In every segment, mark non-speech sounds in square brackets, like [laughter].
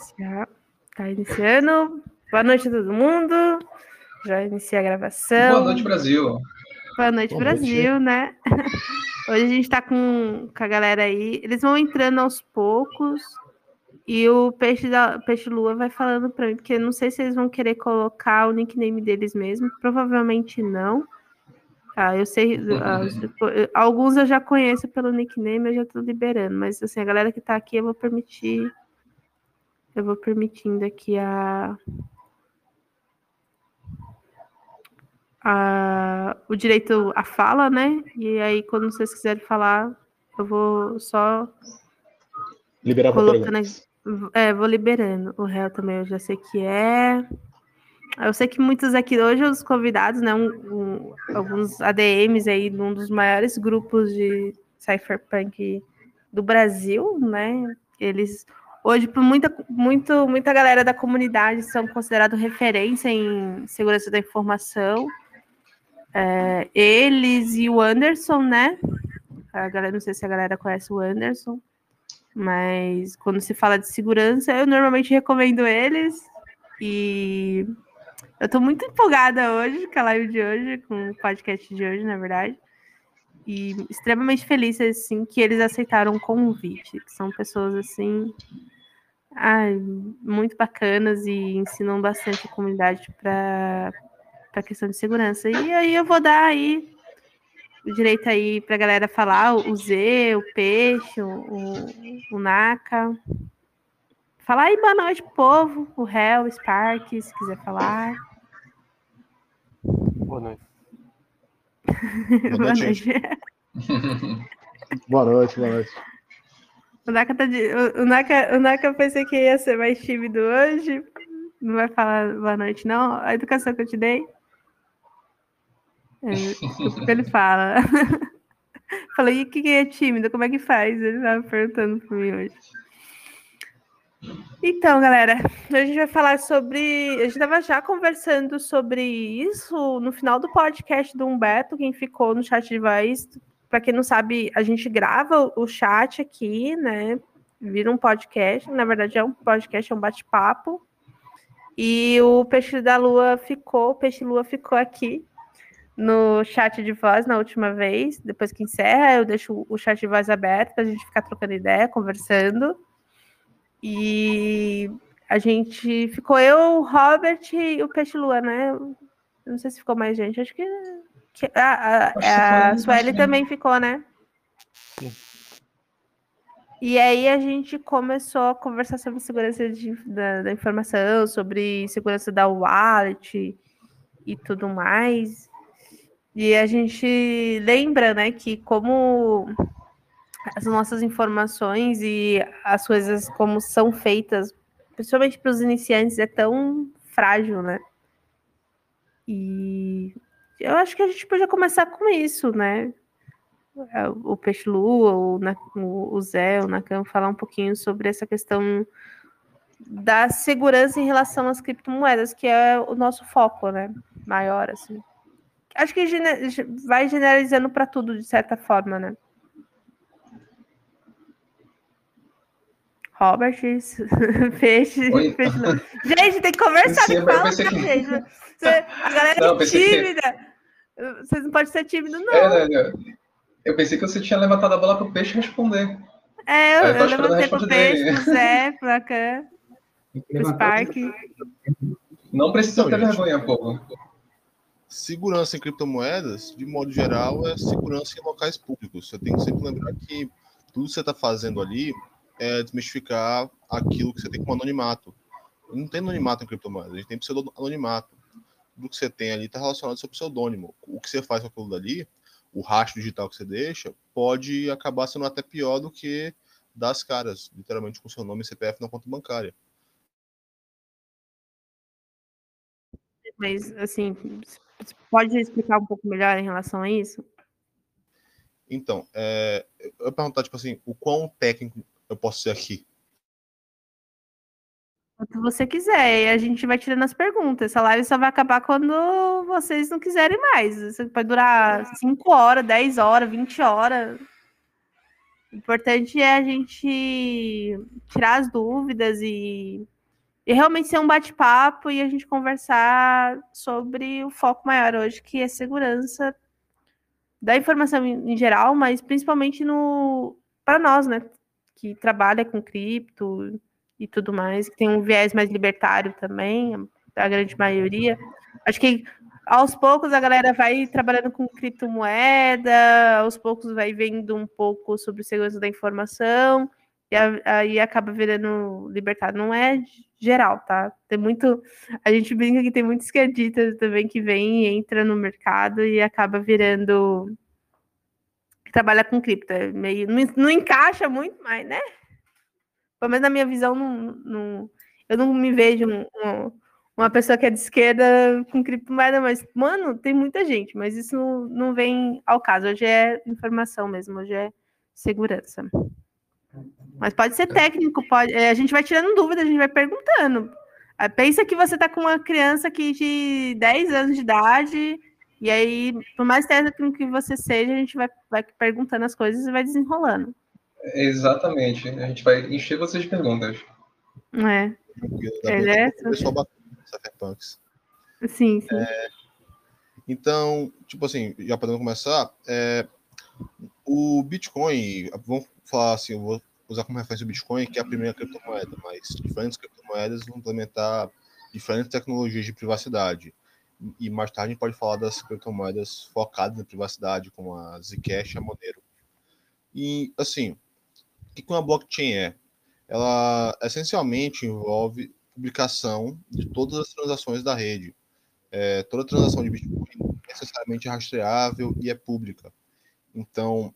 iniciar. Tá iniciando. Boa noite a todo mundo. Já iniciei a gravação. Boa noite, Brasil. Boa noite, Boa Brasil, noite. né? [laughs] Hoje a gente tá com, com a galera aí. Eles vão entrando aos poucos. E o Peixe, da, Peixe Lua vai falando pra mim, porque não sei se eles vão querer colocar o nickname deles mesmo. Provavelmente não. Ah, eu sei. ah, alguns eu já conheço pelo nickname, eu já tô liberando. Mas assim, a galera que tá aqui eu vou permitir. Eu vou permitindo aqui a. a o direito à fala, né? E aí, quando vocês quiserem falar, eu vou só Liberar colocando. É, vou liberando. O réu também eu já sei que é. Eu sei que muitos aqui hoje, os convidados, né? um- um- alguns ADMs aí, num dos maiores grupos de cypherpunk do Brasil, né? Eles hoje, por muita, muito, muita galera da comunidade são considerados referência em segurança da informação. É, eles e o Anderson, né? A galera, não sei se a galera conhece o Anderson. Mas quando se fala de segurança, eu normalmente recomendo eles. E eu tô muito empolgada hoje com a live de hoje, com o podcast de hoje, na verdade. E extremamente feliz, assim, que eles aceitaram o convite. São pessoas, assim, ai, muito bacanas e ensinam bastante a comunidade para a questão de segurança. E aí eu vou dar aí o direito aí pra galera falar, o Z, o Peixe, o, o Naka. Falar aí boa noite, povo, o Hel, o Spark, se quiser falar. Boa noite. [laughs] [laughs] [laughs] boa noite. Boa noite, boa noite. O Naka, tá de, o, Naka, o Naka pensei que ia ser mais tímido hoje. Não vai falar boa noite, não. A educação que eu te dei. É, o que ele [laughs] fala. [laughs] Falei, o que é tímido? Como é que faz? Ele tava perguntando para mim hoje. Então, galera, hoje a gente vai falar sobre. A gente estava já conversando sobre isso no final do podcast do Humberto, quem ficou no chat de voz. Para quem não sabe, a gente grava o chat aqui, né? Vira um podcast. Na verdade, é um podcast, é um bate-papo. E o Peixe da Lua ficou, o Peixe Lua ficou aqui no chat de voz na última vez. Depois que encerra, eu deixo o chat de voz aberto para a gente ficar trocando ideia, conversando. E a gente ficou eu, o Robert e o Peixe Lua, né? Não sei se ficou mais gente. Acho que. Que a a, a Sueli também ficou, né? Sim. E aí a gente começou a conversar sobre segurança de- da, da informação, sobre segurança da wallet e tudo mais. E a gente lembra, né, que como as nossas informações e as coisas como são feitas, principalmente para os iniciantes, é tão frágil, né? E eu acho que a gente podia começar com isso, né? O Peixe Lua, o, o Zé, o Nakam, falar um pouquinho sobre essa questão da segurança em relação às criptomoedas, que é o nosso foco, né? Maior, assim. Acho que vai generalizando para tudo, de certa forma, né? Robert, [laughs] peixe, Oi. [laughs] peixe não. Gente, tem que conversar, eu fala, que- gente. Você- [laughs] a galera Não, é pensei que- tímida. Vocês não podem ser tímidos, não. É, né, né? Eu pensei que você tinha levantado a bola pro peixe responder. É, eu, Eu eu levantei pro peixe, dele. pro Zé, pro Lacan, pro Spark. Não precisa Não, ter gente. vergonha, povo. Segurança em criptomoedas, de modo geral, é segurança em locais públicos. Você tem que sempre lembrar que tudo que você está fazendo ali é desmistificar aquilo que você tem como anonimato. Não tem anonimato em criptomoedas, a gente tem pseudo-anonimato. Tudo que você tem ali está relacionado ao seu pseudônimo. O que você faz com aquilo dali, o rastro digital que você deixa, pode acabar sendo até pior do que das caras, literalmente com seu nome e CPF na conta bancária. Mas, assim, pode explicar um pouco melhor em relação a isso? Então, é, eu ia perguntar, tipo assim, o quão técnico eu posso ser aqui? Quanto você quiser, e a gente vai tirando as perguntas. Essa live só vai acabar quando vocês não quiserem mais. Isso pode durar 5 horas, 10 horas, 20 horas. O importante é a gente tirar as dúvidas e, e realmente ser um bate-papo e a gente conversar sobre o foco maior hoje, que é segurança da informação em geral, mas principalmente no para nós, né, que trabalha com cripto e tudo mais, que tem um viés mais libertário também, a grande maioria. Acho que aos poucos a galera vai trabalhando com criptomoeda, aos poucos vai vendo um pouco sobre segurança da informação, e aí acaba virando libertário. Não é geral, tá? Tem muito. A gente brinca que tem muitos esquerdistas também que vem e entra no mercado e acaba virando. Trabalha com cripto. É meio, não, não encaixa muito, mas, né? Pelo menos na minha visão, não, não, eu não me vejo um, um uma pessoa que é de esquerda com criptomoeda, mas, mano, tem muita gente, mas isso não, não vem ao caso. Hoje é informação mesmo, hoje é segurança. Mas pode ser técnico, pode. É, a gente vai tirando dúvida, a gente vai perguntando. Ah, pensa que você está com uma criança que de 10 anos de idade, e aí, por mais técnico que você seja, a gente vai, vai perguntando as coisas e vai desenrolando. Exatamente. A gente vai encher vocês de perguntas. É. é, é pessoal cyberpunks. Sim, sim. É, então, tipo assim, já podemos começar. É, o Bitcoin, vamos falar assim, eu vou usar como referência o Bitcoin, que é a primeira criptomoeda, mas diferentes criptomoedas vão implementar diferentes tecnologias de privacidade. E mais tarde a gente pode falar das criptomoedas focadas na privacidade, como a Zcash e a Monero. E, assim, o que uma blockchain é? Ela essencialmente envolve publicação de todas as transações da rede. É, toda transação de Bitcoin é necessariamente rastreável e é pública. Então,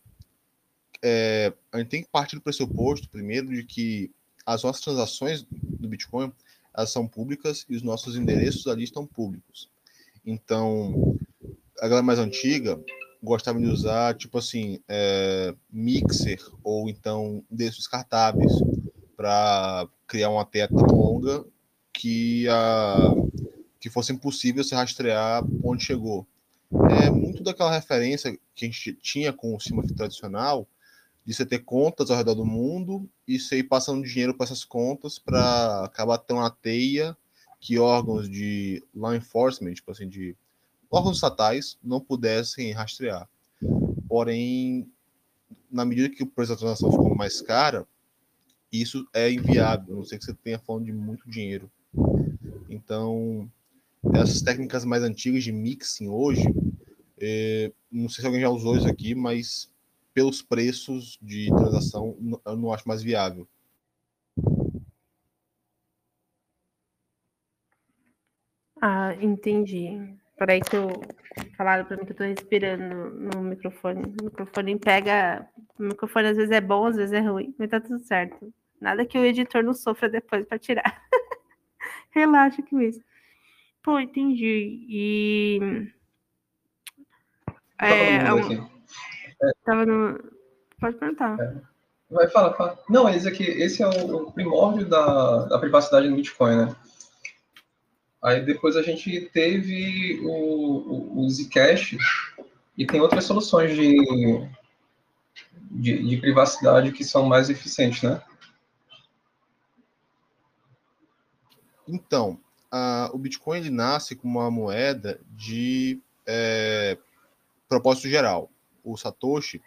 é, a gente tem que partir do pressuposto, primeiro, de que as nossas transações do Bitcoin elas são públicas e os nossos endereços ali estão públicos. Então, a galera mais antiga gostava de usar, tipo assim, é, mixer ou então endereços descartáveis para criar uma teia tão longa que, a, que fosse impossível se rastrear onde chegou. É muito daquela referência que a gente tinha com o Symfony tradicional, de você ter contas ao redor do mundo e você ir passando dinheiro para essas contas para acabar tendo uma teia que órgãos de law enforcement, tipo assim, de órgãos estatais, não pudessem rastrear. Porém, na medida que o preço da transação ficou mais cara, isso é inviável, a não sei que você tenha falando de muito dinheiro. Então, essas técnicas mais antigas de mixing hoje, é, não sei se alguém já usou isso aqui, mas pelos preços de transação, eu não acho mais viável. Ah, entendi. Peraí que eu falaram para mim que eu tô respirando no microfone. O microfone pega. O microfone às vezes é bom, às vezes é ruim, mas tá tudo certo. Nada que o editor não sofra depois para tirar. [laughs] Relaxa que mesmo. Pô, entendi. E. É, um... Tava no. Pode perguntar. É. Vai, fala, fala. Não, esse aqui, esse é o, o primórdio da, da privacidade no Bitcoin, né? Aí depois a gente teve o, o, o Zcash e tem outras soluções de, de, de privacidade que são mais eficientes, né? Então, a, o Bitcoin ele nasce como uma moeda de é, propósito geral. O Satoshi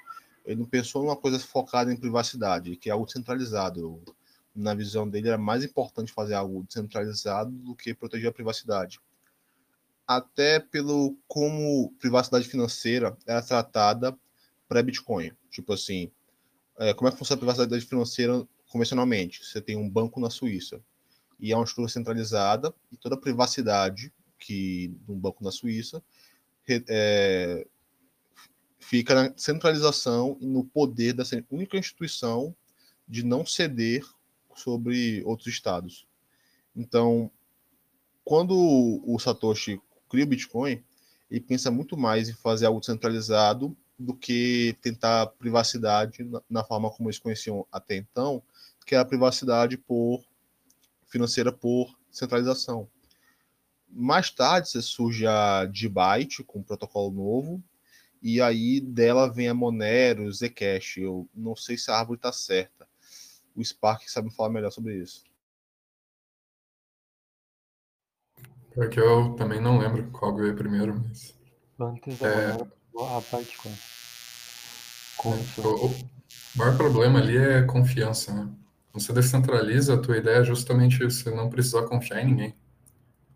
ele não pensou numa coisa focada em privacidade, que é algo centralizado. Na visão dele, era mais importante fazer algo descentralizado do que proteger a privacidade. Até pelo como privacidade financeira era tratada pré-Bitcoin. Tipo assim, é, como é que funciona a privacidade financeira convencionalmente? Você tem um banco na Suíça e é uma estrutura centralizada e toda a privacidade que um banco na Suíça é, fica na centralização e no poder dessa única instituição de não ceder sobre outros estados. Então, quando o Satoshi cria o Bitcoin, ele pensa muito mais em fazer algo centralizado do que tentar privacidade na forma como eles conheciam até então, que é a privacidade por financeira por centralização. Mais tarde, surge a Gbyte com um protocolo novo, e aí dela vem a Monero, Zcash. Eu não sei se a árvore está certa. O Spark sabe falar melhor sobre isso. Porque eu também não lembro qual veio primeiro, mas. Antes da É. A Bitcoin. Com isso, O, o maior problema ali é confiança, né? Quando você descentraliza, a tua ideia é justamente você não precisar confiar em ninguém.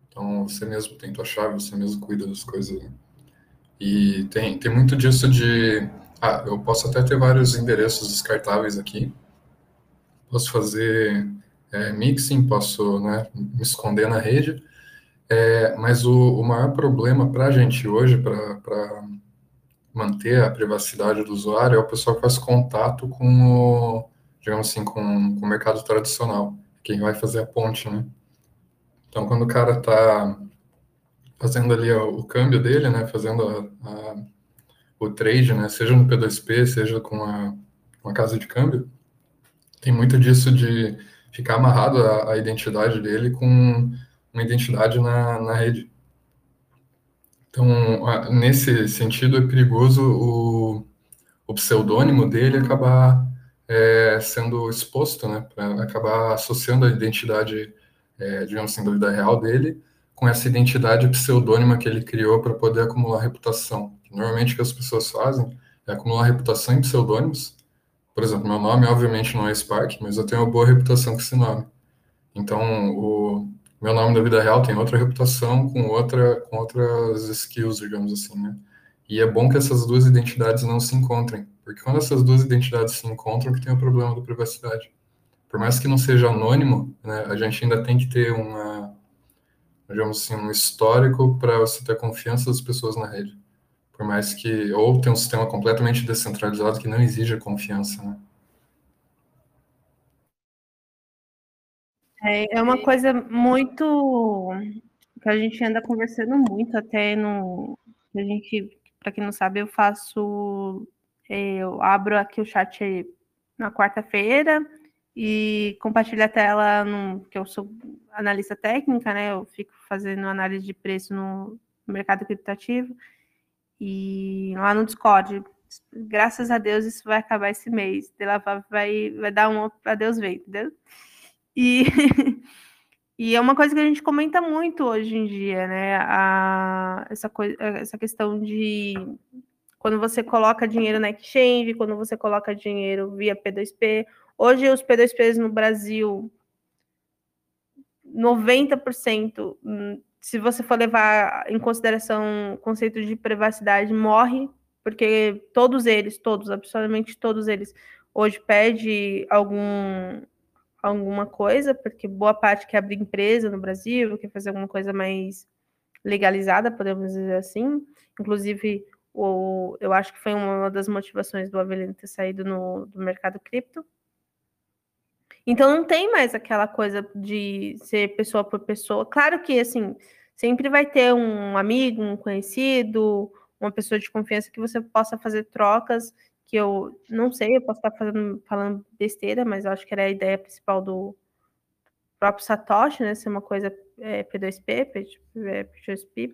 Então, você mesmo tem tua chave, você mesmo cuida das coisas. né? E tem, tem muito disso de... Ah, eu posso até ter vários endereços descartáveis aqui. Posso fazer é, mixing, posso né, me esconder na rede. É, mas o, o maior problema para a gente hoje, para manter a privacidade do usuário, é o pessoal que faz contato com o, digamos assim, com, com o mercado tradicional, quem vai fazer a ponte, né? Então, quando o cara está fazendo ali o, o câmbio dele, né, fazendo a, a, o trade, né, seja no P2P, seja com a, com a casa de câmbio, tem muito disso de ficar amarrado a identidade dele com uma identidade na, na rede. Então, nesse sentido, é perigoso o, o pseudônimo dele acabar é, sendo exposto, né, acabar associando a identidade, é, digamos assim, da vida real dele com essa identidade pseudônima que ele criou para poder acumular reputação. Normalmente, o que as pessoas fazem é acumular reputação em pseudônimos. Por exemplo, meu nome, obviamente, não é Spark, mas eu tenho uma boa reputação com esse nome. Então, o meu nome da vida real tem outra reputação com outra com outras skills, digamos assim, né? E é bom que essas duas identidades não se encontrem, porque quando essas duas identidades se encontram, que tem o problema da privacidade. Por mais que não seja anônimo, né, a gente ainda tem que ter uma, digamos assim, um histórico para você ter confiança das pessoas na rede. Por mais que ou tem um sistema completamente descentralizado que não exija confiança, né? É, é uma coisa muito que a gente anda conversando muito até no a gente, para quem não sabe, eu faço eu abro aqui o chat na quarta-feira e compartilho a tela no que eu sou analista técnica, né? Eu fico fazendo análise de preço no mercado criptativo e lá no Discord. Graças a Deus isso vai acabar esse mês. Ela vai, vai dar um para Deus ver, entendeu? E, [laughs] e é uma coisa que a gente comenta muito hoje em dia, né? A, essa, coisa, essa questão de quando você coloca dinheiro na exchange, quando você coloca dinheiro via P2P. Hoje os P2Ps no Brasil, 90%, se você for levar em consideração o conceito de privacidade, morre, porque todos eles, todos, absolutamente todos eles, hoje pede algum alguma coisa, porque boa parte quer abrir empresa no Brasil, quer fazer alguma coisa mais legalizada, podemos dizer assim. Inclusive, o, eu acho que foi uma das motivações do Avelino ter saído no, do mercado cripto. Então não tem mais aquela coisa de ser pessoa por pessoa. Claro que assim, sempre vai ter um amigo, um conhecido, uma pessoa de confiança que você possa fazer trocas que eu não sei, eu posso estar fazendo, falando besteira, mas eu acho que era a ideia principal do próprio Satoshi, né? Ser uma coisa é, P2P, P2P.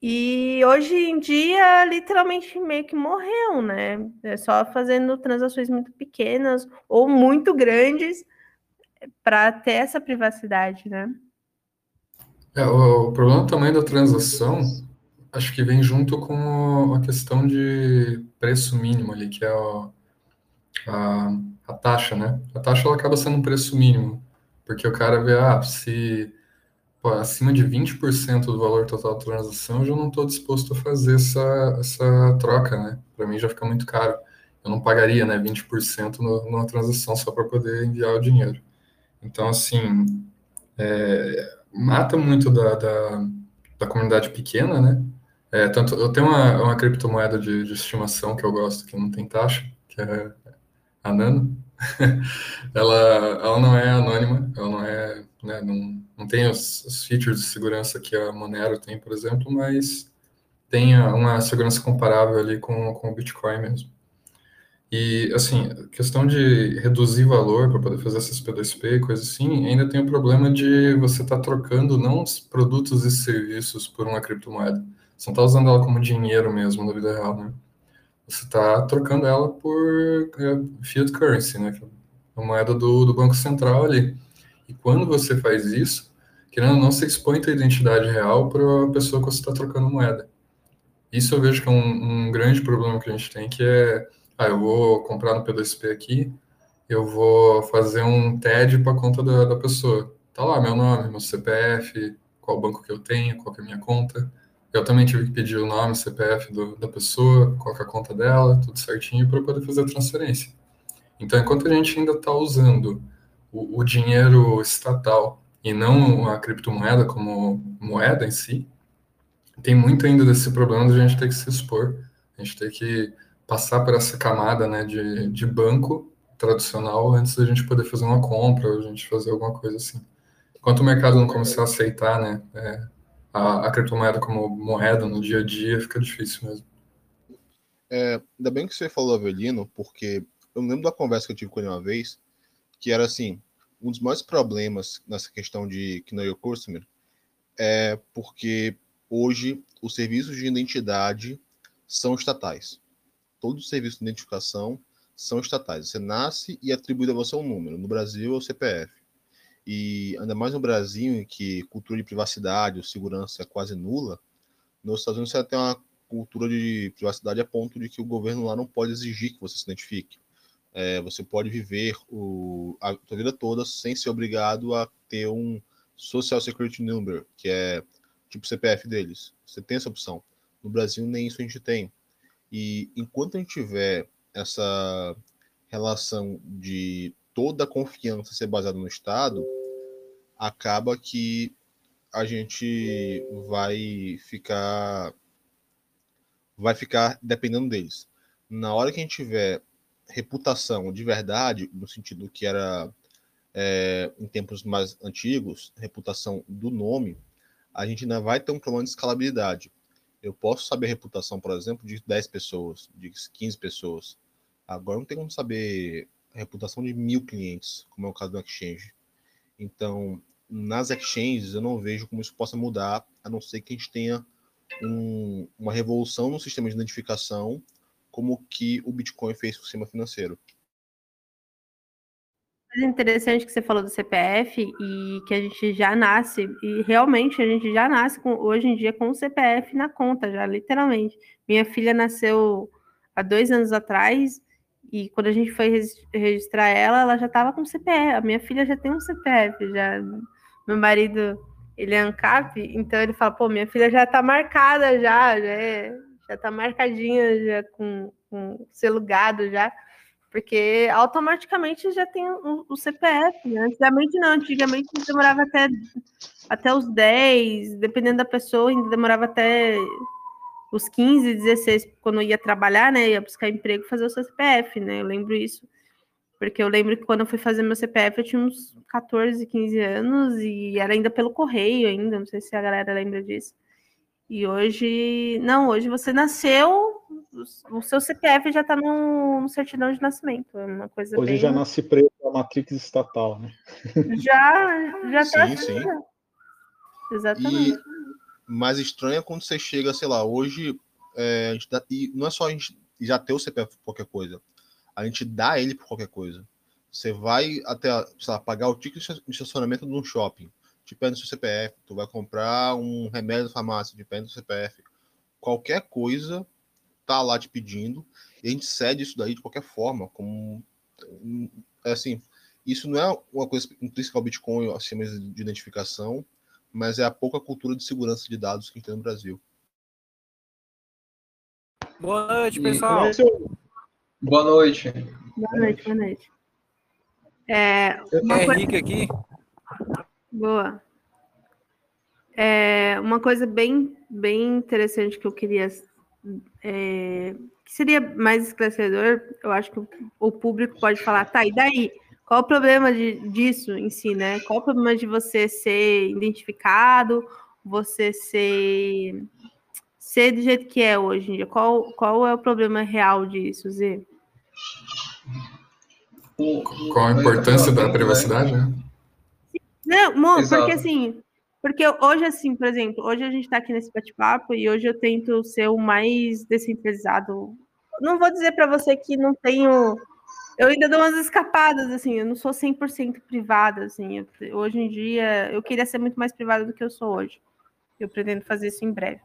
E hoje em dia, literalmente, meio que morreu, né? É só fazendo transações muito pequenas ou muito grandes para ter essa privacidade, né? É, o, o problema também da transação acho que vem junto com a questão de preço mínimo ali, que é a, a, a, taxa, né? A taxa ela acaba sendo um preço mínimo, porque o cara vê, ah, se pô, acima de 20% do valor total da transação, eu já não estou disposto a fazer essa, essa troca, né? Para mim já fica muito caro. Eu não pagaria, né, 20% no, numa transação só para poder enviar o dinheiro. Então, assim, é, mata muito da, da, da comunidade pequena, né? É, tanto, eu tenho uma, uma criptomoeda de, de, estimação que eu gosto, que não tem taxa, que é a Nano. [laughs] ela, ela não é anônima, ela não é, né, não, tem os, os, features de segurança que a Monero tem, por exemplo, mas tem uma segurança comparável ali com, com o Bitcoin mesmo. E, assim, questão de reduzir valor para poder fazer essas P2P e coisa assim, ainda tem o problema de você estar tá trocando não os produtos e serviços por uma criptomoeda, Você não está usando ela como dinheiro mesmo na vida real, né? Você está trocando ela por é, fiat currency, né? É a moeda do, do Banco Central ali. E quando você faz isso, querendo ou não, você expõe a identidade real para a pessoa que você está trocando moeda. Isso eu vejo que é um, um, grande problema que a gente tem, que é, ah, eu vou comprar no P2P aqui, eu vou fazer um TED para conta da, da pessoa. Tá lá meu nome, meu CPF, qual banco que eu tenho, qual que é a minha conta. Eu também tive que pedir o nome, CPF do, da pessoa, qual que é a conta dela, tudo certinho para poder fazer a transferência. Então, enquanto a gente ainda está usando o, o, dinheiro estatal e não a criptomoeda como moeda em si, tem muito ainda desse problema de a gente ter que se expor, a gente ter que passar por essa camada né, de, de banco tradicional antes da gente poder fazer uma compra, ou a gente fazer alguma coisa assim. Enquanto o mercado não começar a aceitar né, é, a, a criptomoeda como moeda no dia a dia, fica difícil mesmo. É, ainda bem que você falou Avelino, porque eu lembro da conversa que eu tive com ele uma vez, que era assim, um dos maiores problemas nessa questão de Know Your Customer é porque hoje os serviços de identidade são estatais. Todos os serviços de identificação são estatais. Você nasce e é atribuído a você um número. No Brasil é o CPF. E ainda mais no Brasil, em que cultura de privacidade ou segurança é quase nula, nos Estados Unidos você tem uma cultura de privacidade a ponto de que o governo lá não pode exigir que você se identifique. É, você pode viver o, a sua vida toda sem ser obrigado a ter um Social Security Number, que é tipo CPF deles. Você tem essa opção. No Brasil, nem isso a gente tem. E enquanto a gente tiver essa relação de toda a confiança ser baseada no Estado, acaba que a gente vai ficar vai ficar dependendo deles. Na hora que a gente tiver reputação de verdade, no sentido que era é, em tempos mais antigos, reputação do nome, a gente ainda vai ter um problema de escalabilidade. Eu posso saber a reputação, por exemplo, de 10 pessoas, de 15 pessoas. Agora não tem como saber a reputação de mil clientes, como é o caso do Exchange. Então, nas exchanges, eu não vejo como isso possa mudar, a não ser que a gente tenha um, uma revolução no sistema de identificação, como que o Bitcoin fez o sistema financeiro coisa interessante que você falou do CPF e que a gente já nasce, e realmente a gente já nasce com, hoje em dia com o CPF na conta, já literalmente. Minha filha nasceu há dois anos atrás e quando a gente foi registrar ela, ela já estava com CPF. A minha filha já tem um CPF, já. Meu marido, ele é ANCAP, então ele fala, pô, minha filha já está marcada já, já, é, já tá marcadinha já com, com selo gado já porque automaticamente já tem o, o CPF, né? Antigamente não, antigamente demorava até, até os 10, dependendo da pessoa, ainda demorava até os 15, 16, quando ia trabalhar, né? Ia buscar emprego fazer o seu CPF, né? Eu lembro isso. Porque eu lembro que quando eu fui fazer meu CPF, eu tinha uns 14, 15 anos e era ainda pelo correio ainda, não sei se a galera lembra disso. E hoje, não, hoje você nasceu, o seu CPF já está no, no, certidão de nascimento. É uma coisa Hoje bem... já nasce preso a matrix estatal, né? Já, já está. Sim, sim. Já. Exatamente. E mais estranho é quando você chega, sei lá, hoje, é, a gente dá, e não é só a gente já ter o CPF por qualquer coisa, a gente dá ele por qualquer coisa. Você vai até, sei lá, pagar o ticket de estacionamento de um shopping, te pede o seu CPF, tu vai comprar um remédio da farmácia, te pede o CPF. Qualquer coisa tá lá te pedindo, e a gente cede isso daí de qualquer forma, como é assim, isso não é uma coisa intrínseca ao Bitcoin, sistema de identificação, mas é a pouca cultura de segurança de dados que a gente tem no Brasil. Boa noite, pessoal. Boa noite. Boa noite, boa noite. É, uma é coisa... Henrique aqui. Boa. É, uma coisa bem, bem interessante que eu queria é, que seria mais esclarecedor, eu acho que o público pode falar, tá, e daí? Qual o problema de, disso em si, né? Qual o problema de você ser identificado, você ser, ser do jeito que é hoje em dia? Qual, qual é o problema real disso, Zê? Qual a importância da privacidade, né? Não, porque assim, Porque hoje, assim, por exemplo, hoje a gente está aqui nesse bate-papo e hoje eu tento ser o mais descentralizado. Não vou dizer para você que não tenho. Eu ainda dou umas escapadas, assim, eu não sou 100% privada, assim. Eu, hoje em dia, eu queria ser muito mais privada do que eu sou hoje. Eu pretendo fazer isso em breve.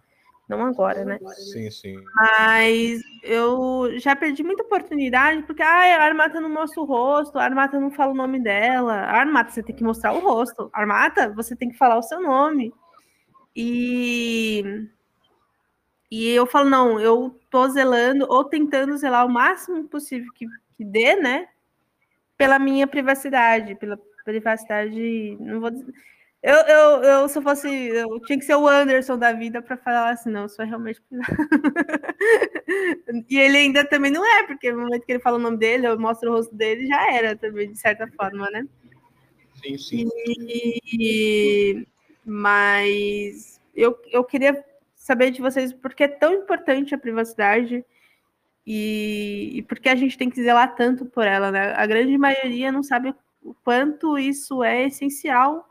Não agora, né? Sim, sim. Mas eu já perdi muita oportunidade, porque ah, a Armata não mostra o rosto, a Armata não fala o nome dela. A Armata, você tem que mostrar o rosto. Armata, você tem que falar o seu nome. E, e eu falo, não, eu tô zelando ou tentando zelar o máximo possível que, que dê, né? Pela minha privacidade, pela privacidade, não vou dizer eu, eu, eu, se eu fosse, eu tinha que ser o Anderson da vida para falar assim, não, eu sou realmente. [laughs] e ele ainda também não é, porque no momento que ele fala o nome dele, eu mostro o rosto dele, já era também, de certa forma, né? Sim, sim. E, mas eu, eu queria saber de vocês por que é tão importante a privacidade e, e por que a gente tem que zelar tanto por ela, né? A grande maioria não sabe o quanto isso é essencial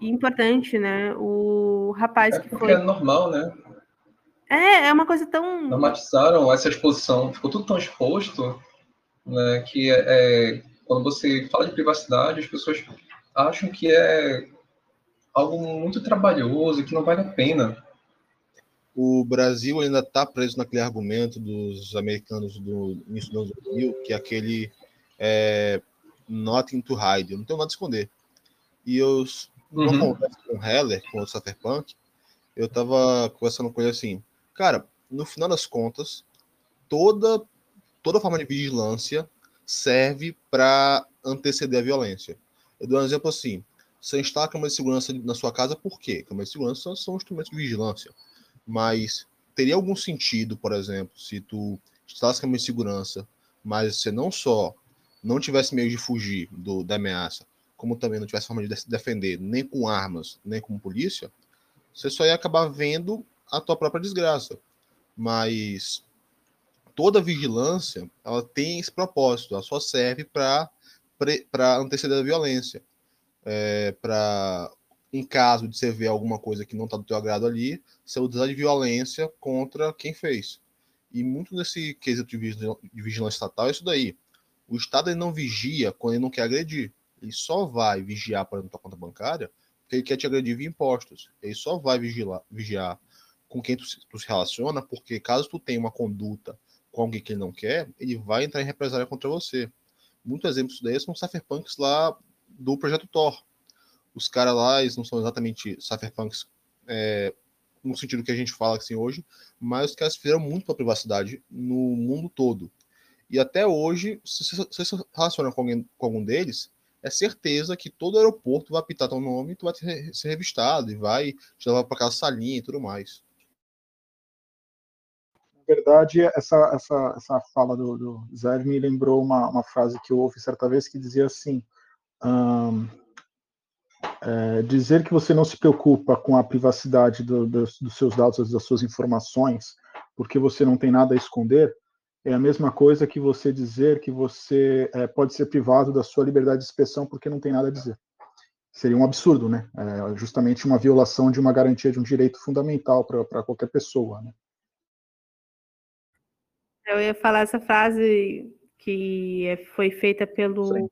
importante, né? O rapaz é que foi. é normal, né? É, é uma coisa tão. Normatizaram essa exposição, ficou tudo tão exposto, né? Que é, é, quando você fala de privacidade, as pessoas acham que é algo muito trabalhoso, que não vale a pena. O Brasil ainda está preso naquele argumento dos americanos do início dos anos 2000, que é aquele é, nothing to hide, eu não tenho nada a esconder. E eu uhum. conversa com o Heller, com o Cypherpunk, eu tava conversando com ele assim, cara, no final das contas, toda, toda forma de vigilância serve para anteceder a violência. Eu dou um exemplo assim, você instala a câmera de segurança na sua casa, por quê? Câmeras de segurança são instrumentos de vigilância, mas teria algum sentido, por exemplo, se tu instalasse câmera de segurança, mas você não só não tivesse meio de fugir do, da ameaça, como também não tivesse forma de se defender, nem com armas, nem com polícia, você só ia acabar vendo a tua própria desgraça. Mas toda vigilância, ela tem esse propósito, ela só serve para anteceder a violência. É, para, em caso de você ver alguma coisa que não está do teu agrado ali, você usar de violência contra quem fez. E muito desse quesito de vigilância estatal é isso daí. O Estado ele não vigia quando ele não quer agredir. Ele só vai vigiar, por exemplo, tua conta bancária, porque ele quer te agredir via impostos. Ele só vai vigiar, vigiar com quem tu, tu, se relaciona, porque caso tu tenha uma conduta com alguém que ele não quer, ele vai entrar em represália contra você. Muitos exemplos daí são cypherpunks lá do projeto Thor. Os caras lá, eles não são exatamente cypherpunks é, no sentido que a gente fala assim hoje, mas os caras fizeram muito para a privacidade no mundo todo. E até hoje, se você se relaciona com, alguém, com algum deles, é certeza que todo aeroporto vai apitar teu nome tu vai ser revistado e vai te levar para aquela salinha e tudo mais. Na verdade, essa, essa, essa fala do, do Zé me lembrou uma, uma frase que eu ouvi certa vez que dizia assim: um, é, dizer que você não se preocupa com a privacidade do, dos, dos seus dados, das suas informações, porque você não tem nada a esconder, é a mesma coisa que você dizer que você é, pode ser privado da sua liberdade de expressão porque não tem nada a dizer. Seria um absurdo, né? É justamente uma violação de uma garantia de um direito fundamental para qualquer pessoa, né? Eu ia falar essa frase que é, foi feita pelo.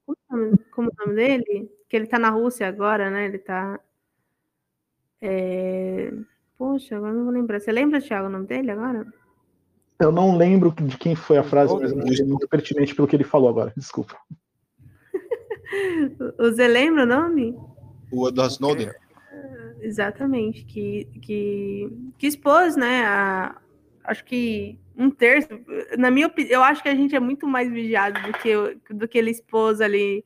Como, é o nome dele? Que ele está na Rússia agora, né? Ele está. É... Poxa, agora não vou lembrar. Você lembra, Thiago, o nome dele agora? Eu não lembro de quem foi a frase, mas é muito pertinente pelo que ele falou agora. Desculpa. [laughs] Você lembra o nome? O Edward Snowden. É, exatamente, que, que, que expôs, né, a, acho que um terço, na minha opinião, eu acho que a gente é muito mais vigiado do que, do que ele expôs ali,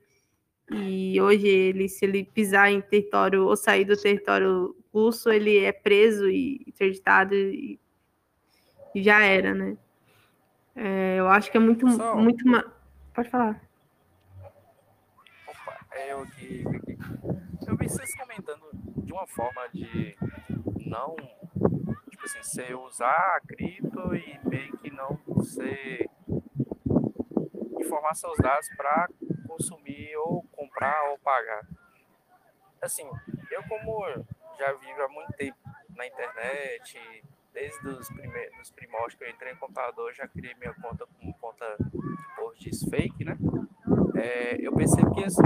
e hoje ele, se ele pisar em território ou sair do território russo, ele é preso e interditado e e já era, né? É, eu acho que é muito, Pessoal, muito. Pode falar. Opa, é eu que. Eu vi vocês comentando de uma forma de não. Tipo assim, você usar a cripto e meio que não você informar seus dados para consumir ou comprar ou pagar. Assim, eu como já vivo há muito tempo na internet, desde os primeiros primórdios que eu entrei em computador, já criei minha conta com conta por fake, né? É, eu percebo que assim,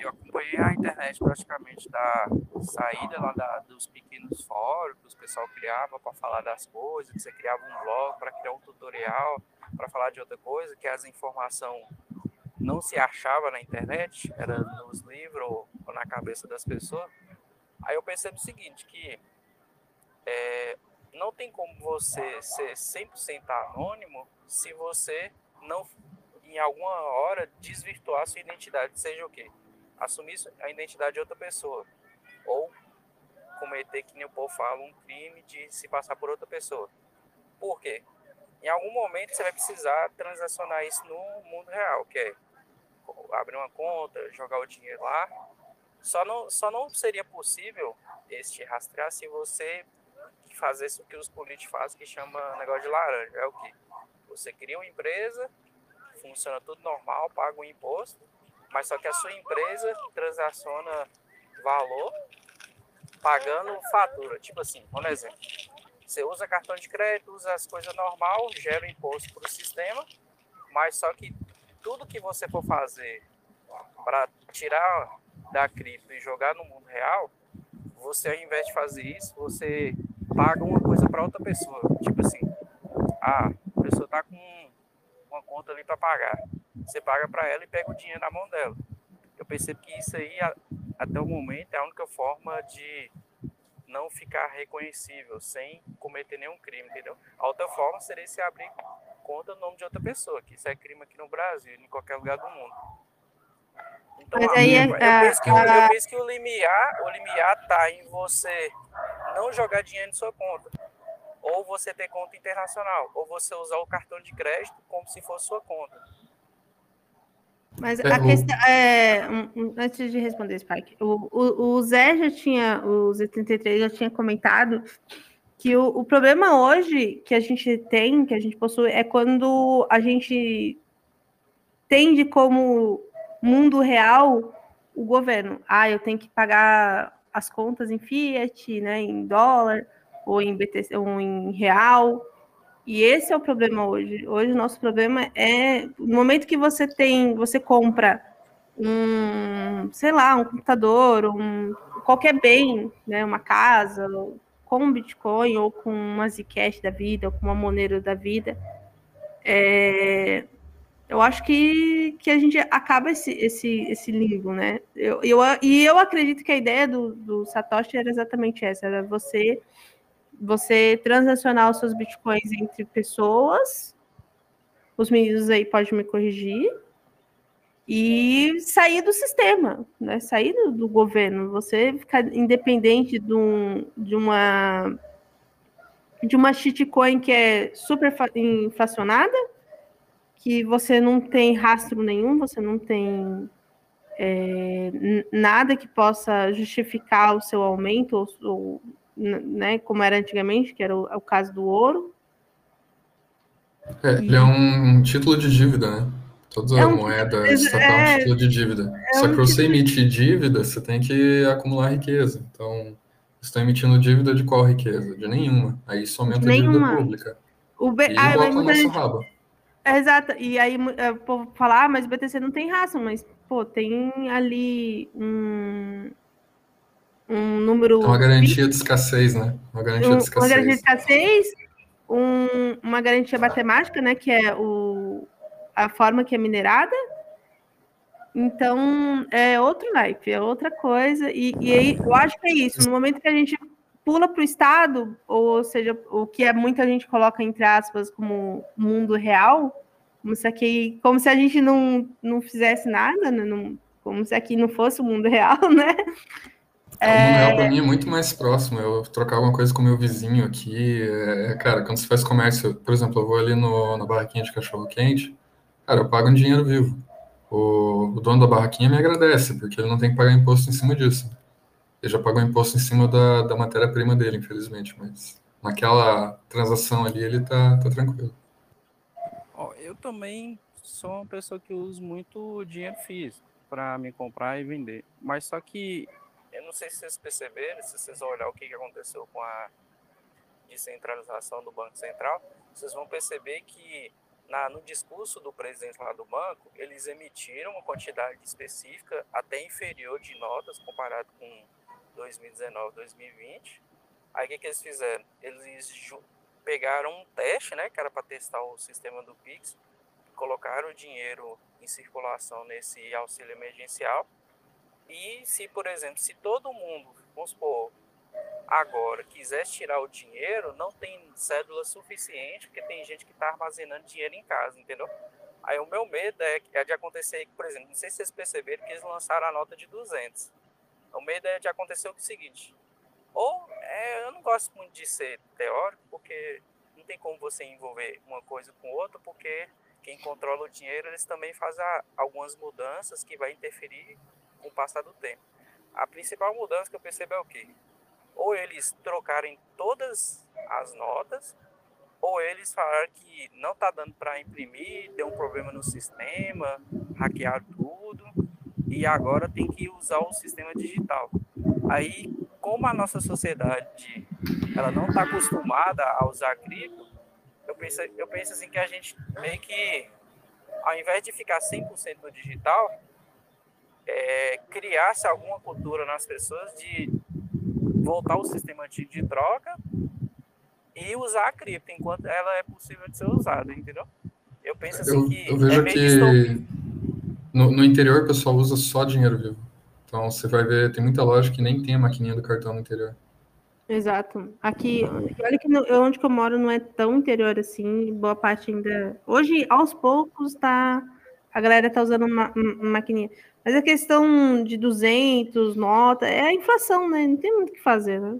eu acompanhei a internet praticamente da saída lá da, dos pequenos fóruns que o pessoal criava para falar das coisas, que você criava um blog para criar um tutorial, para falar de outra coisa, que as informações não se achava na internet, era nos livros ou, ou na cabeça das pessoas. Aí eu percebo o seguinte, que é, tem como você ser 100% anônimo se você não, em alguma hora, desvirtuar sua identidade, seja o quê? Assumir a identidade de outra pessoa. Ou cometer, que nem o povo fala, um crime de se passar por outra pessoa. Por quê? Em algum momento você vai precisar transacionar isso no mundo real, que é abrir uma conta, jogar o dinheiro lá. Só não, só não seria possível este rastrear se você fazer isso que os políticos fazem, que chama negócio de laranja. É o que? Você cria uma empresa, funciona tudo normal, paga um imposto, mas só que a sua empresa transaciona valor pagando fatura. Tipo assim, um exemplo. Você usa cartão de crédito, usa as coisas normal, gera imposto para o sistema, mas só que tudo que você for fazer para tirar da cripto e jogar no mundo real, você ao invés de fazer isso, você paga uma coisa para outra pessoa. Tipo assim, ah, a pessoa tá com uma conta ali para pagar. Você paga para ela e pega o dinheiro na mão dela. Eu percebo que isso aí, até o momento, é a única forma de não ficar reconhecível, sem cometer nenhum crime, entendeu? A outra forma seria se abrir conta no nome de outra pessoa, que isso é crime aqui no Brasil, em qualquer lugar do mundo. Então, Mas aí é, eu, penso que, a... eu penso que o limiar, o limiar tá em você não jogar dinheiro em sua conta. Ou você ter conta internacional, ou você usar o cartão de crédito como se fosse sua conta. Mas é, a questão é. Antes de responder, Spike, o, o, o Zé já tinha, o Z33 já tinha comentado que o, o problema hoje que a gente tem, que a gente possui, é quando a gente tende como mundo real o governo. Ah, eu tenho que pagar as contas em fiat, né, em dólar ou em BTC, ou em real. E esse é o problema hoje. Hoje o nosso problema é no momento que você tem, você compra um, sei lá, um computador, um qualquer bem, né, uma casa, com Bitcoin ou com uma Zcash da vida, ou com uma Monero da vida, é, eu acho que, que a gente acaba esse, esse, esse limbo, né? Eu, eu, e eu acredito que a ideia do, do Satoshi era exatamente essa, era você, você transacionar os seus bitcoins entre pessoas, os meninos aí podem me corrigir, e sair do sistema, né? Sair do, do governo, você ficar independente de, um, de uma de uma shitcoin que é super inflacionada, que você não tem rastro nenhum, você não tem é, nada que possa justificar o seu aumento, ou, ou, né, como era antigamente, que era o, o caso do ouro. É, e... Ele é um título de dívida, né? Toda é um, moeda estatal é, um título de dívida. É Só que para você emitir dívida, você tem que acumular riqueza. Então, está emitindo dívida de qual riqueza? De nenhuma. Aí isso aumenta a dívida pública. O B... E ah, bota no nosso rabo. Exato. E aí é, o povo fala, ah, mas o BTC não tem raça, mas, pô, tem ali um, um número. Uma garantia de escassez, né? Uma garantia um, de escassez. Uma garantia de escassez, um, uma garantia matemática, né? Que é o, a forma que é minerada. Então, é outro naipe, é outra coisa. E, e aí, eu acho que é isso. No momento que a gente pula para o Estado, ou seja, o que é muita gente coloca entre aspas como mundo real, como se aqui, como se a gente não, não fizesse nada, né? Não, como se aqui não fosse o mundo real, [laughs] né? É... O mundo real para mim é muito mais próximo. Eu trocar alguma coisa com meu vizinho aqui. É, cara, quando você faz comércio, por exemplo, eu vou ali no, na barraquinha de cachorro quente, cara, eu pago um dinheiro vivo. O, o dono da barraquinha me agradece, porque ele não tem que pagar imposto em cima disso. Ele já pagou imposto em cima da, da matéria-prima dele, infelizmente, mas naquela transação ali ele tá, tá tranquilo. eu também sou uma pessoa que usa muito dinheiro físico para me comprar e vender, mas só que eu não, sei se vocês perceberam, se vocês olhar o que aconteceu com a descentralização do Banco Central, vocês vão perceber que na, no discurso do presidente lá do banco, eles emitiram uma quantidade específica até inferior de notas comparado com 2019, 2020. Aí o que, que eles fizeram? Eles pegaram um teste, né, que era para testar o sistema do Pix, colocaram o dinheiro em circulação nesse auxílio emergencial. E se, por exemplo, se todo mundo, vamos supor, agora quisesse tirar o dinheiro, não tem cédula suficiente, porque tem gente que está armazenando dinheiro em casa, entendeu? Aí o meu medo é, é de acontecer, por exemplo, não sei se vocês perceberam que eles lançaram a nota de 200. O medo é de acontecer o seguinte, ou é, eu não gosto muito de ser teórico, porque não tem como você envolver uma coisa com outra, porque quem controla o dinheiro, eles também fazem algumas mudanças que vai interferir com o passar do tempo. A principal mudança que eu percebo é o quê? Ou eles trocarem todas as notas, ou eles falaram que não está dando para imprimir, deu um problema no sistema, hackear tudo, e agora tem que usar o sistema digital. Aí como a nossa sociedade ela não está acostumada a usar cripto, eu penso, eu penso assim que a gente meio que, ao invés de ficar 100% no digital, é, criasse alguma cultura nas pessoas de voltar ao sistema de, de troca e usar a cripto enquanto ela é possível de ser usada, entendeu? Eu penso assim eu, que. Eu vejo é que no, no interior o pessoal usa só dinheiro vivo. Então você vai ver, tem muita loja que nem tem a maquininha do cartão no interior. Exato. Aqui, olha que no, onde que eu moro não é tão interior assim, boa parte ainda. Hoje, aos poucos, tá. A galera tá usando uma, uma maquininha. Mas a questão de 200, nota, é a inflação, né? Não tem muito o que fazer, né?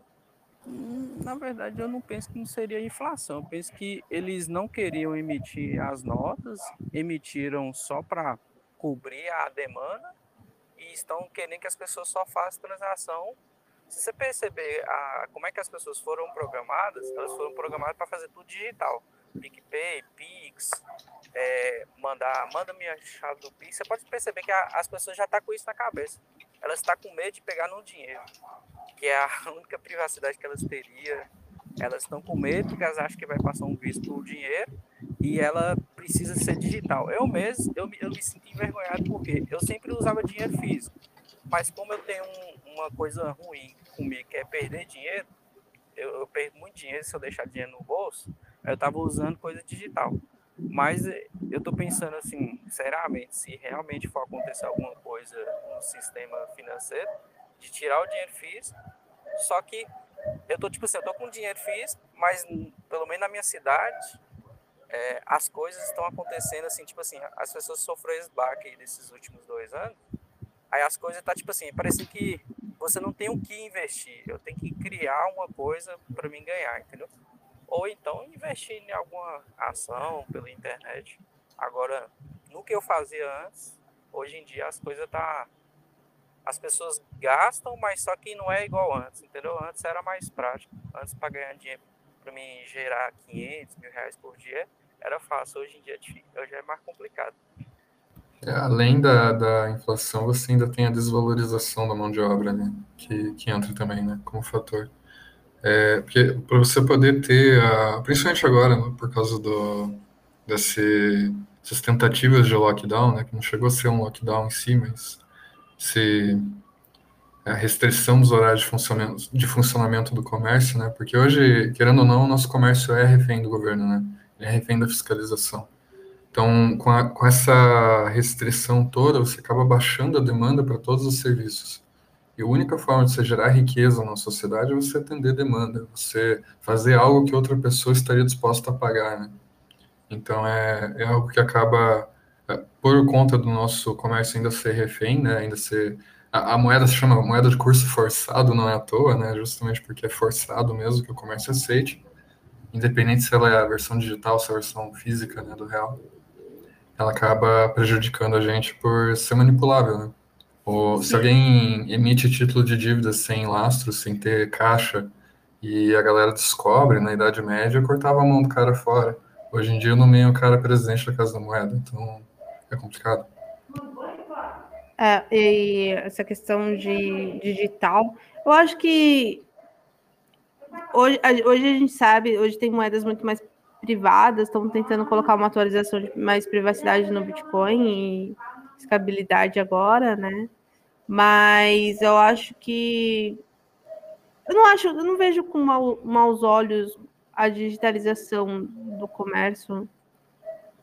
Hum, na verdade, eu não penso que não seria inflação. Eu penso que eles não queriam emitir as notas, emitiram só para cobrir a demanda e estão querendo que as pessoas só façam transação. Se você perceber a, como é que as pessoas foram programadas, elas foram programadas para fazer tudo digital. PicPay, Pix, é, mandar, manda minha chave do Pix. Você pode perceber que a, as pessoas já estão tá com isso na cabeça. Elas estão tá com medo de pegar no dinheiro, que é a [laughs] única privacidade que elas teriam. Elas estão com medo porque elas acham que vai passar um visto por dinheiro e ela precisa ser digital. Eu mesmo, eu, eu me sinto envergonhado porque eu sempre usava dinheiro físico, mas como eu tenho um, uma coisa ruim comigo, que é perder dinheiro, eu, eu, perco muito dinheiro se eu deixar dinheiro no bolso, eu estava usando coisa digital. Mas eh, eu estou pensando assim, seriamente, se realmente for acontecer alguma coisa no sistema financeiro, de tirar o dinheiro físico, só que eu tô tipo assim, eu tô com dinheiro físico, mas pelo menos na minha cidade, é, as coisas estão acontecendo assim, tipo assim, as pessoas sofreram esse baque desses últimos dois anos, aí as coisas tá tipo assim, parece que você não tem o que investir, eu tenho que criar uma coisa para mim ganhar, entendeu? Ou então investir em alguma ação pela internet. Agora, no que eu fazia antes, hoje em dia as coisas tá as pessoas gastam, mas só que não é igual antes, entendeu? Antes era mais prático. Antes para ganhar dinheiro para mim gerar 500 mil reais por dia era fácil, hoje em dia é é mais complicado. É, além da, da inflação, você ainda tem a desvalorização da mão de obra, né? Que, que entra também, né? Como fator. É, porque para você poder ter, a, principalmente agora, né, por causa do, desse, dessas tentativas de lockdown, né? Que não chegou a ser um lockdown em si, mas se a restrição dos horários de funcionamento, de funcionamento do comércio, né? Porque hoje, querendo ou não, o nosso comércio é refém do governo, né? É refém da fiscalização. Então, com, a, com essa restrição toda, você acaba baixando a demanda para todos os serviços. E a única forma de você gerar riqueza na sociedade é você atender demanda, você fazer algo que outra pessoa estaria disposta a pagar, né? Então, é, é algo que acaba, é, por conta do nosso comércio ainda ser refém, né? Ainda ser a, a, moeda se chama moeda de curso forçado, não é à toa, né? Justamente porque é forçado mesmo que o comércio aceite, independente se ela é a versão digital, se é a versão física, né, do real. Ela acaba prejudicando a gente por ser manipulável, né? Ou se alguém emite título de dívida sem lastro, sem ter caixa, e a galera descobre, na Idade Média, cortava a mão do cara fora. Hoje em dia, no meio, o cara presidente da Casa da Moeda, então é complicado. É, e essa questão de digital, eu acho que hoje, hoje a gente sabe, hoje tem moedas muito mais privadas, estão tentando colocar uma atualização de mais privacidade no Bitcoin e escabilidade agora, né? Mas eu acho que eu não acho, eu não vejo com mau, maus olhos a digitalização do comércio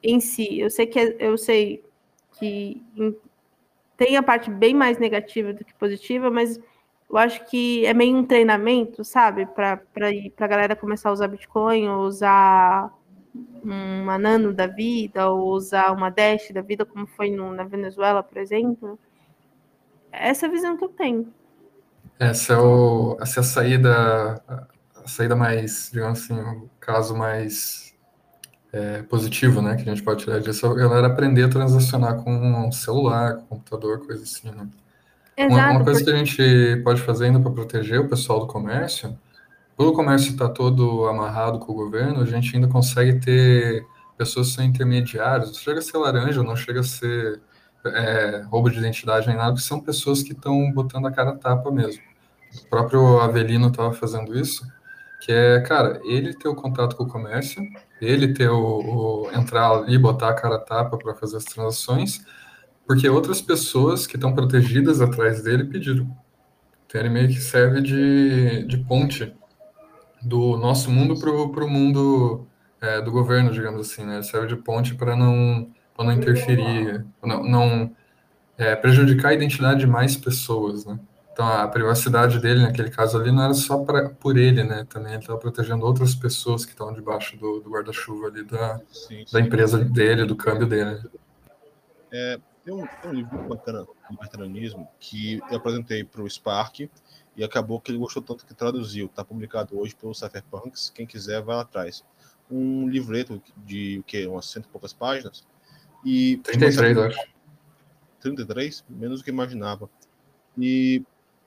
em si. Eu sei que é, eu sei que tem a parte bem mais negativa do que positiva, mas eu acho que é meio um treinamento, sabe? Para a galera começar a usar Bitcoin, ou usar uma Nano da vida, ou usar uma Dash da vida, como foi no, na Venezuela, por exemplo. Essa é a visão que eu tenho. Essa é, o, essa é a saída, a saída mais, digamos assim, o caso mais é, positivo, né, que a gente pode tirar disso, a galera aprender a transacionar com um celular, com computador, coisa assim, né? Exato, uma, uma, coisa porque... que a gente pode fazer ainda para proteger o pessoal do comércio, pelo o comércio estar tá todo amarrado com o governo, a gente ainda consegue ter pessoas que são intermediários, não chega a ser laranja, não chega a ser é, roubo de identidade nem nada, que são pessoas que estão botando a cara tapa mesmo. O próprio Avelino estava fazendo isso, que é, cara, ele ter o contato com o comércio, ele ter o, o entrar ali, botar a cara a tapa para fazer as transações, porque outras pessoas que estão protegidas atrás dele pediram. Então ele meio que serve de, de ponte do nosso mundo para o mundo é, do governo, digamos assim, né? Ele serve de ponte para não, não interferir, não, não é, prejudicar a identidade de mais pessoas, né? Então, a privacidade dele, naquele caso ali, não era só pra, por ele, né? Também ele estava protegendo outras pessoas que estão debaixo do, do guarda-chuva ali da, sim, sim. da empresa dele, do câmbio dele. É, tem, um, tem um livro bacana do libertarianismo que eu apresentei para o Spark e acabou que ele gostou tanto que traduziu. Está publicado hoje pelo Cypherpunks. Quem quiser, vai lá atrás. Um livreto de o que? Umas cento e poucas páginas. E 33, acho. 33? Menos do que imaginava. E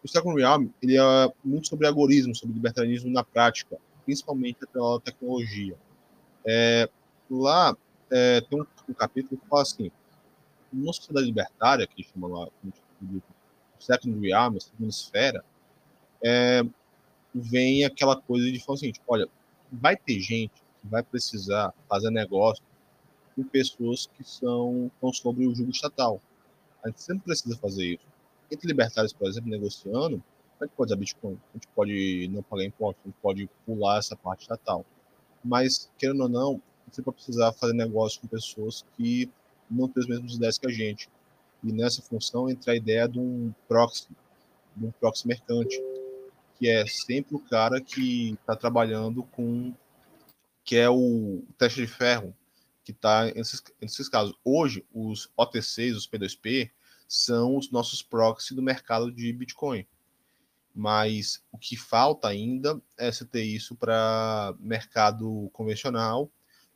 o Second Realm ele é muito sobre algoritmo, sobre libertarianismo na prática, principalmente pela tecnologia. É, lá é, tem um, um, capítulo que fala assim: numa sociedade libertária, que chama lá o Second Realm, a segunda esfera, é, vem aquela coisa de falar seguinte: olha, vai ter gente que vai precisar fazer negócio com pessoas que são estão sobre o jugo estatal. A gente sempre precisa fazer isso entre libertários, por exemplo, negociando, a gente pode usar Bitcoin, a gente pode não pagar imposto, a gente pode pular essa parte estatal. Mas, querendo ou não, você vai precisar fazer negócio com pessoas que não têm as mesmas ideias que a gente. E nessa função entra a ideia de um proxy, de um proxy mercante, que é sempre o cara que está trabalhando com, que é o teste de ferro, que está nesses, nesses casos. Hoje, os OTCs, os P2P, são os nossos proxy do mercado de Bitcoin. Mas o que falta ainda é você ter isso para mercado convencional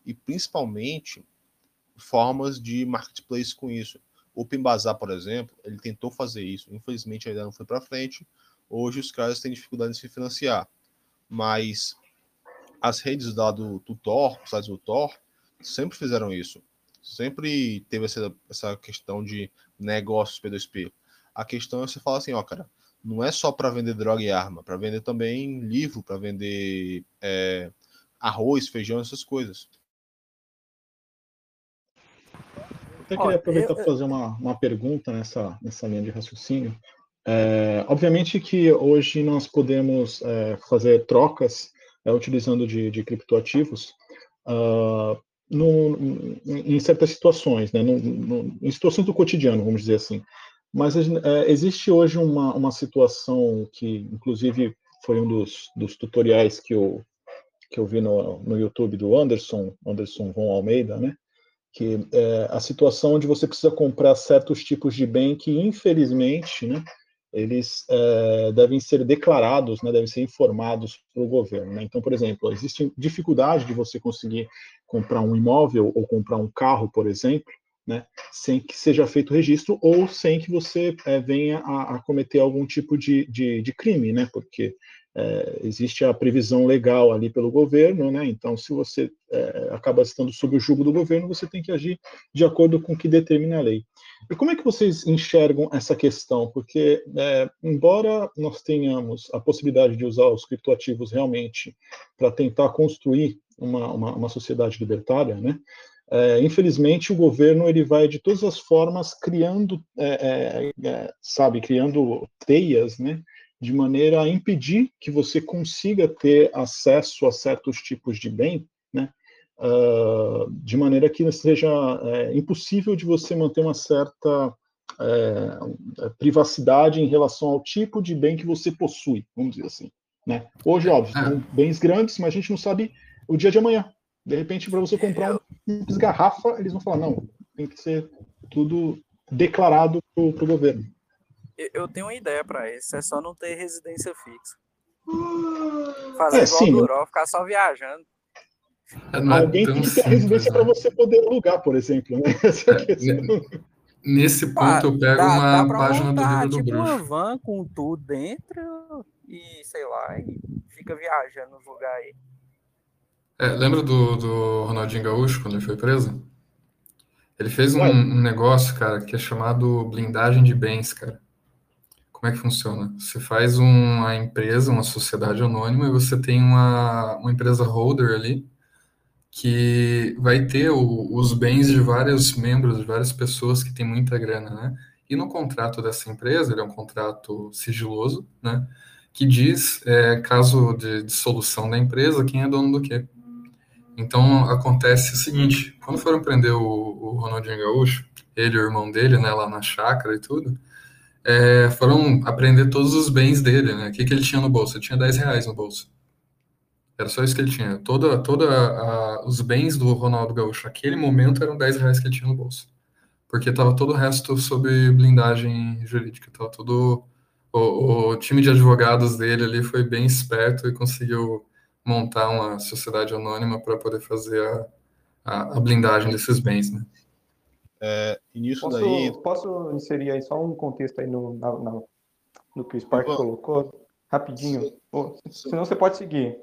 e principalmente formas de marketplace com isso. O Open Bazaar, por exemplo, ele tentou fazer isso, infelizmente ainda não foi para frente. Hoje os caras têm dificuldade de se financiar, mas as redes lá do, do Tor, os sites do Tor, sempre fizeram isso. Sempre teve essa, essa questão de negócios P2P. A questão é você falar assim, ó, cara, não é só para vender droga e arma, para vender também livro, para vender é, arroz, feijão, essas coisas. Eu até queria aproveitar para fazer uma, uma pergunta nessa, nessa linha de raciocínio. É, obviamente que hoje nós podemos é, fazer trocas é, utilizando de, de criptoativos uh, no, em certas situações, né, no, no, em situações do cotidiano, vamos dizer assim. Mas é, existe hoje uma, uma situação que, inclusive, foi um dos, dos tutoriais que eu, que eu vi no, no YouTube do Anderson, Anderson von Almeida, né? Que é a situação onde você precisa comprar certos tipos de bem que, infelizmente, né, eles é, devem ser declarados, né, devem ser informados para o governo. Né? Então, por exemplo, existe dificuldade de você conseguir comprar um imóvel ou comprar um carro, por exemplo, né, sem que seja feito registro ou sem que você é, venha a, a, cometer algum tipo de, de, de, crime, né, porque é, existe a previsão legal ali pelo governo, né? Então, se você é, acaba estando sob o jugo do governo, você tem que agir de acordo com o que determina a lei. E como é que vocês enxergam essa questão? Porque, embora nós tenhamos a possibilidade de usar os criptoativos realmente para tentar construir uma, uma, uma sociedade libertária, né? É, infelizmente o governo ele vai de todas as formas criando é, é, é sabe criando teias né? De maneira a impedir que você consiga ter acesso a certos tipos de bem né? Uh, de maneira que seja é, impossível de você manter uma certa é, privacidade em relação ao tipo de bem que você possui vamos dizer assim né? Hoje óbvio são bens grandes mas a gente não sabe o dia de amanhã de repente, para você comprar uma simples garrafa, eles vão falar, não, tem que ser tudo declarado para o governo. Eu tenho uma ideia para isso, é só não ter residência fixa. Fazer é, igual sim. o Duró, ficar só viajando. Não é Alguém tão tem que ter a simples, residência né? para você poder alugar, por exemplo. Né? [laughs] É. Nesse ponto, eu pego dá, uma dá página do montar, livro do tipo uma bruxo. van com tudo dentro e, sei lá, e fica viajando nos lugares aí. É, lembra do, do Ronaldinho Gaúcho, quando ele foi preso? Ele fez um, um negócio, cara, que é chamado blindagem de bens, cara. Como é que funciona? Você faz uma empresa, uma sociedade anônima, e você tem uma, uma empresa holder ali, que vai ter o- os bens de vários membros, de várias pessoas que têm muita grana, né? E no contrato dessa empresa, ele é um contrato sigiloso, né? Que diz, é, caso de dissolução da empresa, quem é dono do quê. Então, acontece o seguinte, quando foram prender o, o Ronaldinho Gaúcho, ele e o irmão dele, né, lá na chácara e tudo, é, foram apreender todos os bens dele, né? O que, que ele tinha no bolso? Ele tinha 10 reais no bolso. Era só isso que ele tinha. Toda, toda os bens do Ronaldo Gaúcho naquele momento eram 10 reais que ele tinha no bolso. Porque tava todo o resto sob blindagem jurídica. Tava todo... O, o time de advogados dele ali foi bem esperto e conseguiu montar uma sociedade anônima para poder fazer a, a, a blindagem desses bens, né? É, e nisso Posso, daí, posso inserir aí só um contexto aí no, na- na- no que o Spark Vamos. colocou? Rapidinho. Ô, senão você pode seguir.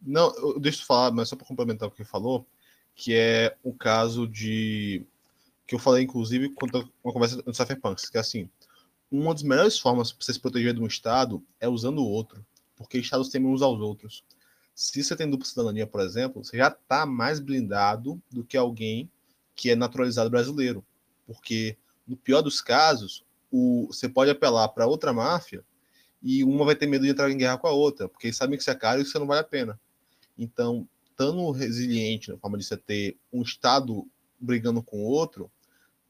Não, eu- deixa eu falar, mas só para complementar o que ele falou, que é o caso de. que eu falei, inclusive, quando uma conversa no Cypherpunks, que é assim: uma das melhores formas para você se proteger de um Estado é usando o outro, porque Estados temem uns aos outros. Se você tem dupla cidadania, por exemplo, você já está mais blindado do que alguém que é naturalizado brasileiro, porque no pior dos casos, o, você pode apelar para outra máfia e uma vai ter medo de entrar em guerra com a outra, porque eles sabem que você é caro e você não vale a pena. Então, estando resiliente na forma de você ter um Estado brigando com o outro,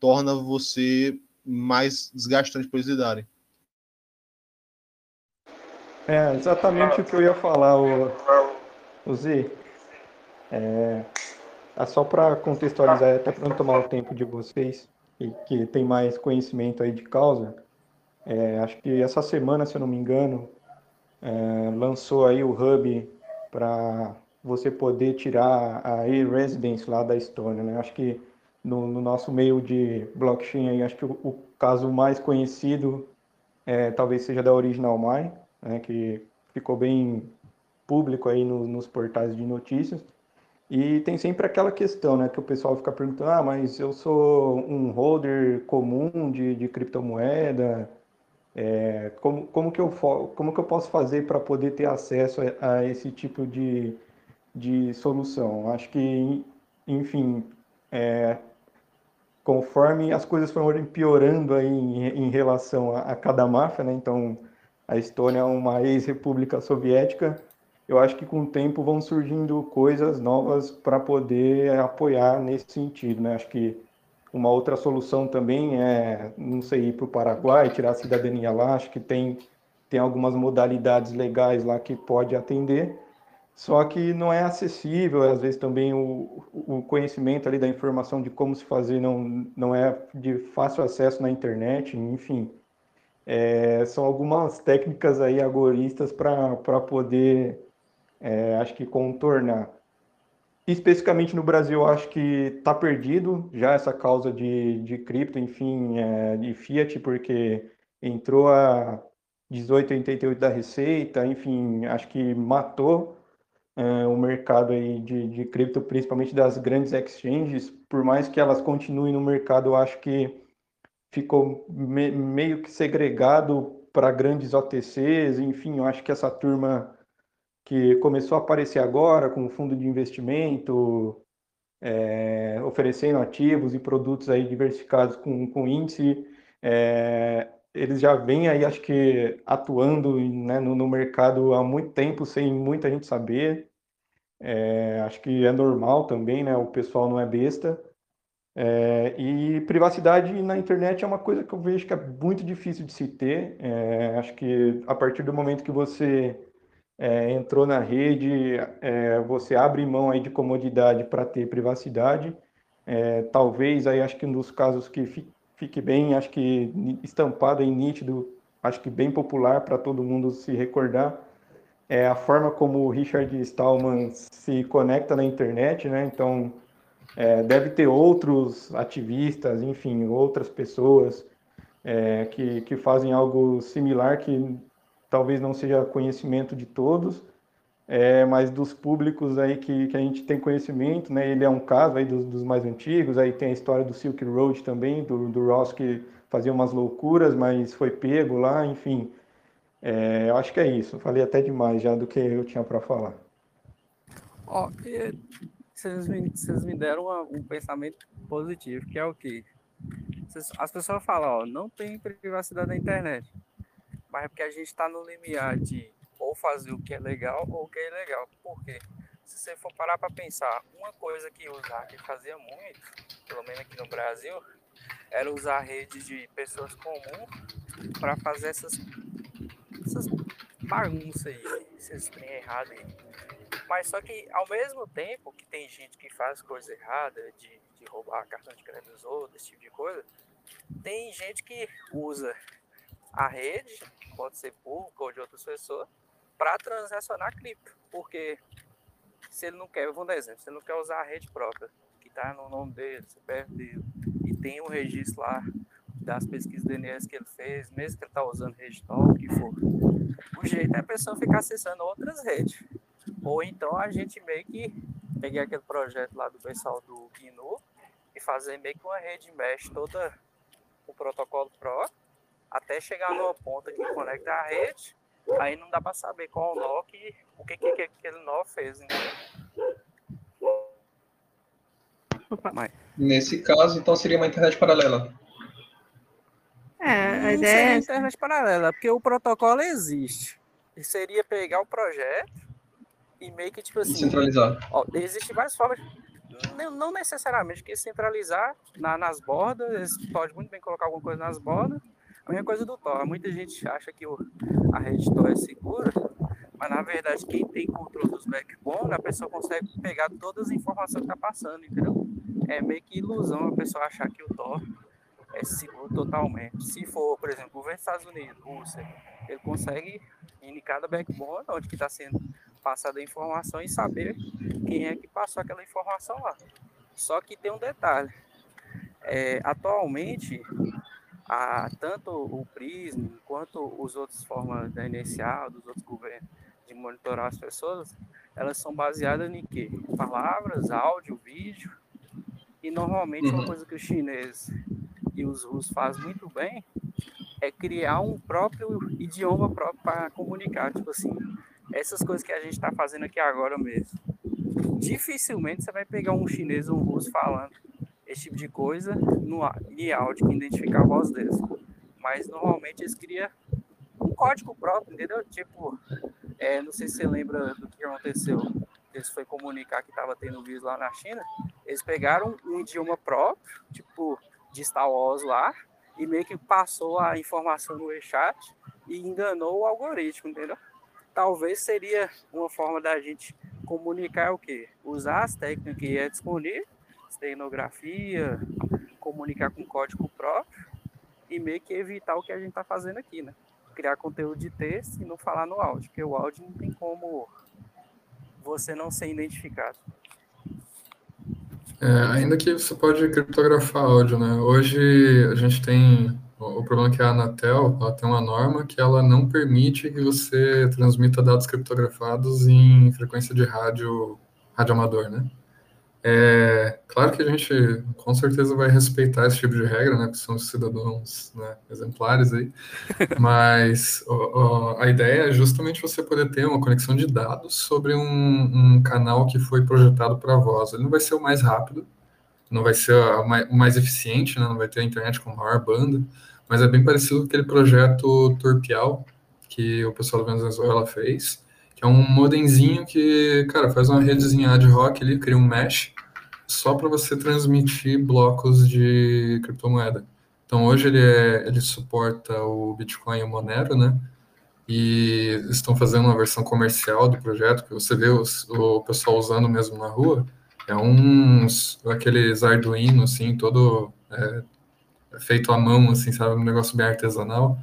torna você mais desgastante para eles lidarem. É exatamente o que eu ia falar, o, Z. É, é só para contextualizar, até para não tomar o tempo de vocês, e que tem mais conhecimento aí de causa. é, acho que essa semana, se eu não me engano, é, lançou aí o hub para você poder tirar a e-residence lá da Estônia, né? Acho que no, no nosso meio de blockchain aí, acho que o, o caso mais conhecido é, talvez seja da Original My, né, que ficou bem público aí no- nos portais de notícias. E tem sempre aquela questão, né, que o pessoal fica perguntando, ah, mas eu sou um holder comum de, de criptomoeda, é, como, como, que eu, como que eu posso fazer para poder ter acesso a, a esse tipo de, de solução? Acho que, enfim, é, conforme as coisas foram piorando aí em, em relação a, a cada máfia, né? Então, a Estônia é uma ex-república soviética. Eu acho que com o tempo vão surgindo coisas novas para poder apoiar nesse sentido, né? Acho que uma outra solução também é, não sei, ir para o Paraguai, tirar a cidadania lá. Acho que tem, tem algumas modalidades legais lá que pode atender. Só que não é acessível, às vezes também o, o conhecimento ali da informação de como se fazer não, não é de fácil acesso na internet, enfim. É, são algumas técnicas aí agoristas para poder, é, acho que contornar. Especificamente no Brasil, acho que está perdido já essa causa de, de cripto, enfim, é, de fiat, porque entrou a, 1888 da Receita, enfim, acho que matou é, o mercado aí de, de cripto, principalmente das grandes exchanges, por mais que elas continuem no mercado, acho que ficou me, meio que segregado para grandes OTCs, enfim, eu acho que essa turma que começou a aparecer agora com fundo de investimento, é, oferecendo ativos e produtos aí diversificados com, com índice, é, eles já vêm aí, acho que, atuando né, no, no, mercado há muito tempo, sem muita gente saber. É, acho que é normal também, né? O pessoal não é besta. É, e privacidade na internet é uma coisa que eu vejo que é muito difícil de se ter. É, acho que a partir do momento que você é, entrou na rede, é, você abre mão aí de comodidade para ter privacidade. É, talvez aí acho que um dos casos que fique bem, acho que estampado e nítido, acho que bem popular para todo mundo se recordar, é a forma como o Richard Stallman se conecta na internet, né? Então, é, deve ter outros ativistas, enfim, outras pessoas é, que, que fazem algo similar que talvez não seja conhecimento de todos, é, mas dos públicos aí que, que a gente tem conhecimento, né? Ele é um caso aí dos, dos mais antigos, aí tem a história do Silk Road também, do, do Ross que fazia umas loucuras, mas foi pego lá, enfim. É, eu acho que é isso. Falei até demais já do que eu tinha para falar. Ó, vocês, me, vocês me deram uma, um pensamento positivo, que é o quê? as pessoas falam, ó, não tem privacidade na internet, mas é porque a gente está no limiar de ou fazer o que é legal ou o que é ilegal. Por quê? Se você for parar para pensar, uma coisa que o Zark fazia muito, pelo menos aqui no Brasil, era usar redes de pessoas comuns para fazer essas, essas bagunças aí, esses trem errado aí. Mas só que ao mesmo tempo que tem gente que faz coisa errada, de, de roubar cartão de crédito dos outros, esse tipo de coisa, tem gente que usa a rede, pode ser pública ou de outras pessoas, para transacionar cripto. Porque se ele não quer, vamos dar exemplo, se ele não quer usar a rede própria, que está no nome dele, CPF dele, e tem um registro lá das pesquisas DNS que ele fez, mesmo que ele está usando rede o que for. O jeito é a pessoa ficar acessando outras redes. Ou então a gente meio que pegar aquele projeto lá do pessoal do GNU e fazer meio que uma rede mesh toda o protocolo Pro até chegar numa ponta que conecta a rede aí não dá para saber qual o nó que o que, que, que aquele nó fez. Nesse caso, então seria uma internet paralela. É, a não ideia é internet paralela, porque o protocolo existe. E seria pegar o projeto e meio que tipo assim. Centralizar. Ó, existe várias formas. Não, não necessariamente que centralizar na, nas bordas, pode muito bem colocar alguma coisa nas bordas, a mesma coisa do Tor. Muita gente acha que a rede Tor é segura, mas na verdade quem tem controle dos backbone, a pessoa consegue pegar todas as informações que está passando, entendeu? É meio que ilusão a pessoa achar que o Tor é seguro totalmente. Se for, por exemplo, o governo dos Estados Unidos, Rússia, ele consegue em cada backbone onde está sendo passada a informação e saber quem é que passou aquela informação lá. Só que tem um detalhe. É, atualmente, a, tanto o PRISM quanto os outros formas da inicial, dos outros governos de monitorar as pessoas, elas são baseadas em quê? Palavras, áudio, vídeo. E normalmente uma uhum. coisa que os chineses e os russos fazem muito bem é criar um próprio idioma próprio para comunicar. Tipo assim, essas coisas que a gente está fazendo aqui agora mesmo. Dificilmente você vai pegar um chinês ou um russo falando esse tipo de coisa no, em áudio que identificar a voz deles. Mas normalmente eles criam um código próprio, entendeu? Tipo, é, não sei se você lembra do que aconteceu. Eles foi comunicar que estava tendo vírus lá na China. Eles pegaram um idioma próprio, tipo, de Star Wars lá, e meio que passou a informação no e-chat e enganou o algoritmo, entendeu? Talvez seria uma forma da gente comunicar o quê? Usar as técnicas que é disponível stenografia, comunicar com código próprio e meio que evitar o que a gente está fazendo aqui, né? Criar conteúdo de texto e não falar no áudio, porque o áudio não tem como você não ser identificado. É, ainda que você pode criptografar áudio, né? Hoje a gente tem o problema é que a Anatel ela tem uma norma que ela não permite que você transmita dados criptografados em frequência de rádio, rádio amador, né? É, claro que a gente com certeza vai respeitar esse tipo de regra, né? Porque são cidadãos né, exemplares aí. [laughs] Mas ó, ó, a ideia é justamente você poder ter uma conexão de dados sobre um, um canal que foi projetado para voz. Ele não vai ser o mais rápido, não vai ser o mais, o mais eficiente, né? não vai ter a internet com maior banda, mas é bem parecido com aquele projeto Turpial que o pessoal da Venezuela fez, que é um modemzinho que, cara, faz uma redezinha ad hoc ali, cria um mesh só para você transmitir blocos de criptomoeda. Então hoje ele, é, ele suporta o Bitcoin e o Monero, né? E estão fazendo uma versão comercial do projeto que você vê os, o pessoal usando mesmo na rua. É uns aqueles Arduino assim, todo é, feito à mão, assim, sabe, um negócio bem artesanal.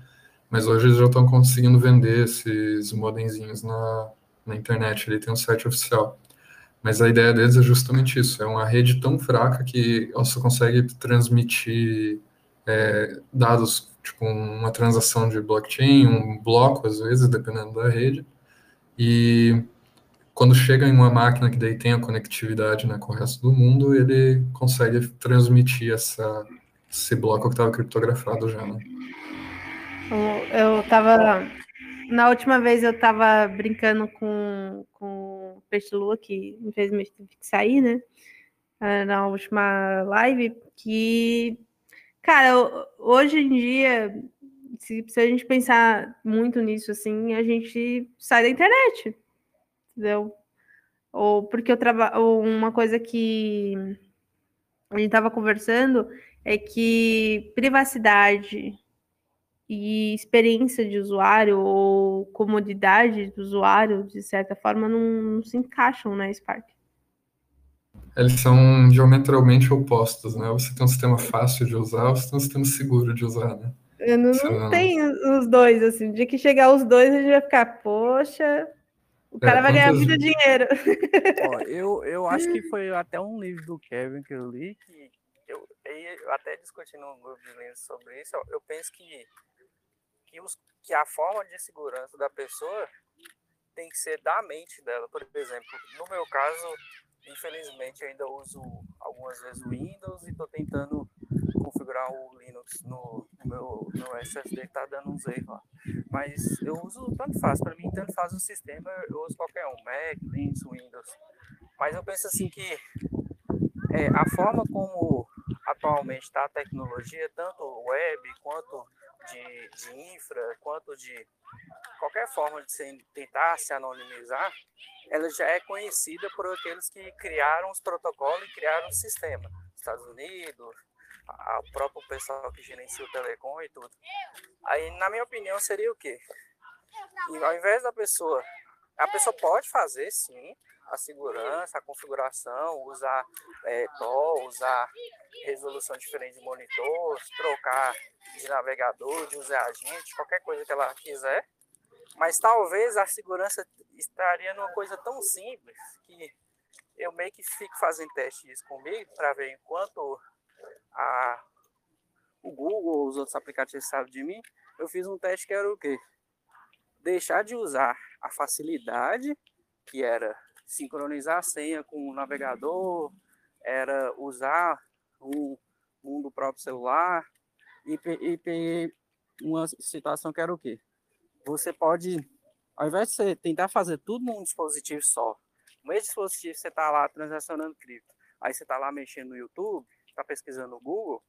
Mas hoje eles já estão conseguindo vender esses modemzinhos na, na internet. Ele tem um site oficial. Mas a ideia deles é justamente isso: é uma rede tão fraca que só consegue transmitir é, dados, tipo uma transação de blockchain, um bloco, às vezes, dependendo da rede. E quando chega em uma máquina que daí tem a conectividade né, com o resto do mundo, ele consegue transmitir essa, esse bloco que estava criptografado já. Né? Eu estava na última vez eu estava brincando com, com Peixe Lua, que infelizmente teve que sair, né? Ah, na última live, que, cara, hoje em dia, se, se a gente pensar muito nisso, assim, a gente sai da internet, entendeu? Ou porque eu trabalho. Uma coisa que a gente estava conversando é que privacidade e experiência de usuário ou comodidade do usuário, de certa forma, não, não se encaixam na Spark. Eles são diametralmente opostos, né? Você tem um sistema fácil de usar, você tem um sistema seguro de usar, né? Eu não, não tem os dois, assim. De que chegar os dois, a gente vai ficar, poxa, o cara é, vai ganhar muito dinheiro. Ó, eu, eu acho que foi até um livro do Kevin que eu li, que eu, eu até discutindo um grupo de livros sobre isso, eu penso que que, os, que a forma de segurança da pessoa tem que ser da mente dela. Por exemplo, no meu caso, infelizmente, ainda uso algumas vezes o Windows e estou tentando configurar o Linux no, no meu SSD que está dando uns erros lá. Mas eu uso tanto faz, para mim, tanto faz o sistema, eu uso qualquer um, Mac, Linux, Windows. Mas eu penso assim que é, a forma como atualmente está a tecnologia, tanto web quanto de, de infra, quanto de qualquer forma de se, tentar se anonimizar, ela já é conhecida por aqueles que criaram os protocolos e criaram o sistema. Estados Unidos, o próprio pessoal que gerencia o telecom e tudo. Aí, na minha opinião, seria o quê? E ao invés da pessoa, a pessoa pode fazer sim a segurança, a configuração, usar é, TOL, usar resolução diferente de monitor, trocar de navegador, de user agente, qualquer coisa que ela quiser. Mas talvez a segurança estaria numa coisa tão simples que eu meio que fico fazendo testes comigo para ver enquanto a, o Google ou os outros aplicativos sabem de mim. Eu fiz um teste que era o quê? Deixar de usar a facilidade, que era sincronizar a senha com o navegador, era usar um, um do próprio celular, e, e uma situação que era o quê? Você pode, ao invés de você tentar fazer tudo num dispositivo só, no mesmo dispositivo você está lá transacionando cripto, aí você está lá mexendo no YouTube, está pesquisando no Google,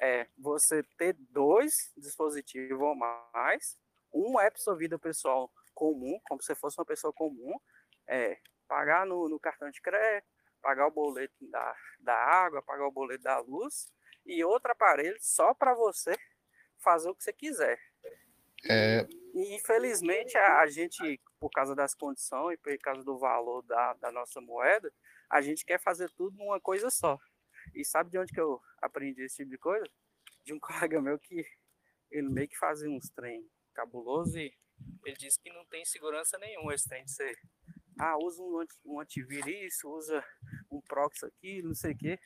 é você ter dois dispositivos ou mais, um é para sua vida pessoal comum, como se fosse uma pessoa comum, é pagar no, no cartão de crédito, pagar o boleto da, da água, pagar o boleto da luz, e outro aparelho só para você fazer o que você quiser. É... E infelizmente a, a, gente, por causa das condições e por causa do valor da, da nossa moeda, a gente quer fazer tudo numa coisa só. E sabe de onde que eu aprendi esse tipo de coisa? De um [laughs] colega meu que ele meio que fazia uns trem cabuloso e ele disse que não tem segurança nenhuma esse trem de ser. Ah, usa um, um antivírus, usa um proxy aqui, não sei o quê.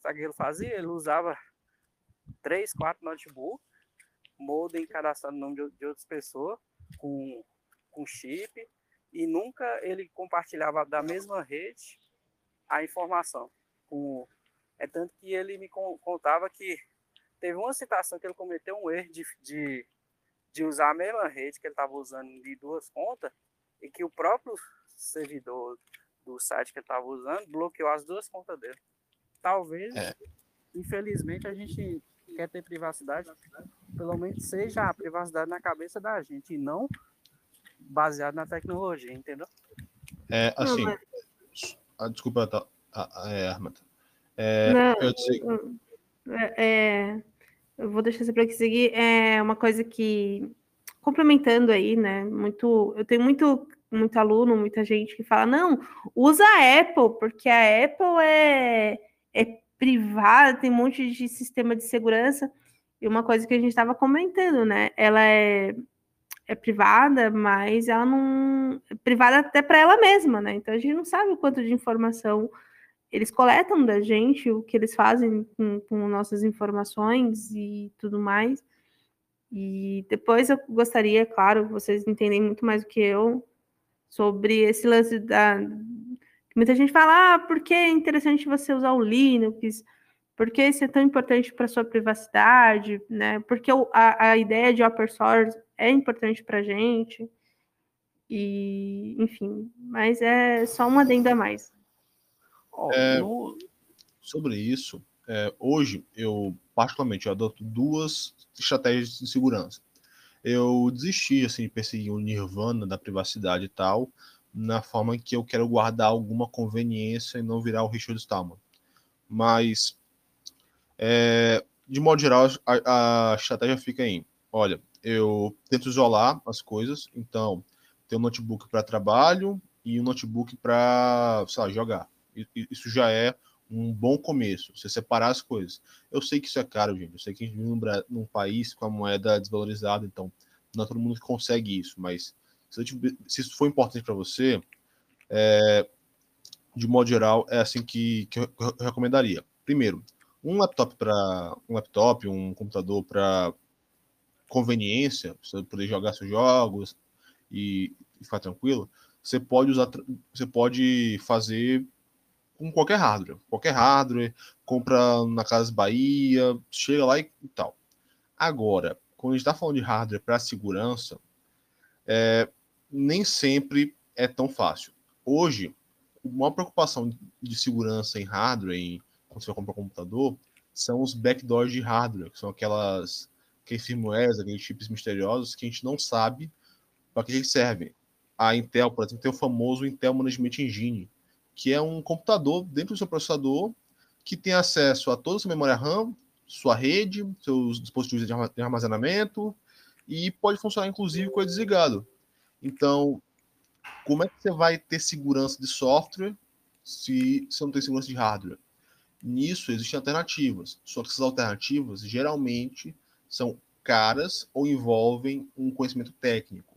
Sabe o que ele fazia? Ele usava três, quatro notebooks, modem cadastrado no nome de, de outras pessoas, com, com chip, e nunca ele compartilhava da mesma rede a informação. Com, é tanto que ele me contava que teve uma citação que ele cometeu um erro de, de, de usar a mesma rede que ele estava usando de duas contas e que o próprio servidor do site que ele estava usando bloqueou as duas contas dele. Talvez, é. infelizmente, a gente quer ter privacidade, pelo menos seja a privacidade na cabeça da gente e não baseado na tecnologia, entendeu? É, assim, não, mas... ah, desculpa, tá, ah, é, Armata. É, não, eu disse... é, é, eu vou deixar você para que seguir. É uma coisa que, complementando aí, né? Muito, eu tenho muito, muito aluno, muita gente que fala, não, usa a Apple, porque a Apple é, é privada, tem um monte de sistema de segurança. E uma coisa que a gente estava comentando, né? Ela é, é privada, mas ela não. É privada até para ela mesma, né? Então a gente não sabe o quanto de informação eles coletam da gente, o que eles fazem com, com nossas informações e tudo mais. E depois eu gostaria, claro, vocês entendem muito mais do que eu sobre esse lance da Muita gente fala, ah, por que é interessante você usar o Linux? Por que isso é tão importante para sua privacidade? Né? Porque a, a ideia de open source é importante para a gente. E, enfim, mas é só uma adenda a mais. É, sobre isso, é, hoje eu particularmente eu adoto duas estratégias de segurança. Eu desisti assim de perseguir o nirvana da privacidade e tal, na forma que eu quero guardar alguma conveniência e não virar o Richard Stallman. Mas, é, de modo geral, a, a, estratégia fica em: olha, eu tento isolar as coisas, então, tem um notebook para trabalho e um notebook para, jogar. Isso já é um bom começo, você separar as coisas. Eu sei que isso é caro, gente. Eu sei que a gente vive num, num país com a moeda desvalorizada, então não é todo mundo que consegue isso, mas se, se isso for importante para você, é, de modo geral, é assim que, que eu recomendaria. Primeiro, um laptop para um laptop, um computador para conveniência, você poder jogar seus jogos e, e ficar tranquilo, você pode usar, você pode fazer com qualquer hardware, qualquer hardware, compra na Casa Bahia, chega lá e, e tal. Agora, quando a gente está falando de hardware para segurança, é, nem sempre é tão fácil. Hoje, uma preocupação de segurança em hardware, em, quando você vai comprar um computador, são os backdoors de hardware, que são aquelas aqueles firmwares, aqueles chips misteriosos que a gente não sabe para que eles servem. A Intel, por exemplo, tem o famoso Intel Management Engine, que é um computador dentro do seu processador que tem acesso a toda a sua memória RAM, sua rede, seus dispositivos de armazenamento e pode funcionar inclusive com ele desligado. Então, como é que você vai ter segurança de software se você não tem segurança de hardware? Nisso existem alternativas, só que essas alternativas geralmente são caras ou envolvem um conhecimento técnico.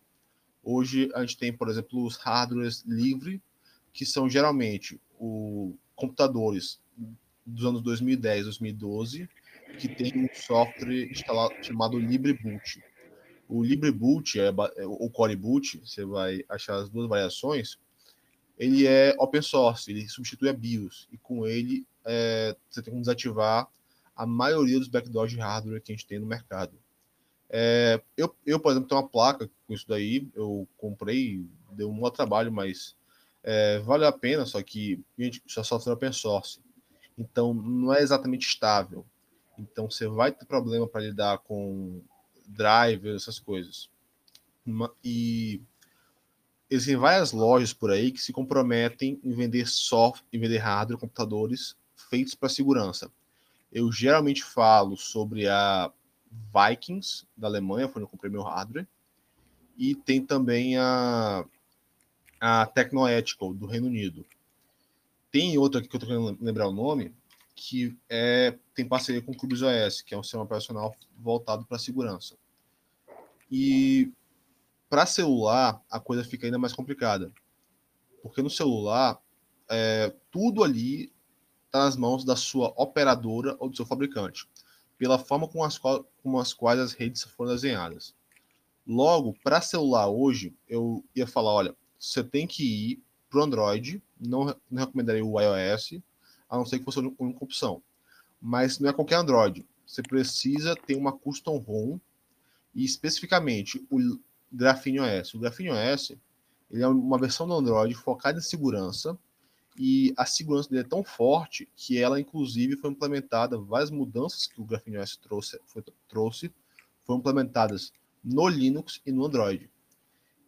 Hoje a gente tem, por exemplo, os hardwares livres, que são geralmente o computadores dos anos 2010, 2012, que tem um software instalado chamado LibreBoot. O LibreBoot, é, é, o Core Boot, você vai achar as duas variações, ele é open source, ele substitui a BIOS, e com ele é, você tem como desativar a maioria dos backdoors de hardware que a gente tem no mercado. É, eu, eu, por exemplo, tenho uma placa com isso daí, eu comprei, deu um maior trabalho, mas é, vale a pena, só que gente, só software open source. Então, não é exatamente estável. Então, você vai ter problema para lidar com drivers, essas coisas. E existem várias lojas por aí que se comprometem em vender software, em vender hardware, computadores feitos para segurança. Eu geralmente falo sobre a Vikings da Alemanha, foi onde eu comprei meu hardware, e tem também a, a Technoethical do Reino Unido. Tem outra aqui que eu estou querendo lembrar o nome, que é, tem parceria com o CubesOS, que é um sistema operacional voltado para segurança. E para celular, a coisa fica ainda mais complicada. Porque no celular, é, tudo ali está nas mãos da sua operadora ou do seu fabricante. pela forma com as, qual, com as quais as redes foram desenhadas. Logo, para celular hoje, eu ia falar, olha, você tem que ir para o Android, não, não recomendaria o iOS, a não ser que fosse a única opção. Mas não é qualquer Android. Você precisa ter uma custom ROM e especificamente o Graphene OS. O Graphene OS ele é uma versão do Android focada em segurança e a segurança dele é tão forte que ela, inclusive, foi implementada, várias mudanças que o Graphene OS trouxe, foi, trouxe foram implementadas no Linux e no Android.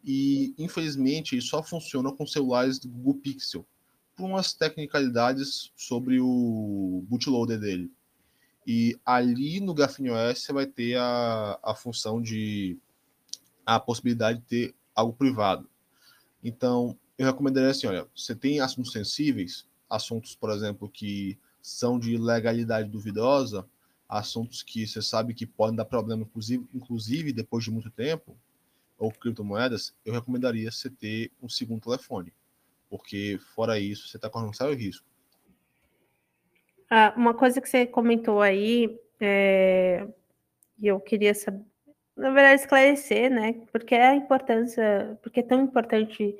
E, infelizmente, só funciona com celulares do Google Pixel, por umas tecnicalidades sobre o bootloader dele. E ali no Graphene OS você vai ter a, a função de a possibilidade de ter algo privado. Então, eu recomendaria assim, olha, você tem assuntos sensíveis, assuntos, por exemplo, que são de legalidade duvidosa, assuntos que você sabe que podem dar problema, inclusive, inclusive depois de muito tempo, ou criptomoedas, eu recomendaria você ter um segundo telefone, porque fora isso, você está correndo um sério risco. Ah, uma coisa que você comentou aí, é, e eu queria saber, na verdade, esclarecer, né? Porque é a importância, porque é tão importante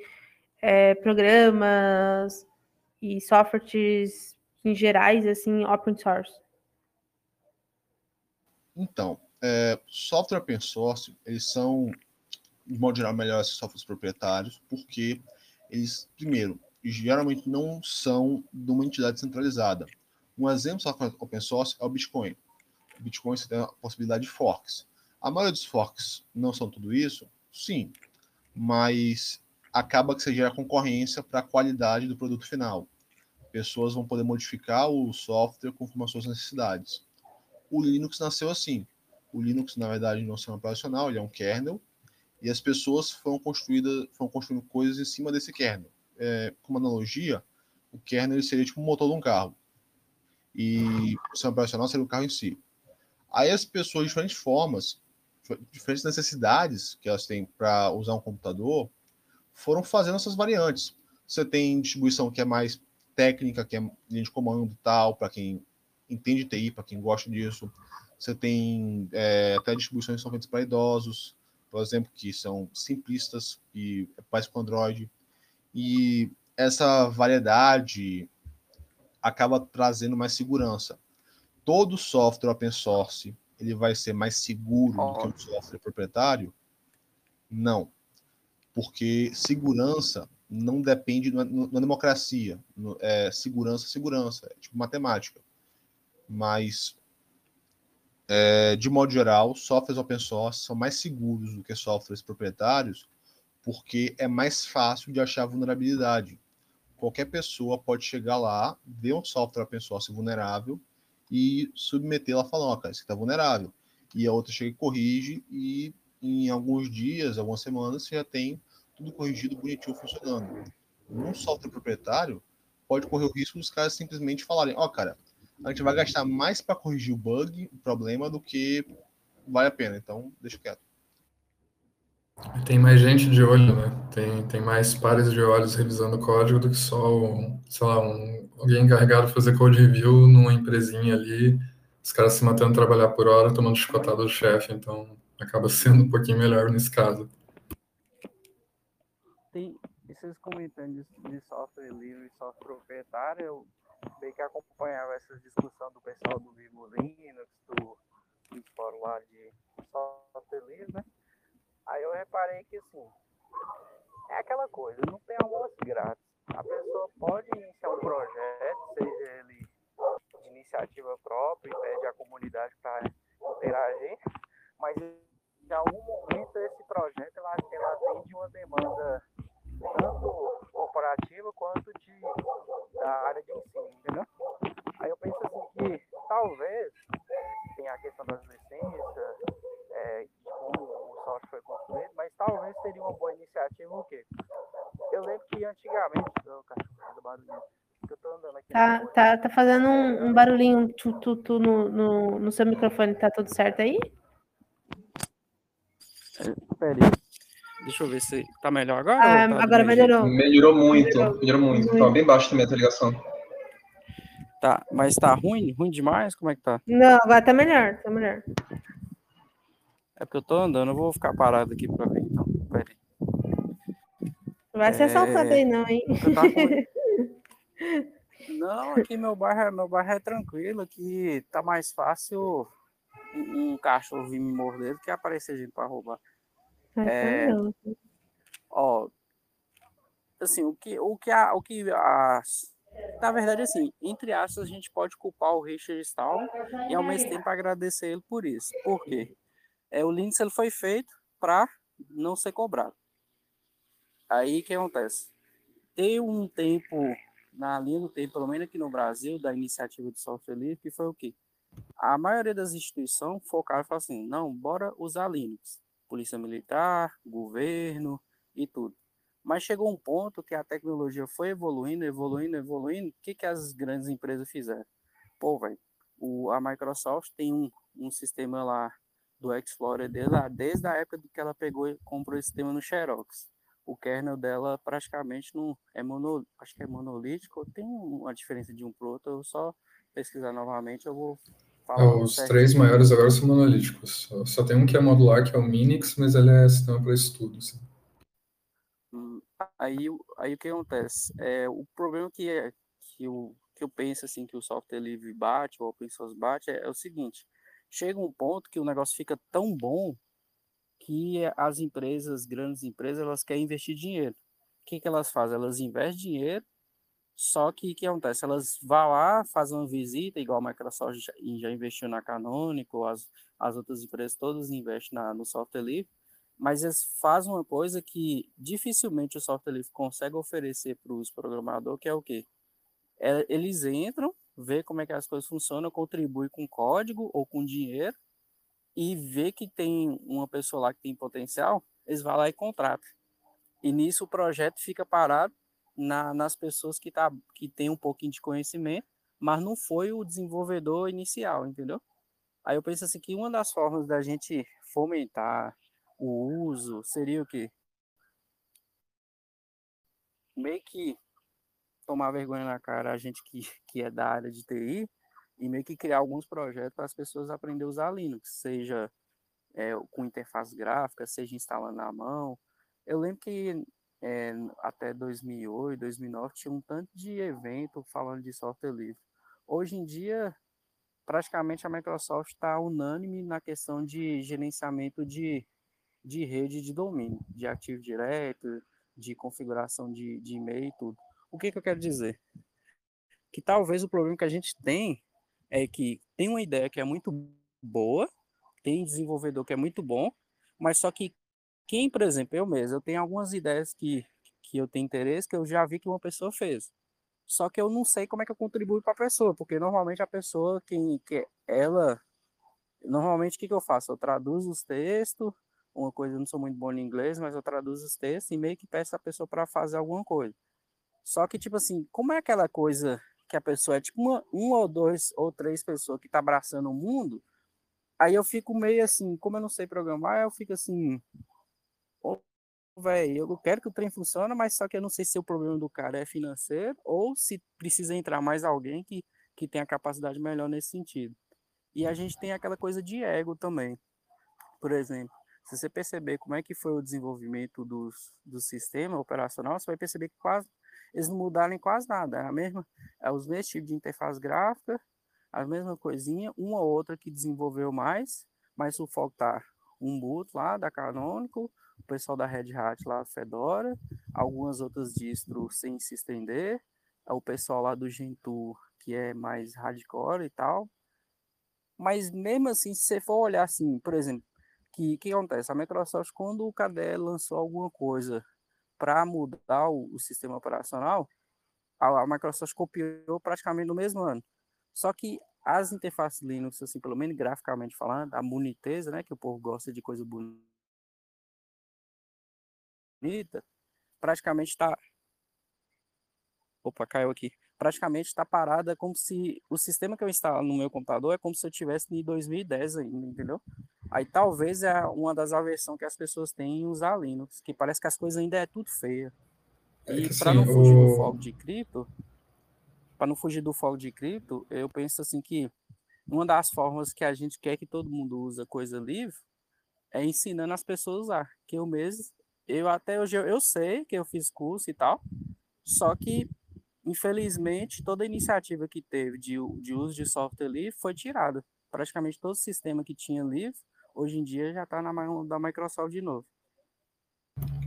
é, programas e softwares em gerais, assim, open source? Então, é, software open source, eles são, de modo geral, melhores softwares proprietários, porque eles, primeiro, geralmente não são de uma entidade centralizada. Um exemplo de software open source é o Bitcoin. O Bitcoin você tem a possibilidade de forks. A maioria dos forks não são tudo isso? Sim, mas acaba que você gera concorrência para a qualidade do produto final. Pessoas vão poder modificar o software conforme as suas necessidades. O Linux nasceu assim. O Linux, na verdade, não é um sistema operacional, ele é um kernel, e as pessoas foram, construídas, foram construindo coisas em cima desse kernel. É, como analogia, o kernel seria tipo o motor de um carro. E o sistema operacional seria o carro em si. Aí as pessoas, de diferentes formas, diferentes necessidades que elas têm para usar um computador, foram fazendo essas variantes. Você tem distribuição que é mais técnica, que é linha de comando tal, para quem entende TI, para quem gosta disso. Você tem é, até distribuições que são feitas para idosos, por exemplo, que são simplistas e faz com Android. E essa variedade acaba trazendo mais segurança. Todo software open source ele vai ser mais seguro do que um software proprietário? Não porque segurança não depende na, democracia. No, é, segurança, segurança, é tipo matemática. Mas, é, de modo geral, softwares open source são mais seguros do que softwares proprietários, porque é mais fácil de achar vulnerabilidade. Qualquer pessoa pode chegar lá, ver um software open source vulnerável e submetê-la falando, ó, cara, isso está vulnerável. E a outra chega e corrige e em alguns dias, algumas semanas, você já tem tudo corrigido, bonitinho, funcionando. Num software proprietário, pode correr o risco dos caras simplesmente falarem: Ó, cara, a gente vai gastar mais para corrigir o bug, o problema, do que vale a pena. Então, deixa quieto. Tem mais gente de olho, né? Tem, tem mais pares de olhos revisando o código do que só, um, sei lá, um, alguém encarregado de fazer code review numa empresinha ali, os caras se matando trabalhar por hora, tomando chicotada do chefe. Então, acaba [laughs] sendo um pouquinho melhor nesse caso. Tem esses comentários de, de software livre e software proprietário, eu meio que acompanhava essa discussão do pessoal do Vivo Linux, do, do fórum lá de software né? Aí eu reparei que assim, é aquela coisa, não tem almoço grátis. A pessoa pode iniciar um projeto, seja ele de iniciativa própria e pede a comunidade para interagir, mas em algum momento esse projeto ela, ela atende uma demanda tanto corporativa quanto de, da área de ensino, entendeu? Aí eu penso assim que talvez tem a questão das licenças, é, de como o software foi construído, mas talvez seria uma boa iniciativa o quê? Eu lembro que antigamente, oh, cachorro do barulhinho, eu tô andando aqui. Tá, tá, tá fazendo um, um barulhinho tu, tu, tu no, no, no seu microfone, tá tudo certo aí? Peraí. Deixa eu ver se tá melhor agora. Ah, tá agora melhorou. Melhorou muito, melhorou, melhorou muito. muito. Tava bem baixo também a ligação. Tá, mas tá ruim? Ruim demais? Como é que tá? Não, vai tá melhor, tá melhor. É porque eu tô andando, eu vou ficar parado aqui pra ver então. Pera aí. Não vai ser assaltado É, aí, não, hein? tava com- [laughs] Não, aqui meu bairro, é- meu bairro é tranquilo, aqui tá mais fácil um, um cachorro vir me morder do que aparecer gente pra roubar. É, não. ó, assim, o que, o que, a, o que a, na verdade, assim, entre aspas, a gente pode culpar o Richard Stallman e ao mesmo tempo agradecer ele por isso. Por quê? É, o Linux ele foi feito para não ser cobrado. Aí o que acontece? Tem um tempo, na linha do tempo, pelo menos aqui no Brasil, da iniciativa de software livre, que foi o quê? A maioria das instituições focaram e falaram assim, não, bora usar Linux. Polícia Militar, governo e tudo. Mas chegou um ponto que a tecnologia foi evoluindo, evoluindo, evoluindo. O que, que as grandes empresas fizeram? Pô, velho, a Microsoft tem um, um sistema lá do Explorer dele lá, desde a época que ela pegou e comprou esse sistema no Xerox. O kernel dela praticamente não é mono, acho que é monolítico, tem uma diferença de um pro outro, eu só pesquisar novamente, eu vou É, os três maiores agora são monolíticos. Só, só tem um que é modular, que é o Minix, mas ele é sistema para estudo. assim. Hum, Aí, o- aí o que acontece? É, o problema que, é, que, eu, que eu penso assim, que o software livre bate, ou o open source bate, é, é o seguinte: chega um ponto que o negócio fica tão bom que as empresas, grandes empresas, elas querem investir dinheiro. O que, que elas fazem? Elas investem dinheiro, só que o que acontece? Elas vão lá, fazem uma visita, igual a Microsoft já, já investiu na Canonical, as, as outras empresas todas investem na, no software livre, mas eles fazem uma coisa que dificilmente o software livre consegue oferecer para os programadores, que é o quê? É, eles entram, vê como é que as coisas funcionam, contribui com código ou com dinheiro, e vê que tem uma pessoa lá que tem potencial, eles vão lá e contratam. E nisso o projeto fica parado na, nas pessoas que, tá, que tem um pouquinho de conhecimento, mas não foi o desenvolvedor inicial, entendeu? Aí eu penso assim que uma das formas da gente fomentar o uso seria o quê? Meio que tomar vergonha na cara a gente que, que é da área de TI e meio que criar alguns projetos para as pessoas aprenderem a usar Linux, seja é, com interface gráfica, seja instalando na mão. Eu lembro que é, até 2008, 2009 tinha um tanto de evento falando de software livre. Hoje em dia, praticamente a Microsoft está unânime na questão de gerenciamento de, de rede de domínio, de Active Directory, de configuração de, de e-mail e tudo. O que, que eu quero dizer? Que talvez o problema que a gente tem é que tem uma ideia que é muito boa, tem desenvolvedor que é muito bom, mas só que quem, por exemplo, eu mesmo, eu tenho algumas ideias que, que eu tenho interesse, que eu já vi que uma pessoa fez. Só que eu não sei como é que eu contribuo para a pessoa, porque normalmente a pessoa, quem, que ela, normalmente o que, que eu faço? Eu traduzo os textos, uma coisa, eu não sou muito bom em inglês, mas eu traduzo os textos e meio que peço a pessoa para fazer alguma coisa. Só que, tipo assim, como é aquela coisa que a pessoa é tipo uma, uma ou dois ou três pessoas que tá abraçando o mundo, aí eu fico meio assim, como eu não sei programar, eu fico assim, velho, eu quero que o trem funcione, mas só que eu não sei se o problema do cara é financeiro ou se precisa entrar mais alguém que, que tenha capacidade melhor nesse sentido. E a gente tem aquela coisa de ego também. Por exemplo, se você perceber como é que foi o desenvolvimento dos, do sistema operacional, você vai perceber que quase eles não mudaram em quase nada. É a mesma, é os mesmos tipos de interface gráfica, a mesma coisinha, uma ou outra que desenvolveu mais, mas o foco tá um boot lá da Canonical, o pessoal da Red Hat lá, Fedora, algumas outras distros sem se estender, o pessoal lá do Gentoo, que é mais hardcore e tal. Mas mesmo assim, se você for olhar assim, por exemplo, que que acontece? A Microsoft, quando o KDE lançou alguma coisa para mudar o, o, sistema operacional, a, a, Microsoft copiou praticamente no mesmo ano. Só que as interfaces Linux, assim, pelo menos graficamente falando, a boniteza, né, que o povo gosta de coisa bonita, praticamente está Opa, caiu aqui. Praticamente está parada como se o sistema que eu instalo no meu computador é como se eu tivesse em 2010 ainda, entendeu? Aí talvez é uma das aversões que as pessoas têm em usar Linux, que parece que as coisas ainda é tudo feia. É E para assim, não fugir do foco de cripto, para não fugir do foco de cripto, eu penso assim que uma das formas que a gente quer que todo mundo use coisa livre é ensinando as pessoas a usar. Que eu mesmo, eu até hoje eu, eu sei que eu fiz curso e tal, só que infelizmente toda iniciativa que teve de, de uso de software livre foi tirada. Praticamente todo o sistema que tinha livre, hoje em dia já está na mão da Microsoft de novo.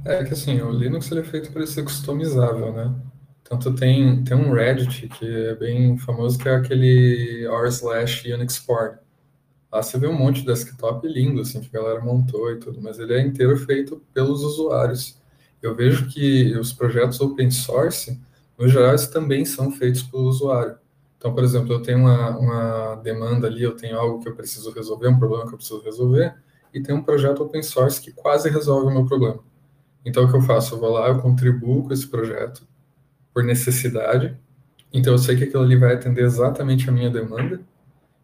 É que assim, o Linux ele é feito para ser customizável, né? Tanto tem, tem um Reddit que é bem famoso, que é aquele r slash unixport. Lá você vê um monte de desktop lindo, assim, que a galera montou e tudo, mas ele é inteiro feito pelos usuários. Eu vejo que os projetos open source, no geral, também são feitos pelo usuário. Então, por exemplo, eu tenho uma, uma demanda ali, eu tenho algo que eu preciso resolver, um problema que eu preciso resolver, e tem um projeto open source que quase resolve o meu problema. Então, o que eu faço? Eu vou lá, eu contribuo com esse projeto, por necessidade. Então eu sei que aquilo ali vai atender exatamente a minha demanda.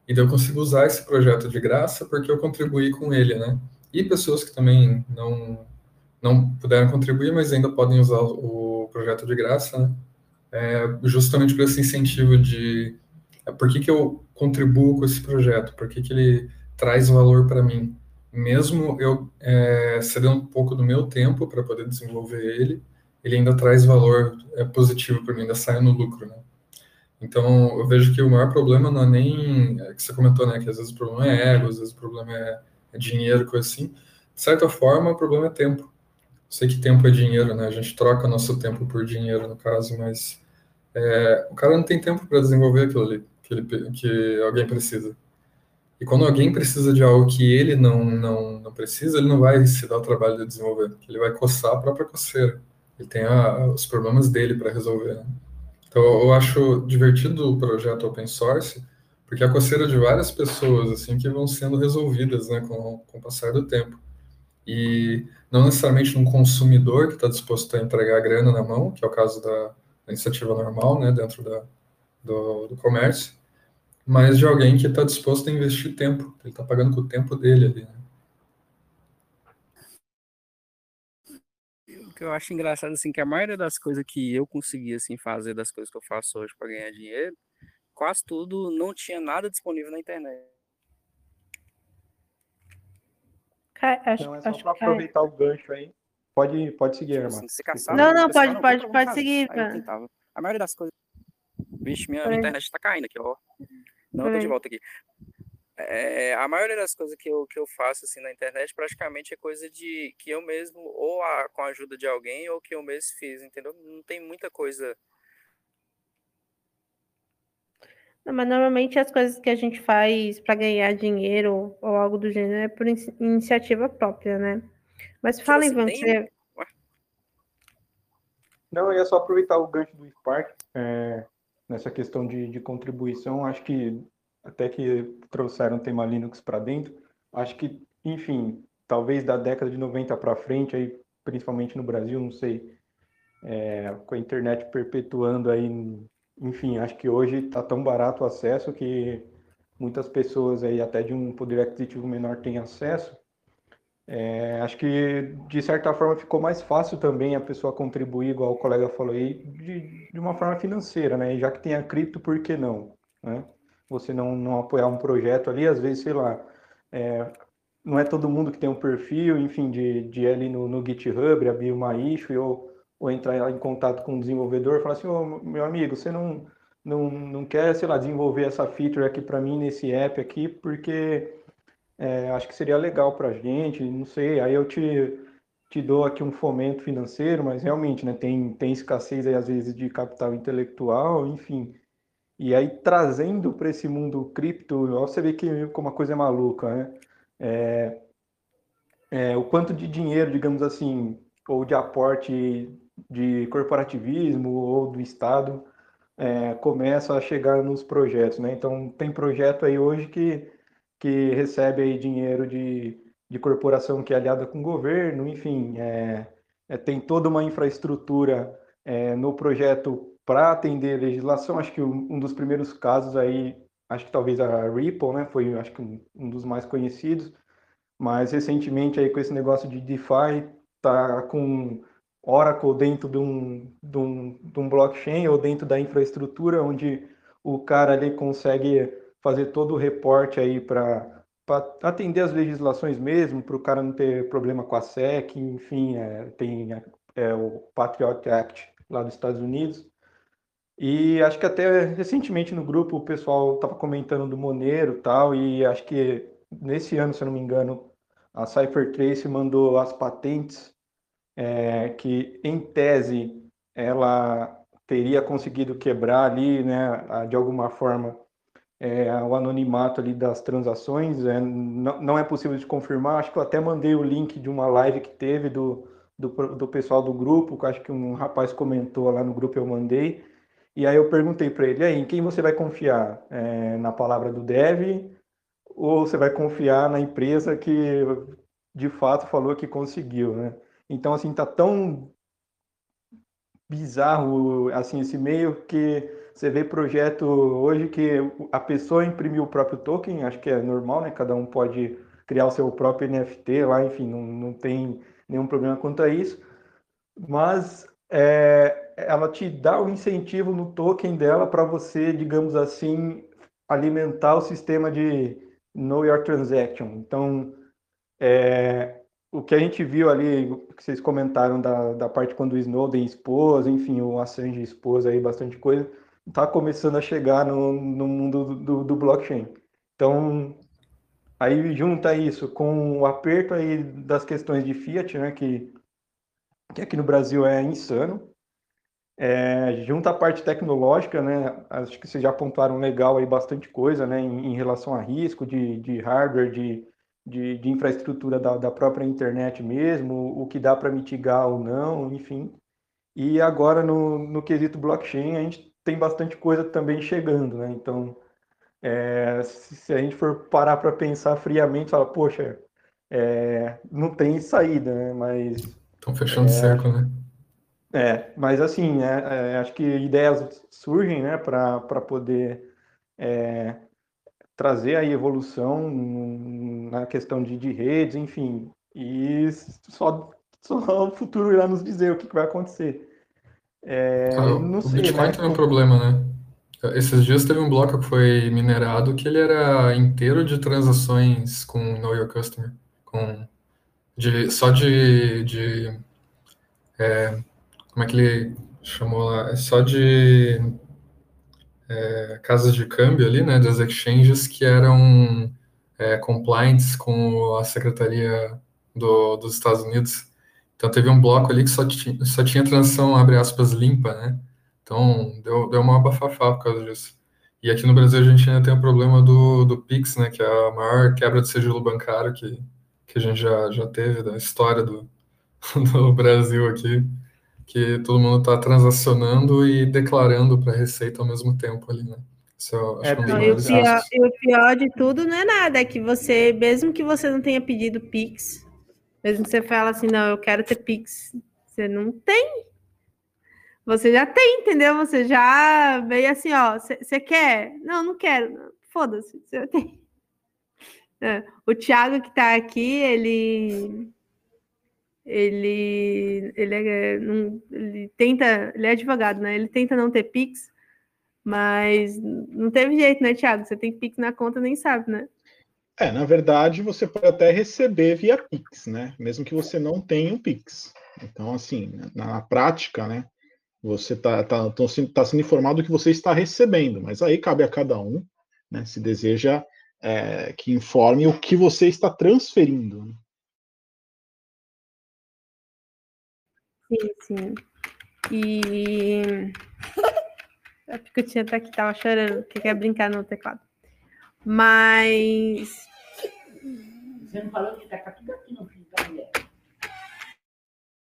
Então eu consigo usar esse projeto de graça porque eu contribuí com ele, né? E pessoas que também não não puderam contribuir, mas ainda podem usar o projeto de graça, né? É justamente por esse incentivo de é, por que, que eu contribuo com esse projeto, por que, que ele traz valor para mim, mesmo eu é, cedendo um pouco do meu tempo para poder desenvolver ele, ele ainda traz valor é, positivo para mim, ainda sai no lucro, né? Então, eu vejo que o maior problema não é nem, é, que você comentou, né, que às vezes o problema é ego, às vezes o problema é, é dinheiro, coisa assim. De certa forma, o problema é tempo. Eu sei que tempo é dinheiro, né? A gente troca nosso tempo por dinheiro, no caso, mas é, o cara não tem tempo para desenvolver aquilo ali, que, ele, que alguém precisa. E quando alguém precisa de algo que ele não, não, não precisa, ele não vai se dar o trabalho de desenvolver, ele vai coçar a própria coceira. Ele tem a, os problemas dele para resolver. Né? Então, eu acho divertido o projeto open source, porque a coceira de várias pessoas assim que vão sendo resolvidas né, com, com o passar do tempo. E não necessariamente um consumidor que está disposto a entregar a grana na mão, que é o caso da, da iniciativa normal, né, dentro da, do, do comércio, mas de alguém que está disposto a investir tempo. Ele está pagando com o tempo dele ali. Né? Que eu acho engraçado, assim, que a maioria das coisas que eu consegui, assim, fazer, das coisas que eu faço hoje para ganhar dinheiro, quase tudo não tinha nada disponível na internet. Acho, então é só para aproveitar o gancho aí. Pode, pode seguir, tipo irmão. Assim, não, não, pode, pode, pode seguir. A maioria das coisas. Vixe, minha, minha internet está caindo aqui, ó. Não, eu tô de volta aqui. É, a maioria das coisas que eu, que eu faço assim na internet praticamente é coisa de que eu mesmo, ou a, com a ajuda de alguém, ou que eu mesmo fiz, entendeu? Não tem muita coisa. Não, mas normalmente as coisas que a gente faz para ganhar dinheiro ou algo do gênero é por in iniciativa própria, né? Mas fala, Ivan, tem... você... Não, eu ia só aproveitar o gancho do Spark é, nessa questão de, de contribuição. Acho que até que trouxeram o tema Linux para dentro. Acho que, enfim, talvez da década de 90 para frente, aí, principalmente no Brasil, não sei, é, com a internet perpetuando aí, enfim, acho que hoje está tão barato o acesso que muitas pessoas aí até de um poder aquisitivo menor têm acesso. É, acho que de certa forma ficou mais fácil também a pessoa contribuir, igual o colega falou aí, de, de uma forma financeira, né? E já que tem a cripto, por que não? Né? Você não, não apoiar um projeto ali, às vezes, sei lá, é, não é todo mundo que tem um perfil, enfim, de, de ir ali no, no GitHub, abrir uma issue ou, ou entrar em contato com o desenvolvedor e falar assim, oh, meu amigo, você não, não, não quer, sei lá, desenvolver essa feature aqui para mim nesse app aqui, porque é, acho que seria legal para a gente, não sei, aí eu te, te dou aqui um fomento financeiro, mas realmente, né, tem, tem escassez aí às vezes de capital intelectual, enfim, e aí, trazendo para esse mundo cripto, você vê que como uma coisa é maluca, né? É, é, o quanto de dinheiro, digamos assim, ou de aporte de corporativismo ou do Estado é, começa a chegar nos projetos, né? Então, tem projeto aí hoje que, que recebe aí dinheiro de, de corporação que é aliada com o governo, enfim, é, é tem toda uma infraestrutura é, no projeto para atender a legislação. Acho que um dos primeiros casos aí, acho que talvez a Ripple, né, foi acho que um, dos mais conhecidos, mas recentemente aí com esse negócio de DeFi, tá com Oracle dentro de um, de um, de um blockchain ou dentro da infraestrutura, onde o cara ali consegue fazer todo o reporte aí para atender as legislações mesmo, para o cara não ter problema com a SEC, enfim, é, tem é, o Patriot Act lá dos Estados Unidos. E acho que até recentemente no grupo o pessoal estava comentando do Monero tal, e acho que nesse ano, se eu não me engano, a CypherTrace mandou as patentes é, que, em tese, ela teria conseguido quebrar ali, né, de alguma forma, é, o anonimato ali das transações. É, não, não é possível de confirmar. Acho que eu até mandei o link de uma live que teve do, do, do pessoal do grupo, que acho que um rapaz comentou lá no grupo, eu mandei. E aí eu perguntei para ele, aí, em quem você vai confiar? É, na palavra do dev ou você vai confiar na empresa que de fato falou que conseguiu, né? Então, assim, tá tão bizarro, assim, esse meio que você vê projeto hoje que a pessoa imprimiu o próprio token, acho que é normal, né? Cada um pode criar o seu próprio NFT lá, enfim, não, não tem nenhum problema quanto a isso. Mas é, ela te dá o um incentivo no token dela para você, digamos assim, alimentar o sistema de Know Your Transaction. Então, é, o que a gente viu ali, que vocês comentaram da, da parte quando o Snowden expôs, enfim, o Assange expôs aí bastante coisa, está começando a chegar no, no mundo do, do, blockchain. Então, aí junta isso com o aperto aí das questões de fiat, né, que, que aqui no Brasil é insano, é, junta a parte tecnológica, né? Acho que vocês já pontuaram legal aí bastante coisa, né? Em, em relação a risco de, de hardware, de, de, de infraestrutura da, da, própria internet mesmo, o que dá para mitigar ou não, enfim. E agora no, no quesito blockchain a gente tem bastante coisa também chegando, né? Então, é, se, se, a gente for parar para pensar friamente, fala, poxa, é, não tem saída, né? Mas estão fechando é, cerco, né? É, mas assim, é, é, acho que ideias surgem, né, para poder é, trazer a evolução na questão de, de redes, enfim, e só, só [laughs] o futuro irá nos dizer o que, que vai acontecer. É, ah, o sei, Bitcoin né? tem um problema, né? Esses dias teve um bloco que foi minerado que ele era inteiro de transações com Know Your Customer, com de, só de, de é, como é que ele chamou lá? É só de é, casas de câmbio ali, né, das exchanges que eram é, compliantes com a Secretaria do, dos Estados Unidos. Então teve um bloco ali que só tinha, só tinha transação, abre aspas, limpa, né? Então deu, deu uma bafafá por causa disso. E aqui no Brasil a gente ainda tem o problema do, do Pix, né, que é a maior quebra de sigilo bancário que, que a gente já, já teve da história do, [laughs] do Brasil aqui que todo mundo está transacionando e declarando para a Receita ao mesmo tempo ali, né? Isso é, é não, e, o pior, e o pior de tudo não é nada, é que você, mesmo que você não tenha pedido Pix, mesmo que você fala assim, não, eu quero ter Pix, você não tem. Você já tem, entendeu? Você já veio assim, ó, você quer? Não, não quero. Foda-se, você tem. O Thiago que está aqui, ele ele ele, é, não, ele tenta, ele é advogado, né? Ele tenta não ter Pix, mas não teve jeito, né, Thiago? Você tem Pix na conta, nem sabe, né? É, na verdade, você pode até receber via Pix, né? Mesmo que você não tenha um Pix. Então, assim, na, na prática, né? Você está tá, tá, tá sendo informado do que você está recebendo, mas aí cabe a cada um, né? Se deseja é, que informe o que você está transferindo. Né? Sim, sim. E. [laughs] É porque eu tinha até que tava chorando, que quer brincar no teclado. Mas. Você não falou que tá tudo aqui no mulher.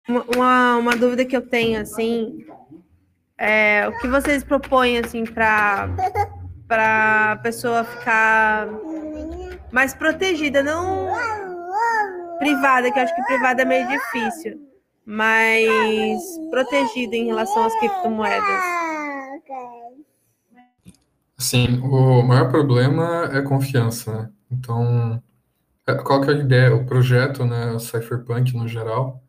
Uma, uma, uma dúvida que eu tenho, assim, é o que vocês propõem, assim, para para a pessoa ficar mais protegida, não privada, que eu acho que privada é meio difícil mais protegida em relação às criptomoedas? Sim, o maior problema é confiança, né? Então, é, qual que é a ideia? O projeto, né, o Cypherpunk no geral,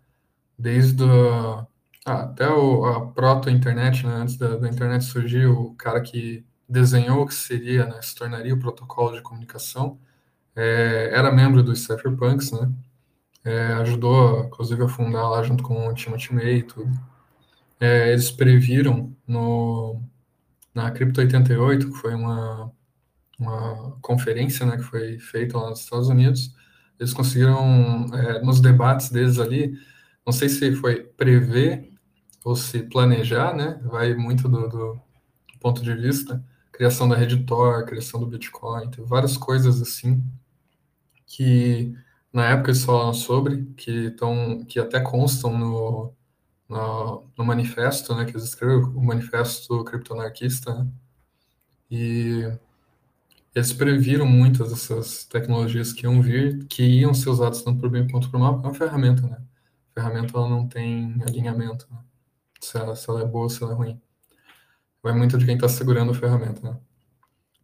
desde a, Ah, até o, a proto-internet, né, antes da, da, internet surgir, o cara que desenhou que seria, né, se tornaria o protocolo de comunicação, é, era membro dos Cypherpunks, né, é, ajudou, inclusive, a fundar lá junto com o Timothy May e tudo. É, eles previram no, na Crypto 88, que foi uma, uma conferência né, que foi feita lá nos Estados Unidos, eles conseguiram, é, nos debates deles ali, não sei se foi prever ou se planejar, né? Vai muito do, do ponto de vista, criação da rede Tor, criação do Bitcoin, várias coisas assim que na época eles falaram sobre, que estão, que até constam no, no, no, manifesto, né, que eles escreveram, o manifesto criptonarquista, né? e eles previram muitas dessas tecnologias que iam vir, que iam ser usadas tanto o bem quanto o mal, é uma ferramenta, né? A ferramenta ela não tem alinhamento, né? se ela, se ela é boa se ela é ruim. Vai muito de quem está segurando a ferramenta, né?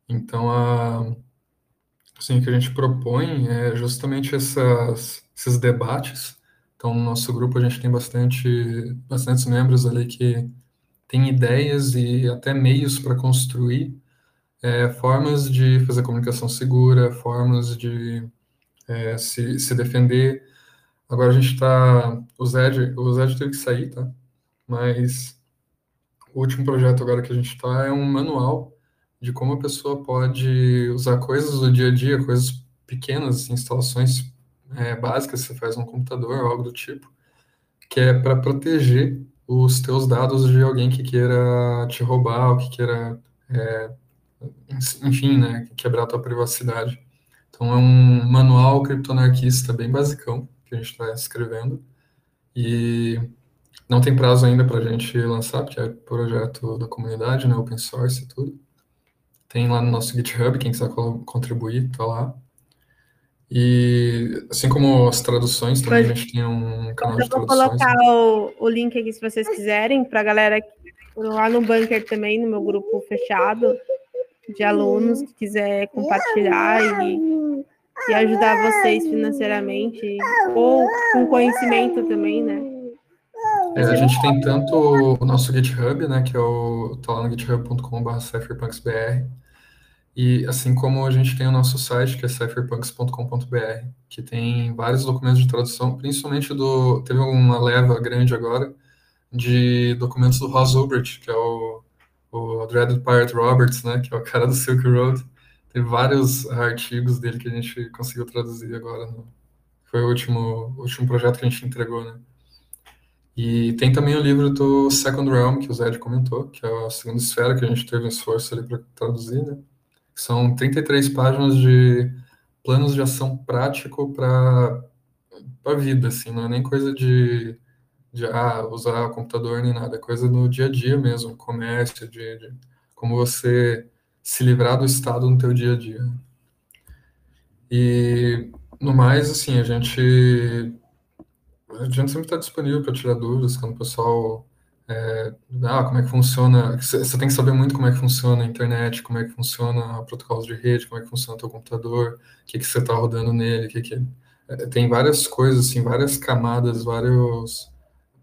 Então, a, assim, o que a gente propõe é justamente essas, esses debates. Então, no nosso grupo, a gente tem bastante, bastantes membros ali que têm ideias e até meios para construir é, formas de fazer comunicação segura, formas de é, se, se defender. Agora a gente está. O Zed, o Zed teve que sair, tá? Mas o último projeto agora que a gente está é um manual de como a pessoa pode usar coisas do dia a dia, coisas pequenas, instalações é, básicas você faz no computador, algo do tipo, que é para proteger os teus dados de alguém que queira te roubar, ou que queira, é, enfim, né, quebrar a tua privacidade. Então é um manual criptonarquista bem basicão que a gente está escrevendo e não tem prazo ainda para a gente lançar, porque é projeto da comunidade, né, open source e tudo. Tem lá no nosso GitHub, quem quiser contribuir, tá lá. E assim como as traduções, também a gente tem um canal de traduções. Eu vou colocar né? o, o link aqui se vocês quiserem, para a galera lá no Bunker também, no meu grupo fechado de alunos que quiser compartilhar e, e ajudar vocês financeiramente ou com conhecimento também, né? É, a gente tem tanto o nosso GitHub, né, que é o tá lá no github.com.br cypherpunksbr, e assim como a gente tem o nosso site, que é cypherpunks.com.br, que tem vários documentos de tradução, principalmente do teve uma leva grande agora de documentos do Ross Ulbricht, que é o, o Dreaded Pirate Roberts, né, que é o cara do Silk Road. Tem vários artigos dele que a gente conseguiu traduzir agora. No, foi o último, o último projeto que a gente entregou, né? E tem também o livro do Second Realm, que o Zed comentou, que é a segunda esfera que a gente teve um esforço ali para traduzir, né? São 33 páginas de planos de ação prático para a vida, assim, não é nem coisa de, de ah, usar o computador nem nada, é coisa no dia a dia mesmo, comércio, de, de como você se livrar do estado no teu dia a dia. E no mais, assim, a gente a gente sempre está disponível para tirar dúvidas quando o pessoal. É, ah, como é que funciona? Você tem que saber muito como é que funciona a internet, como é que funciona protocolos de rede, como é que funciona o teu computador, o que, que você está rodando nele, que que, é, tem várias coisas, assim, várias camadas, vários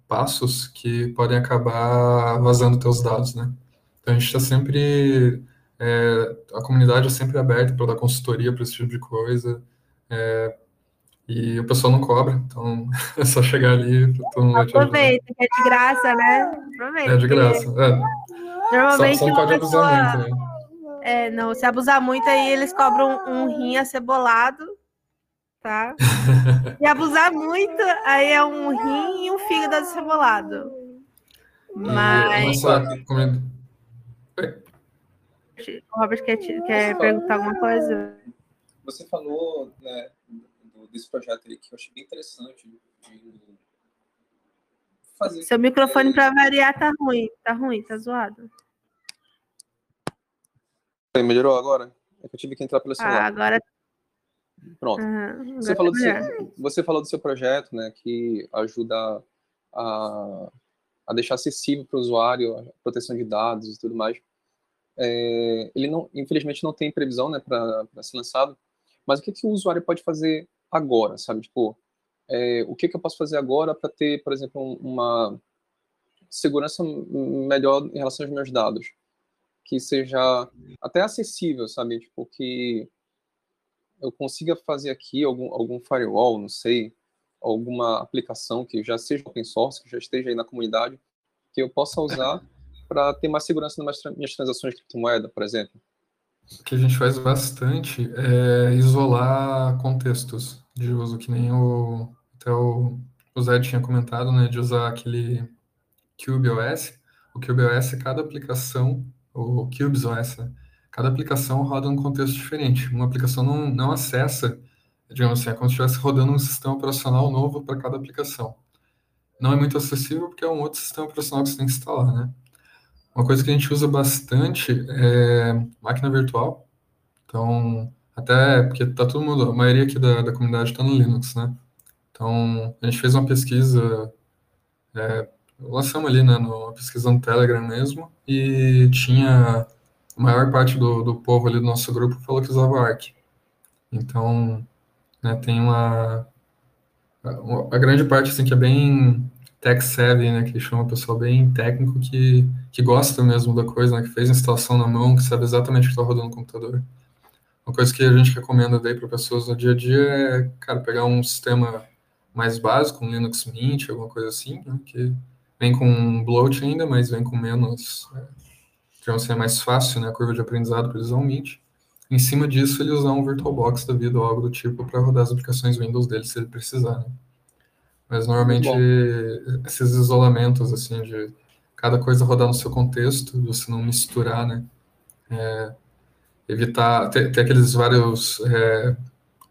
passos que podem acabar vazando teus dados, né? Então a gente está sempre. É, a comunidade é sempre aberta para dar consultoria para esse tipo de coisa. É, e o pessoal não cobra, então [laughs] é só chegar ali, Aproveita, que é de graça, né? Aproveita. É de graça. É. Normalmente só, só não pode pessoa... abusar muito, né? É, não, se abusar muito, aí eles cobram um rim acebolado, tá? [laughs] e abusar muito, aí é um rim e um fígado acebolado. Mas. Nossa, como... O Robert quer, quer perguntar alguma coisa? Você falou, né, desse projeto aí que eu achei bem interessante de fazer. Seu microfone para variar tá ruim, tá ruim, tá zoado. Melhorou agora? É que eu tive que entrar pelo celular. Ah, agora. Pronto. Uhum, você, falou do seu, você falou do seu projeto, né, que ajuda a, a deixar acessível para o usuário a proteção de dados e tudo mais. É, ele não, infelizmente, não tem previsão, né, para ser lançado. Mas o que, que o usuário pode fazer agora, sabe? Tipo, é, o que, que eu posso fazer agora para ter, por exemplo, uma, segurança melhor em relação aos meus dados. Que seja até acessível, sabe? Tipo, que eu consiga fazer aqui algum, algum firewall, não sei, alguma aplicação que já seja open source, que já esteja aí na comunidade, que eu possa usar [laughs] para ter mais segurança nas minhas transações de criptomoeda, por exemplo. O que a gente faz bastante é isolar contextos de uso, que nem o, até o, o Zé tinha comentado, né, de usar aquele CubeOS. O CubeOS, cada aplicação, o CubesOS, né, cada aplicação roda num contexto diferente. Uma aplicação não, não acessa, digamos assim, é como se estivesse rodando um sistema operacional novo para cada aplicação. Não é muito acessível porque é um outro sistema operacional que você tem que instalar, né? Uma coisa que a gente usa bastante é máquina virtual. Então, até porque tá todo mundo, a maioria aqui da, da comunidade está no Linux, né? Então, a gente fez uma pesquisa, é, lançamos ali, né, no, pesquisa no Telegram mesmo, e tinha, a maior parte do, do povo ali do nosso grupo falou que usava Arc. Então, né, tem uma, a, a grande parte, assim, que é bem tech savvy, né, que chama o pessoal bem técnico que, que gosta mesmo da coisa, né, que fez instalação na mão, que sabe exatamente o que está rodando no computador. Uma coisa que a gente recomenda daí para pessoas no dia a dia é, cara, pegar um sistema mais básico, um Linux Mint, alguma coisa assim, né, que vem com bloat ainda, mas vem com menos, é, digamos assim, é mais fácil, né, a curva de aprendizado para usar um Mint. Em cima disso, ele usar um VirtualBox da vida ou algo do tipo para rodar as aplicações Windows dele, se ele precisar, né. Mas normalmente esses isolamentos, assim, de cada coisa rodar no seu contexto, você não misturar, né? É, evitar, ter, ter, aqueles vários é,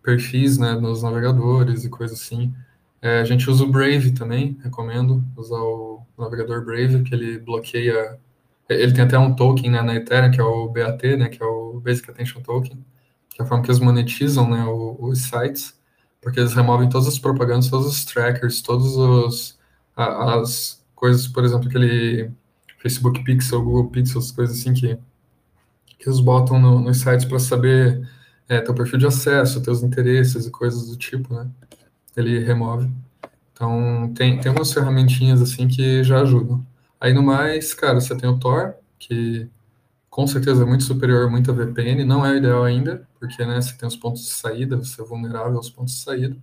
perfis, né, nos navegadores e coisas assim. É, a gente usa o Brave também, recomendo usar o navegador Brave, que ele bloqueia, ele tem até um token né, na Ethereum, que é o BAT, né, que é o Basic Attention Token, que é a forma que eles monetizam né, os sites porque eles removem todas as propagandas, todos os trackers, todos os as coisas, por exemplo, aquele Facebook Pixel, Google Pixel, as coisas assim que, que eles botam no, nos sites para saber é, teu perfil de acesso, teus interesses e coisas do tipo, né? Ele remove. Então, tem, tem umas ferramentinhas assim que já ajudam. Aí no mais, cara, você tem o Tor, que com certeza é muito superior muito a VPN, não é o ideal ainda, porque né, você tem os pontos de saída, você é vulnerável aos pontos de saída,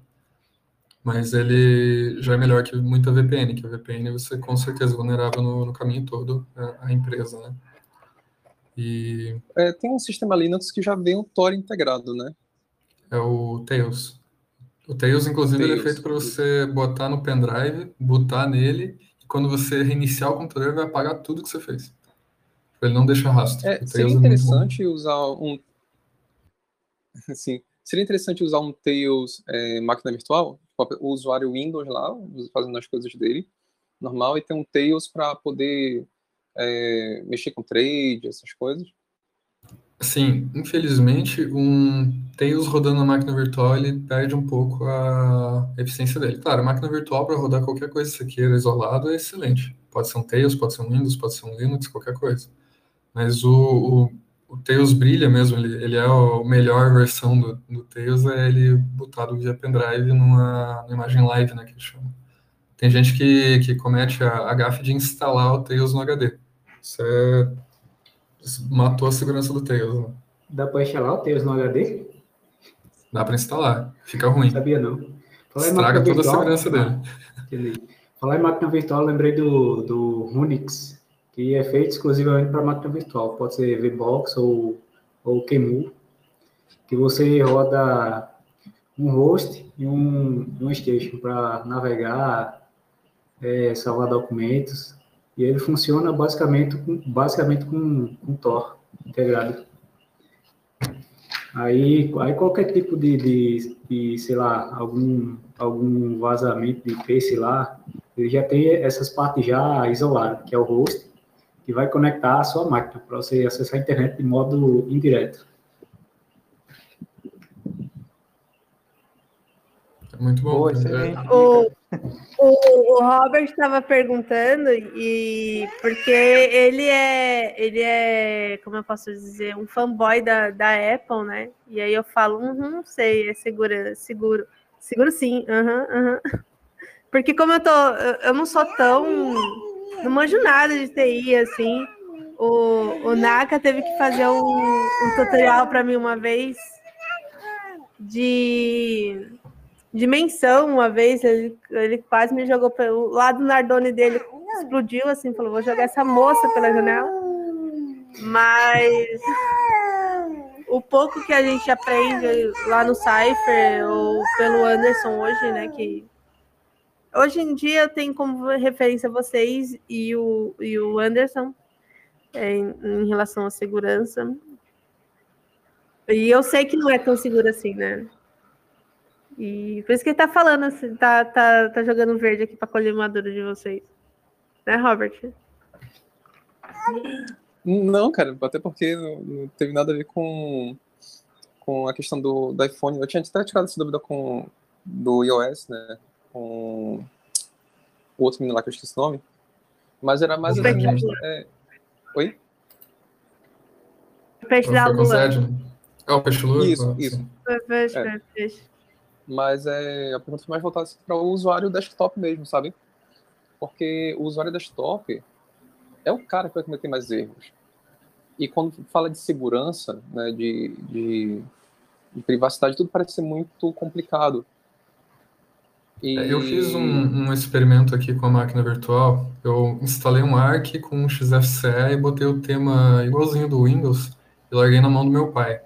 mas ele já é melhor que muita VPN, que a VPN você com certeza é vulnerável no, no caminho todo à, empresa, né? E... É, tem um sistema Linux que já vem o Tor integrado, né? É o Tails. O Tails, inclusive, Tails. ele é feito para você botar no pendrive, botar nele, e quando você reiniciar o computador, ele vai apagar tudo que você fez. Ele não deixa rastro. É, seria interessante é usar um. [laughs] Sim. Seria interessante usar um Tails é, máquina virtual, o usuário Windows lá, fazendo as coisas dele, normal, e ter um Tails para poder é, mexer com trade, essas coisas. Sim, infelizmente, um Tails rodando na máquina virtual, ele perde um pouco a eficiência dele. Claro, a máquina virtual para rodar qualquer coisa que você queira isolado é excelente. Pode ser um Tails, pode ser um Windows, pode ser um Linux, qualquer coisa. Mas o, o, o Tails brilha mesmo, ele, ele é a melhor versão do, do Tails, é ele botado via pendrive numa, numa imagem live, né, que chama. Tem gente que, que comete a, a gafe de instalar o Tails no HD. Isso é... Isso matou a segurança do Tails. Né? Dá para instalar o Tails no HD? Dá para instalar, fica ruim. Não sabia não. Falar Estraga toda virtual, a segurança dele. [laughs] Falar em máquina virtual, lembrei do, do Unix, que é feito exclusivamente para máquina virtual. Pode ser VBox ou, ou QEMU, que você roda um host e um, um station para navegar, é, salvar documentos. E ele funciona basicamente com, basicamente com, com Tor integrado. Aí, aí qualquer tipo de, de, de, sei lá, algum, algum vazamento de IP, sei lá, ele já tem essas partes já isoladas, que é o host, que vai conectar a sua máquina para você acessar a internet de modo indireto. É muito bom. o, o, o Robert estava perguntando e porque ele é ele é como eu posso dizer um fanboy da, da Apple, né? E aí eu falo, uhum, sei, é segura, seguro, seguro sim, uhum, uhum. Porque como eu tô, eu não sou tão não manjo nada de TI, assim. O, o Naka teve que fazer um, um tutorial para mim uma vez de dimensão uma vez, ele, ele quase me jogou pelo lado do Nardone dele, explodiu assim, falou, vou jogar essa moça pela janela. Mas o pouco que a gente aprende lá no Cypher ou pelo Anderson hoje, né, que hoje em dia tenho como referência vocês e o, e o Anderson é, em, em relação à segurança. E eu sei que não é tão seguro assim, né? E por isso que ele tá falando, assim, tá, tá, tá jogando verde aqui para colher madura de vocês. Né, Robert? Não, cara, até porque não, não teve nada a ver com, com a questão do, do iPhone. Eu tinha até tirado essa dúvida com do iOS, né? Com o outro menino lá que eu esqueci o nome. Mas era mais assim. É... Oi? Peixe da lua. É o peixe lua? Isso, isso. Foi peixe, é. peixe. Mas é, a pergunta foi mais voltada assim, para o usuário desktop mesmo, sabe? Porque o usuário desktop é o cara que vai cometer mais erros. E quando fala de segurança, né, de, de, de privacidade, tudo parece ser muito complicado. E... É, eu fiz um, um, experimento aqui com a máquina virtual. Eu instalei um ARC com um XFCE e botei o tema igualzinho do Windows e larguei na mão do meu pai.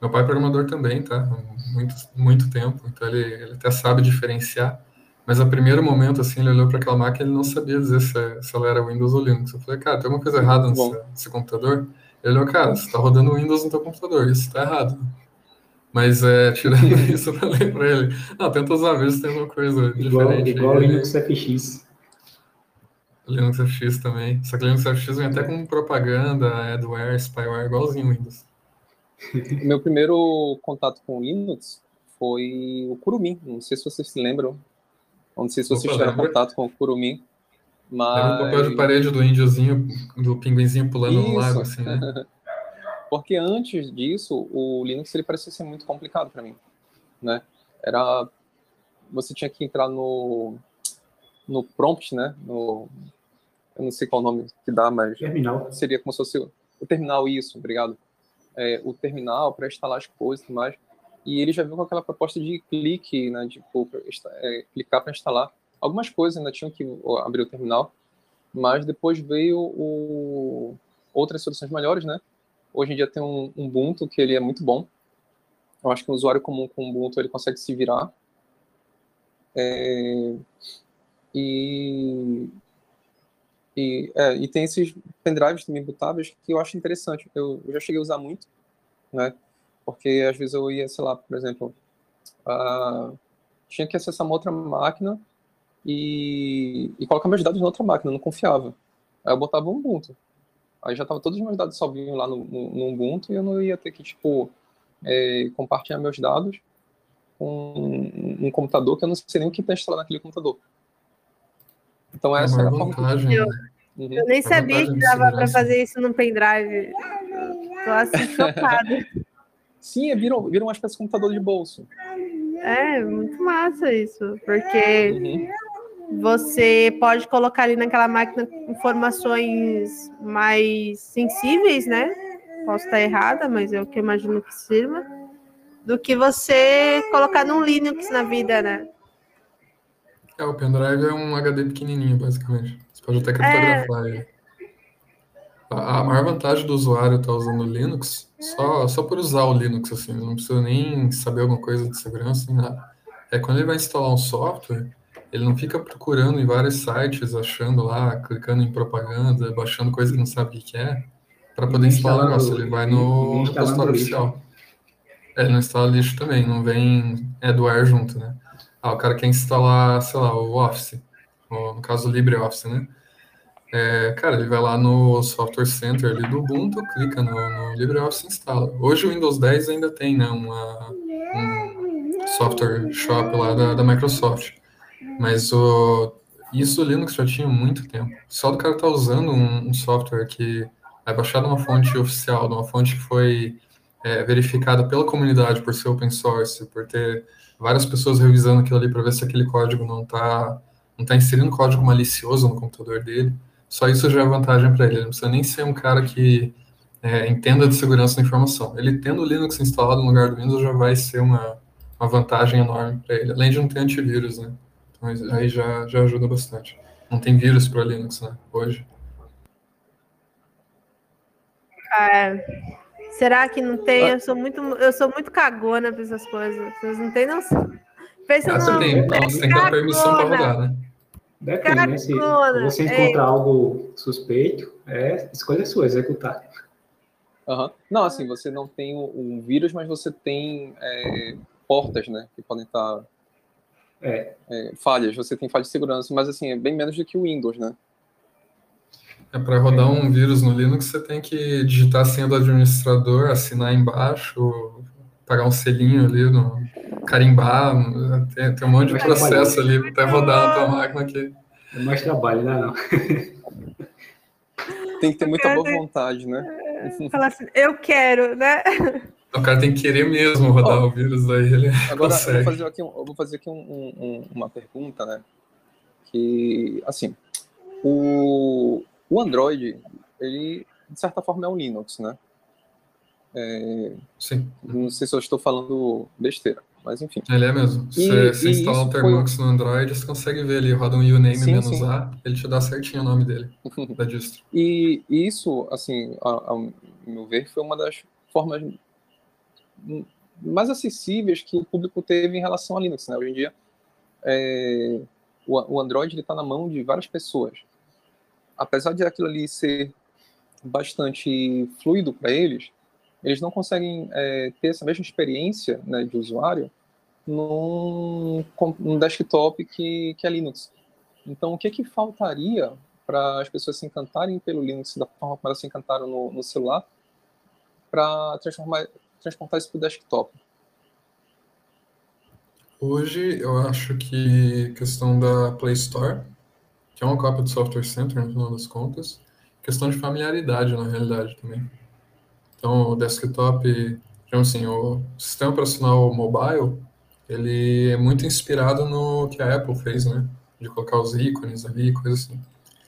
Meu pai é programador também, tá? Muito, muito tempo, então ele, ele até sabe diferenciar. Mas a primeiro momento, assim, ele olhou para aquela máquina e ele não sabia dizer se, se ela era Windows ou Linux. Eu falei, cara, tem alguma coisa errada nesse, nesse computador? Ele olhou, cara, você está rodando Windows no teu computador, isso está errado. Mas é, [laughs] tirando isso, eu falei para ele, não, tenta usar, ver se tem alguma coisa igual, diferente. Igual o Linux FX. Linux FX também. Só que Linux FX vem até com propaganda, adware, spyware, igualzinho o Windows. [laughs] Meu primeiro contato com Linux foi o Kurumin. Não sei se vocês se lembram. Não sei se vocês Opa, tiveram lembra? contato com o Kurumin. Mas... Lembra o papel de parede do índiozinho, do pinguinzinho pulando Isso. no lago, assim, né? [laughs] Porque antes disso, o Linux ele parecia ser muito complicado para mim, né? Era você tinha que entrar no no prompt, né? No eu não sei qual o nome que dá, mas terminal. seria como se fosse o terminal isso, obrigado. É, o terminal para instalar as coisas e tudo mais. E ele já viu com aquela proposta de clique, né? Tipo, é, clicar para instalar. Algumas coisas ainda tinham que abrir o terminal, mas depois veio o, outras soluções melhores, né? Hoje em dia tem um, Ubuntu que ele é muito bom. Eu acho que um usuário comum com Ubuntu ele consegue se virar. É, e, e, é, e tem esses pendrives também bootáveis que eu acho interessante. Eu, eu, já cheguei a usar muito, né? Porque às vezes eu ia, sei lá, por exemplo, uh, tinha que acessar uma outra máquina e, e colocar meus dados na outra máquina, não confiava. Aí eu botava um Ubuntu. Aí já tava todos os meus dados salvinhos lá no, no, no Ubuntu e eu não ia ter que, tipo, é, compartilhar meus dados com um, um, computador que eu não sei nem o que está instalado naquele computador. Então essa é, era a forma que eu, uhum. eu nem sabia que dava para fazer isso no pendrive. Tô assim chocada. [laughs] Sim, viram, viram uma espécie de computador de bolso. É, muito massa isso, porque uhum você pode colocar ali naquela máquina informações mais sensíveis, né? Posso estar errada, mas é o que eu imagino que sirva, do que você colocar num Linux na vida, né? É, o pendrive é um HD pequenininho, basicamente. Você pode até criptografar é... ele. A, maior vantagem do usuário estar tá usando o Linux, só, só por usar o Linux, assim, não precisa nem saber alguma coisa de segurança, nem nada. É quando ele vai instalar um software, ele não fica procurando em vários sites, achando lá, clicando em propaganda, baixando coisa que não sabe o que é, para poder instalar o negócio. Ele vai no repositório oficial. É, ele não instala lixo também, não vem AdWare junto, né? Ah, o cara quer instalar, sei lá, o Office, ou, no caso o LibreOffice, né? É, cara, ele vai lá no Software Center ali do Ubuntu, clica no, no LibreOffice e instala. Hoje o Windows 10 ainda tem, né, uma, um software shop lá da, da Microsoft. Mas o, isso o Linux já tinha muito tempo. Só do cara estar tá usando um, um, software que é baixado numa fonte oficial, numa fonte que foi é, verificada pela comunidade por ser open source, por ter várias pessoas revisando aquilo ali para ver se aquele código não está não tá inserindo código malicioso no computador dele. só isso já é vantagem para ele. Ele não precisa nem ser um cara que é, entenda de segurança da informação. Ele tendo o Linux instalado no lugar do Windows já vai ser uma, uma vantagem enorme para ele, além de não ter antivírus, né? Então aí já, já ajuda bastante. Não tem vírus para Linux, né? Hoje. É, será que não tem? Eu sou muito, eu sou muito cagona para essas coisas. Vocês não têm noção. Pensa Ah, você tem, não, você tem que dar permissão para rodar, né? Depende, né? Se você Ei. encontrar algo suspeito, é escolha sua, executar. Aham. Não, assim, você não tem um um vírus, mas você tem é, portas, né? Que podem estar É, é, falhas. Você tem falhas de segurança, mas assim, é bem menos do que o Windows, né? É para rodar um vírus no Linux, você tem que digitar a senha do administrador, assinar embaixo, pagar um selinho ali, no, carimbar, tem, tem um monte de Mas processo ali até rodar na tua máquina que é mais trabalho, né? Não. Tem que ter muita boa vontade, né? Falar assim, eu quero, né? O cara tem que querer mesmo rodar Ó, o vírus, daí ele Agora, eu vou consegue. fazer aqui, vou fazer aqui um- um- um- uma pergunta, né? Que, assim, o, o Android, ele, de certa forma, é um Linux, né? É, Sim, não sei se eu estou falando besteira, mas enfim. ele é mesmo. E- Você, você instala um isso foi- Termux no Android, você consegue ver ali, roda um uname Sim, menos sim. A, ele te dá certinho o nome dele, [laughs] da distro. E e isso, assim, ao meu ver, foi uma das formas mais acessíveis que o público teve em relação a Linux. Né? Hoje em dia, é, o, o Android está na mão de várias pessoas. Apesar de aquilo ali ser bastante fluido para eles, eles não conseguem é, ter essa mesma experiência né, de usuário num, num desktop que, que é Linux. Então, o que, que faltaria para as pessoas se encantarem pelo Linux da forma como elas se encantaram no, no celular para transformar transportar isso para o desktop? Hoje, eu acho que questão da Play Store, que é uma cópia do Software Center, no final das contas, questão de familiaridade, na realidade, também. Então, o desktop, digamos assim, o sistema operacional mobile, ele é muito inspirado no que a Apple fez, né? De colocar os ícones ali, coisa assim.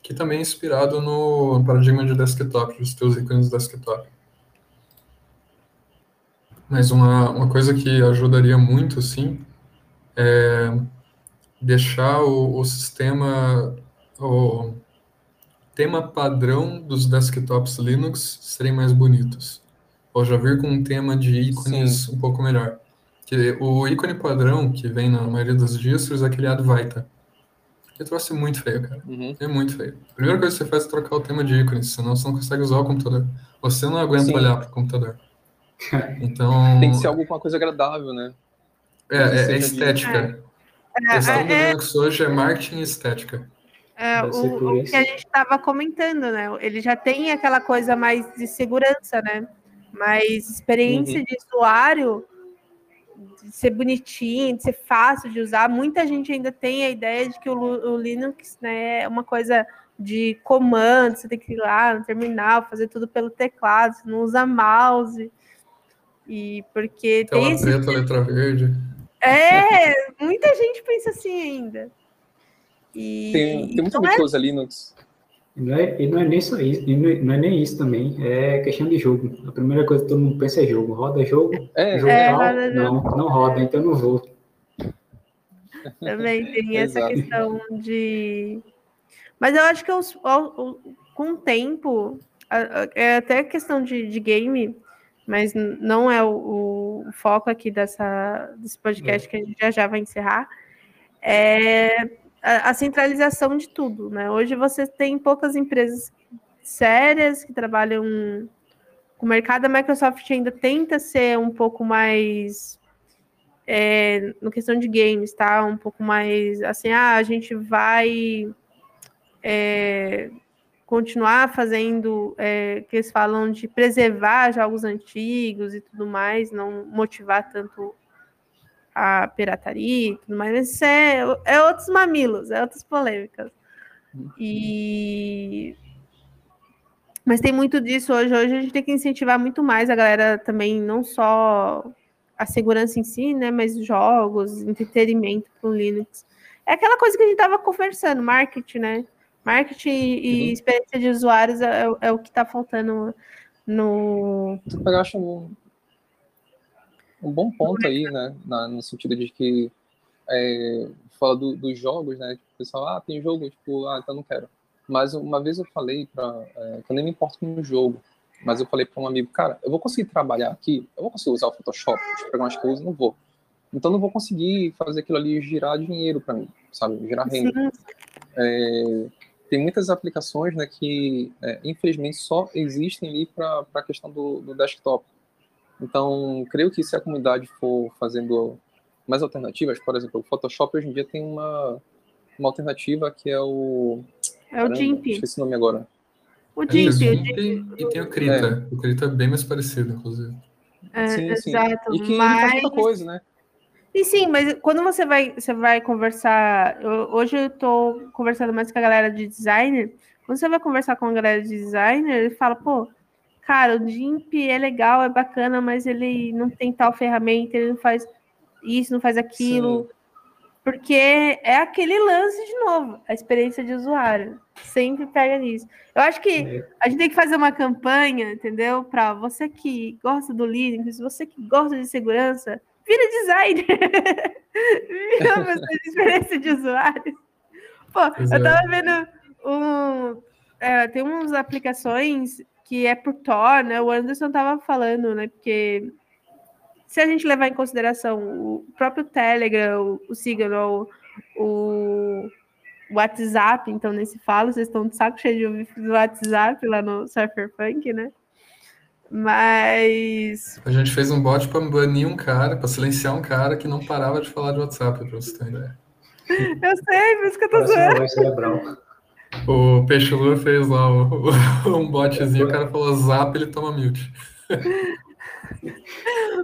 Que também é inspirado no paradigma de desktop, dos teus ícones do desktop. Mas uma, uma coisa que ajudaria muito, sim, é deixar o, o sistema, o tema padrão dos desktops Linux serem mais bonitos. Ou já vir com um tema de ícones um pouco melhor. Que o ícone padrão que vem na maioria dos distros é aquele Advaita. Que troço é muito feio, cara. Uhum. É muito feio. A primeira coisa que você faz é trocar o tema de ícones, senão você não consegue usar o computador. Você não aguenta Sim. olhar para o computador. [laughs] Então. Tem que ser alguma coisa agradável, né? É, é, é estética. É, questão do é- Linux hoje é marketing e estética. É, o, o que a gente estava comentando, né? Ele já tem aquela coisa mais de segurança, né? Mais experiência Uhum. de usuário, de ser bonitinho, de ser fácil de usar. Muita gente ainda tem a ideia de que o, o Linux né, é uma coisa de comando, você tem que ir lá no terminal, fazer tudo pelo teclado, você não usa mouse. E porque Tela tem esse. preta, letra verde. É, muita gente pensa assim ainda. E, Tem, tem muita então gente é Linux. E não é, e não é nem só isso, e não é, não é nem isso também, é questão de jogo. A primeira coisa que todo mundo pensa é jogo. Roda jogo, É, jogo É, tal, roda não, não roda, então eu não vou. Também tem [laughs] essa questão de. Mas eu acho que os- o- o- com o tempo, a- a- é até questão de, de game, mas não é o, o foco aqui dessa, desse podcast que a gente já já vai encerrar. É a, a centralização de tudo, né? Hoje você tem poucas empresas sérias que trabalham com o mercado. A Microsoft ainda tenta ser um pouco mais é, no questão de games, tá? Um pouco mais assim, ah, a gente vai é, continuar fazendo é, que eles falam de preservar jogos antigos e tudo mais, não motivar tanto a pirataria e tudo mais, mas isso é, é outros mamilos, é outras polêmicas. E mas tem muito disso hoje. Hoje a gente tem que incentivar muito mais a galera também, não só a segurança em si, né? Mas jogos, entretenimento com Linux. É aquela coisa que a gente estava conversando, marketing, né? Marketing e Uhum. experiência de usuários é, é o que está faltando no. Eu acho um, um bom ponto aí, né? na- no sentido de que é, fala do- dos jogos, né? Tipo, o pessoal, ah, tem jogo, tipo, ah, então não quero. Mas uma vez eu falei para, que eu nem me importo com o jogo, mas eu falei para um amigo, cara, eu vou conseguir trabalhar aqui, eu vou conseguir usar o Photoshop, os programas que eu uso, não vou. Então não vou conseguir fazer aquilo ali girar dinheiro para mim, sabe? Gerar renda. É, tem muitas aplicações né, que, é, infelizmente, só existem ali para a questão do, do desktop. Então, creio que se a comunidade for fazendo mais alternativas, por exemplo, o Photoshop hoje em dia tem uma, uma alternativa que é o. é o GIMP. Esqueci o nome agora. O GIMP, o GIMP e tem o Krita. O Krita é bem mais parecido, inclusive. É, sim, sim. exato, E que mas- muita coisa, né? E sim, mas quando você vai, você vai conversar. eu- hoje eu tô conversando mais com a galera de designer. Quando você vai conversar com a galera de designer, ele fala, pô, cara, o GIMP é legal, é bacana, mas ele não tem tal ferramenta, ele não faz isso, não faz aquilo. Porque é aquele lance de novo, a experiência de usuário. Sempre pega nisso. Eu acho que É. a gente tem que fazer uma campanha, entendeu? Para você que gosta do Linux, você que gosta de segurança, vira designer. [laughs] vira uma pessoa de experiência de usuário. Pô, eu é. tava vendo um. é, tem umas aplicações que é por Tor, né? O Anderson tava falando, né? Porque se a gente levar em consideração o próprio Telegram, o, o Signal, o WhatsApp, então nem se fala, vocês estão de saco cheio de ouvir do WhatsApp lá no Cypherpunk, né? Mas A gente fez um bot pra banir um cara, pra silenciar um cara que não parava de falar de WhatsApp, pra você ter ideia. eu sei, por isso que eu tô zoando. O Peixe Lua fez lá o- o- um botzinho, o cara falou zap, ele toma mute.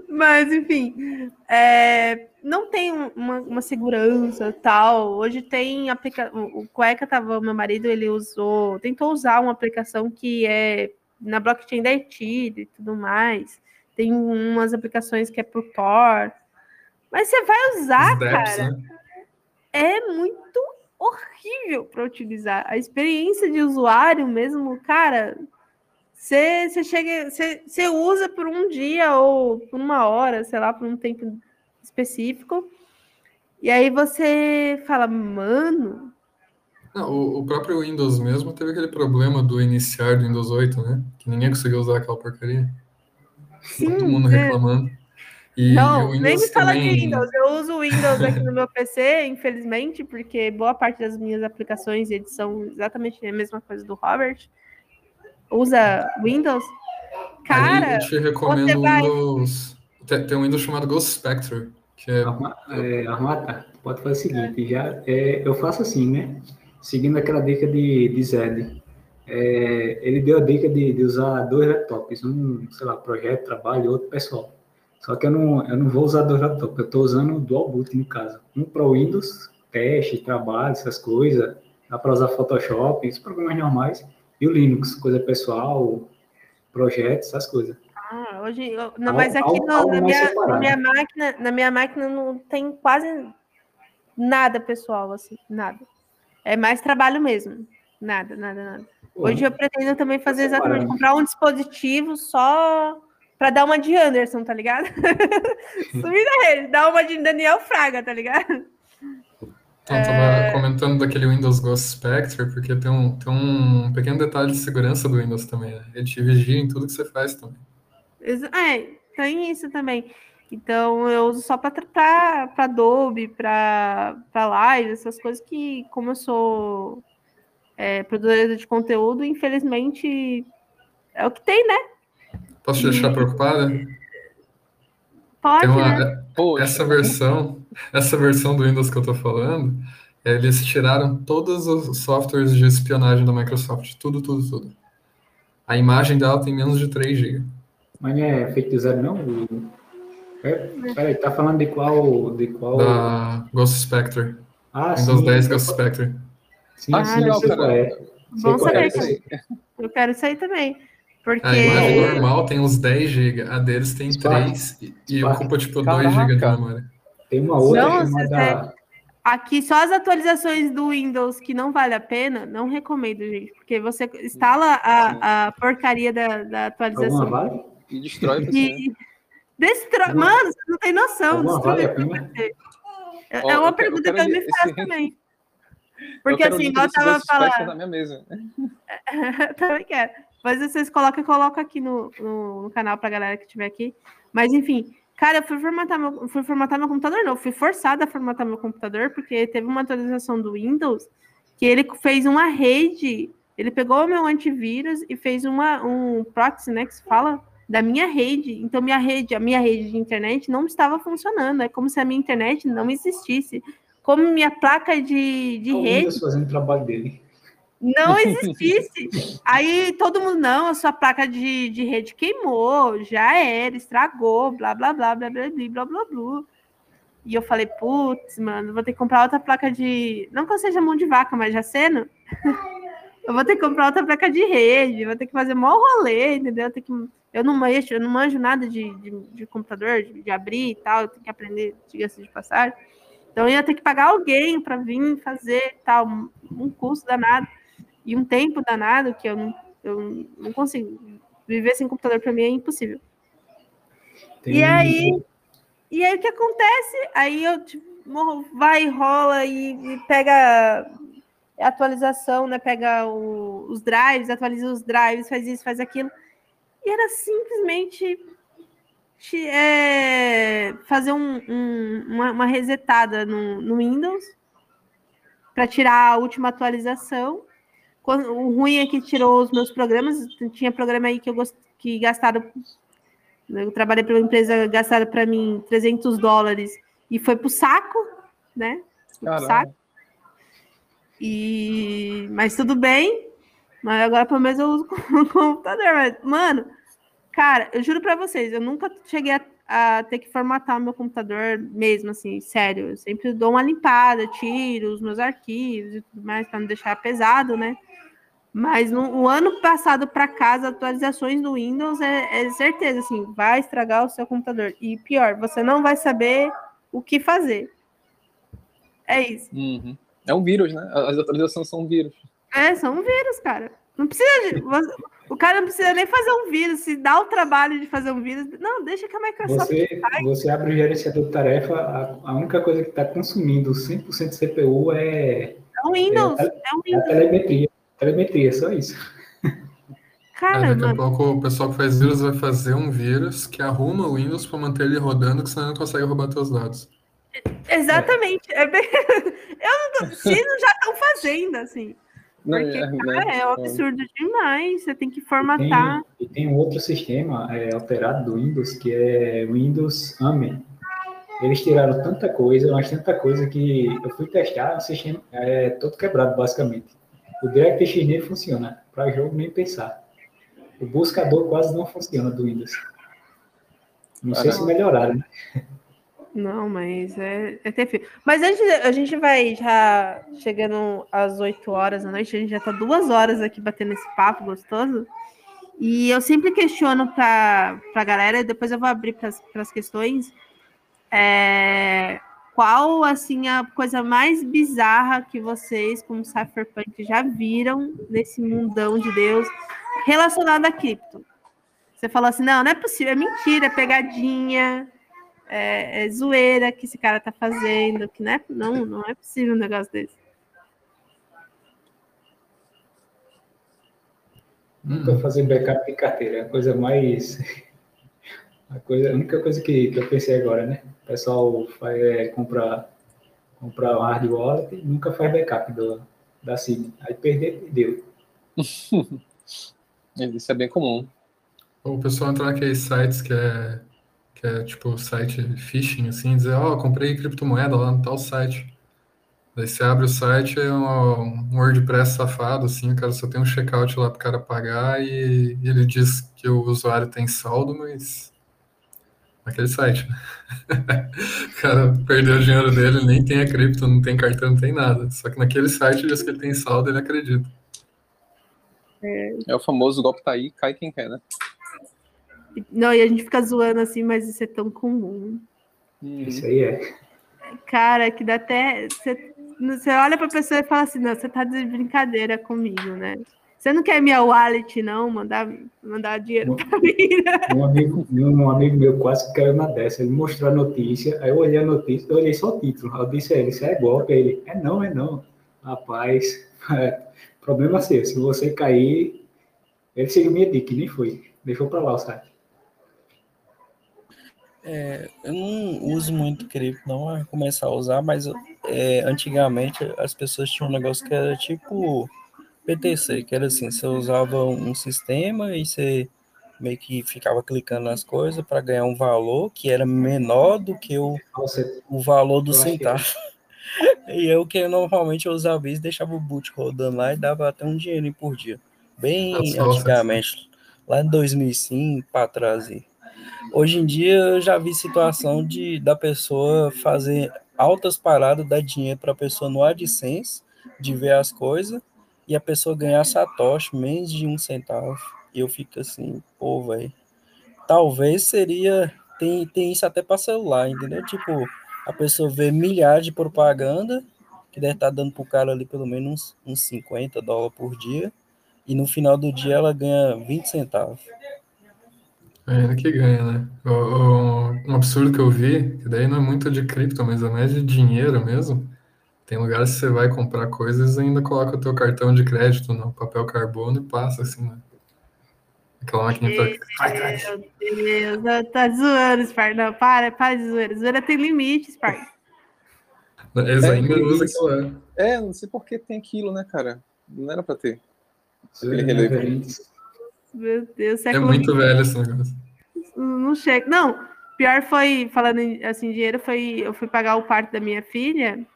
Mas, enfim, é, não tem um- uma, uma segurança tal. Hoje tem aplica... o o Cueca tava, meu marido, ele usou, tentou usar uma aplicação que é na blockchain da Ethereum e tudo mais. Tem umas aplicações que é por Tor. Mas você vai usar, Os cara, né? é muito horrível para utilizar. A experiência de usuário mesmo, cara, você chega, você usa por um dia ou por uma hora, sei lá, por um tempo específico. E aí você fala, mano, Não, o, o próprio Windows mesmo teve aquele problema do iniciar do Windows 8, né? Que ninguém conseguiu usar aquela porcaria. Todo mundo é. reclamando. E, não, nem me fala também. de Windows. Eu uso o Windows aqui no meu PC, infelizmente, porque boa parte das minhas aplicações e edição exatamente a mesma coisa do Robert. Usa Windows. Aí Cara, eu te recomendo vai- Windows. Tem, tem um Windows chamado Ghost Spectre, que é Arma- é, Armata, pode fazer o seguinte, já, é, eu faço assim, né? Seguindo aquela dica de, de Zed. É, ele deu a dica de, de usar dois laptops, um, sei lá, projeto, trabalho outro pessoal. Só que eu não, eu não vou usar dois laptops, eu estou usando o Dual Boot no caso. Um para o Windows, teste, trabalho, essas coisas. Dá para usar Photoshop, esses programas normais. E o Linux, coisa pessoal, projetos, essas coisas. Ah, hoje, eu- não, mas aqui no- algo na, minha, na minha máquina, na minha máquina não tem quase nada pessoal, assim, nada. É mais trabalho mesmo. Nada, nada, nada. Hoje eu pretendo também fazer exatamente comprar um dispositivo só para dar uma de Anderson, tá ligado? [laughs] Subir na rede, dar uma de Daniel Fraga, tá ligado? Então, eu tava comentando daquele Windows Ghost Spectre, porque tem um, tem um pequeno detalhe de segurança do Windows também, né? Ele te vigia em tudo que você faz também. É, tem isso também. Então eu uso só para Adobe, para live, essas coisas que, como eu sou é, produtora de conteúdo, infelizmente é o que tem, né? Posso te deixar preocupada? Pode, Tem uma, né? Poxa, essa versão, essa versão do Windows que eu tô falando, eles tiraram todos os softwares de espionagem da Microsoft, tudo, tudo, tudo. A imagem dela tem menos de 3 GB. Mas não é feito do zero, não? É, peraí, tá falando de qual. De qual... Da Ghost Spectre. Ah, Windows sim. 10 Ghost Spectre. Sim, Ah, sim, legal, sei cara. é. Bom é. saber, cara. Eu quero isso aí também. Porque. A imagem normal tem uns 10 GB, a deles tem Spark. 3 e, e ocupa tipo 2 Caraca. GB de memória. Tem uma outra Não, chamada. Aqui só as atualizações do Windows que não vale a pena, não recomendo, gente, porque você instala a, a porcaria da, da atualização. Vale? E destrói você. E destrói. Alguma- Mano, você não tem noção. Destrói vale a pena? É Ó, é uma eu quero- eu pergunta que eu me esse- faço [laughs] também. Eu Porque o assim, eu tava falando. na minha mesa. [laughs] Também quero. Mas vocês colocam, eu coloco aqui no, no, no canal pra galera que estiver aqui. Mas enfim, cara, eu fui formatar meu, fui formatar meu computador, não, fui forçada a formatar meu computador, porque teve uma atualização do Windows que ele fez uma rede, ele pegou o meu antivírus e fez uma, um proxy, né, que se fala, da minha rede. Então, minha rede, a minha rede de internet não estava funcionando. É como se a minha internet não existisse. Como minha placa de, de O rede fazendo o trabalho dele. não [laughs] existisse. Aí todo mundo, não, a sua placa de, de rede queimou, já era, estragou, blá, blá, blá, blá, blá, blá, blá, blá, blá. E eu falei, putz, mano, vou ter que comprar outra placa de. Não que eu seja mão de vaca, mas já sendo. [laughs] eu vou ter que comprar outra placa de rede, vou ter que fazer maior rolê, entendeu? Eu, que... eu não manjo, eu não manjo nada de, de, de computador, de, de abrir e tal, eu tenho que aprender, diga-se de passagem. Então eu ia ter que pagar alguém para vir fazer tal, um- um custo danado e um tempo danado que eu não, eu não consigo. Viver sem computador para mim é impossível. Tem E aí, e aí o que acontece? Aí eu tipo, morro- vai, rola e, e pega atualização, né? Pega o- os drives, atualiza os drives, faz isso, faz aquilo. E era simplesmente te- é, fazer um- um- uma, uma resetada no, no Windows para tirar a última atualização. Quando- o ruim é que tirou os meus programas. Tinha programa aí que eu gost, que gastaram eu trabalhei para uma empresa, gastaram para mim 300 dólares e foi pro saco, né? Saco. E... Mas tudo bem. Mas agora pelo menos eu uso [laughs] o computador. Mas, mano, cara, eu juro para vocês, eu nunca cheguei a, a ter que formatar o meu computador mesmo, assim, sério. Eu sempre dou uma limpada, tiro os meus arquivos e tudo mais, para não deixar pesado, né? Mas no o ano passado para cá, as atualizações do Windows é, é certeza, assim, vai estragar o seu computador. E pior, você não vai saber o que fazer. É isso. Uhum. É um vírus, né? As atualizações são um vírus. É, são um vírus, cara. Não precisa de. O cara não precisa nem fazer um vírus. Se dá o trabalho de fazer um vírus. Não, deixa que a Microsoft Você, faz. você abre o gerenciador de tarefa, a, a única coisa que está consumindo 100% de CPU é, É um Windows. É, É um é a Windows. telemetria. Telemetria, só isso. Cara, Aí daqui a mano. pouco o pessoal que faz vírus vai fazer um vírus que arruma o Windows para manter ele rodando, que senão ele não consegue roubar teus dados. Exatamente. É bem- [laughs] Eu não tô... [laughs] Não já estão fazendo, assim. Não, Porque, é, cara, né? é um absurdo demais. Você tem que Tem, formatar. e tem um outro sistema é, alterado do Windows, que é Windows AME. Eles tiraram tanta coisa, mas tanta coisa que eu fui testar, o sistema é todo quebrado, basicamente. O DirectX nem funciona, para jogo nem pensar. O buscador quase não funciona do Windows. Não sei se melhoraram, né? Não, mas é, é terrível. Mas antes, a gente vai já chegando às 8 horas da noite, a gente já tá duas horas aqui batendo esse papo gostoso. E eu sempre questiono para a galera, depois eu vou abrir para as questões, é, qual assim a coisa mais bizarra que vocês, como Cypherpunk, já viram nesse mundão de Deus relacionado a cripto? Você falou assim, não, não é possível, é mentira, é pegadinha, é, é zoeira que esse cara tá fazendo, que não é, não, não é possível um negócio desse. Nunca fazer backup de carteira, é a coisa mais. A, coisa, a única coisa que, que eu pensei agora, né? O pessoal vai, é, compra, compra um hard wallet e nunca faz backup do, da SIM. Aí perder, perdeu. [laughs] Isso é bem comum. O pessoal entra naqueles sites que é, que é tipo site phishing, assim, dizer, ó, comprei criptomoeda lá no tal site. Daí você abre o site, é um, um WordPress safado, assim, o cara só tem um checkout lá pro cara pagar e, e ele diz que o usuário tem saldo, mas naquele site, né? [laughs] o cara perdeu o dinheiro dele, nem tem a cripto, não tem cartão, não tem nada. Só que naquele site diz que ele tem saldo, ele acredita. É o famoso golpe tá aí, cai quem quer, né? Não, e a gente fica zoando assim, mas isso é tão comum. Isso aí é. Cara, que dá até. Você, você olha pra pessoa e fala assim: não, você tá de brincadeira comigo, né? Você não quer minha wallet, não? Mandar, mandar dinheiro pra mim, né? Um amigo, um amigo meu quase caiu na dessa. Ele mostrou a notícia, aí eu olhei a notícia, eu olhei só o título. Aí eu disse a ele: Isso é golpe. Aí ele: É não, é não. Rapaz, é, [laughs] problema seu. Se você cair, ele seguiu minha dica, nem foi. Deixou pra lá o site. É, eu não uso muito cripto, não a começar a usar, mas é, antigamente as pessoas tinham um negócio que era tipo PTC, que era assim, você usava um sistema e você meio que ficava clicando nas coisas para ganhar um valor que era menor do que o, o valor do que- centavo. [laughs] E eu que normalmente eu usava isso, deixava o boot rodando lá e dava até um dinheirinho por dia. Bem antigamente, lá em 2005 para trás. aí. Hoje em dia eu já vi situação de da pessoa fazer altas paradas, dar dinheiro para a pessoa no AdSense, de ver as coisas, e a pessoa ganhar satoshi menos de um centavo. E eu fico assim, pô, velho. Talvez seria. Tem, tem isso até para celular, entendeu? Tipo, a pessoa vê milhares de propaganda, que deve estar dando pro cara ali pelo menos uns, uns 50 dólares por dia, e no final do dia ela ganha 20 centavos. Ainda que ganha, né? O- o- Um absurdo que eu vi, que daí não é muito de cripto, mas é mais de dinheiro mesmo. Tem lugares que você vai comprar coisas e ainda coloca o teu cartão de crédito no papel carbono e passa assim, né? Aquela máquina pra... Meu Deus, eu- tá zoando, Spar. Não, para, para de zoeira. Zoeira tem limite, Spar. Eles É, ainda usam isso. aquilo lá. É, não sei por que tem aquilo, né, cara? Não era pra ter. Aquele é, relevo. Meu Deus, É século muito velho esse negócio. Não chega. Não, pior foi, falando assim, dinheiro, foi. Eu fui pagar o parto da minha filha.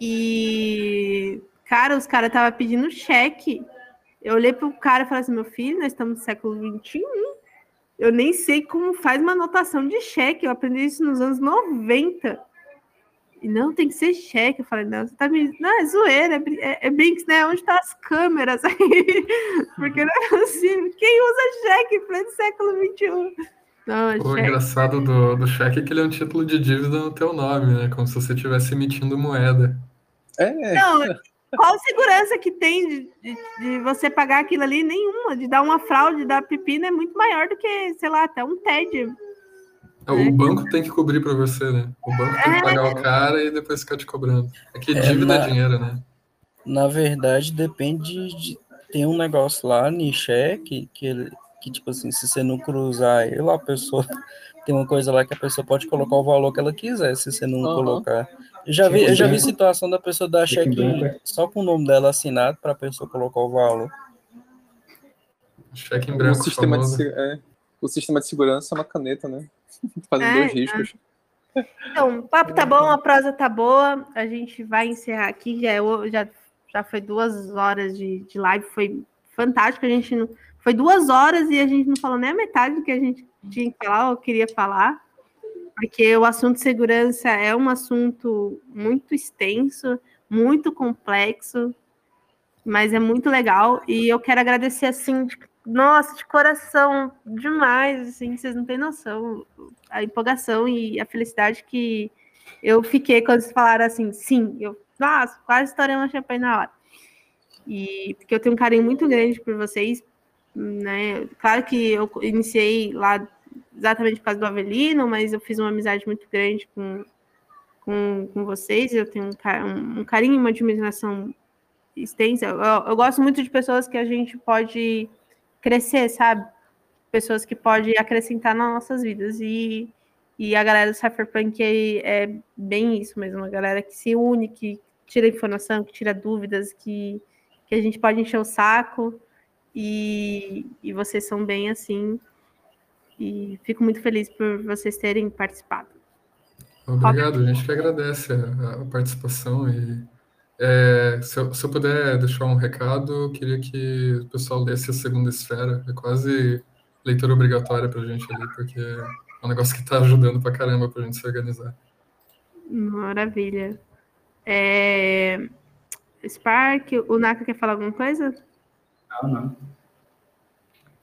E, cara, os caras estavam pedindo cheque. Eu olhei pro cara e falei assim: meu filho, nós estamos no século XXI. Eu nem sei como faz uma anotação de cheque. Eu aprendi isso nos anos 90. E não, tem que ser cheque. Eu falei, não, você tá me. Não, é zoeira, é, é, é Brinks, né? Onde tá as câmeras aí? [laughs] Porque não é possível. Quem usa cheque em pleno século XXI? Não, é O cheque. engraçado do, do cheque é que ele é um título de dívida no teu nome, né? Como se você estivesse emitindo moeda. É, Não, [laughs] qual segurança que tem de, de- de você pagar aquilo ali? Nenhuma. De dar uma fraude, dar pepino é muito maior do que, sei lá, até um TED. O banco tem que cobrir pra você, né? O banco tem que pagar o cara e depois ficar te cobrando. É que É, dívida é na- dinheiro, né? Na verdade, depende de. Tem um negócio lá no cheque que, ele, que, tipo assim, se você não cruzar ele, a pessoa. [laughs] Tem uma coisa lá que a pessoa pode colocar o valor que ela quiser, se você não Aham. colocar. Eu já vi, eu já vi situação da pessoa dar Cheque em cheque é? só com o nome dela assinado para a pessoa colocar o valor. Cheque em o branco sistema, de, famoso. é, o sistema de segurança é uma caneta, né? [laughs] Fazendo É, dois riscos. [laughs] Então, o papo tá bom, a prosa tá boa. A gente vai encerrar aqui. Já, é já, já foi duas horas de, de live, foi fantástico. A gente não, foi duas horas e a gente não falou nem a metade do que a gente tinha que falar ou queria falar, porque o assunto segurança é um assunto muito extenso, muito complexo, mas é muito legal. E eu quero agradecer assim, nossa, de coração, demais, assim, vocês não têm noção a empolgação e a felicidade que eu fiquei quando vocês falaram assim, sim, eu, nossa, quase estourei uma champanhe na hora. E porque eu tenho um carinho muito grande por vocês, né? Claro que eu iniciei lá exatamente por causa do Avelino, mas eu fiz uma amizade muito grande com, com, com vocês, eu tenho um, um, carinho e uma admiração extensa. Eu, eu gosto muito de pessoas que a gente pode crescer, sabe? Pessoas que podem acrescentar nas nossas vidas. E, e a galera do Cypherpunk é, é bem isso mesmo, uma galera que se une, que tira informação, que tira dúvidas, que, que a gente pode encher o saco. E, e vocês são bem assim. E fico muito feliz por vocês terem participado. Obrigado, a gente que agradece a, a participação e é, se, eu, se eu puder deixar um recado, eu queria que o pessoal lesse a segunda esfera. É quase leitura obrigatória pra gente ali, porque é um negócio que tá ajudando pra caramba pra gente se organizar. Maravilha. É... Spark, o Naka quer falar alguma coisa? Não, não.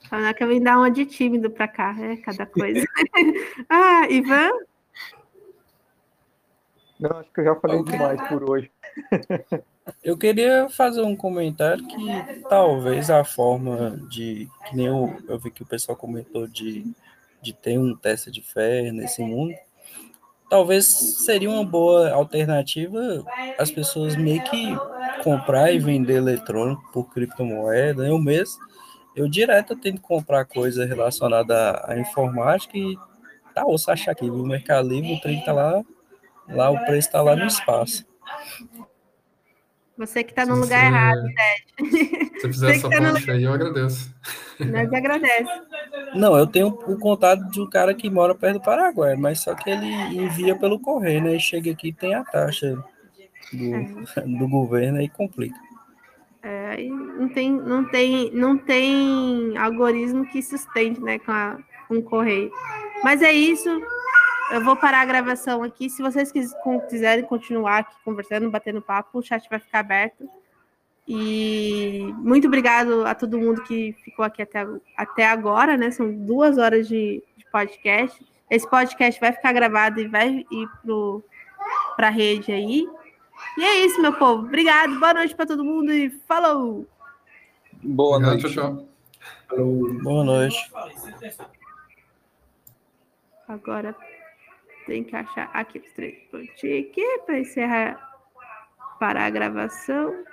O Naka vem dar uma de tímido pra cá, é cada coisa. [laughs] ah, Ivan? Não, acho que eu já falei demais por hoje. Eu queria fazer um comentário que talvez a forma de. Que nem eu, eu vi que o pessoal comentou de, de ter um teste de fé nesse mundo. Talvez seria uma boa alternativa as pessoas meio que comprar e vender eletrônico por criptomoeda. Eu mesmo, eu direto tento comprar coisa relacionada à, informática e tá osso achar aqui, viu? O Mercado Livre, o trem tá lá, lá o preço tá lá no espaço. Você que tá Se no você- lugar errado, [laughs] Se você fizer essa ponte aí, eu agradeço. nós agradece. Não, eu tenho o contato de um cara que mora perto do Paraguai, mas só que ele envia pelo correio, né? E chega aqui e tem a taxa do, do governo aí complica. É, aí não tem, não tem, não tem algoritmo que sustente, né, com, a, com o correio. Mas é isso. Eu vou parar a gravação aqui. Se vocês quiserem continuar aqui conversando, batendo papo, o chat vai ficar aberto. E muito obrigado a todo mundo que ficou aqui até, até agora, né? São duas horas de, de podcast. Esse podcast vai ficar gravado e vai ir para a rede aí. E é isso, meu povo. Obrigado. Boa noite para todo mundo e falou! Boa Obrigado, noite. tchau, tchau. Falou. Boa noite. Agora tem que achar aqui os três pontinhos aqui para encerrar, parar a gravação.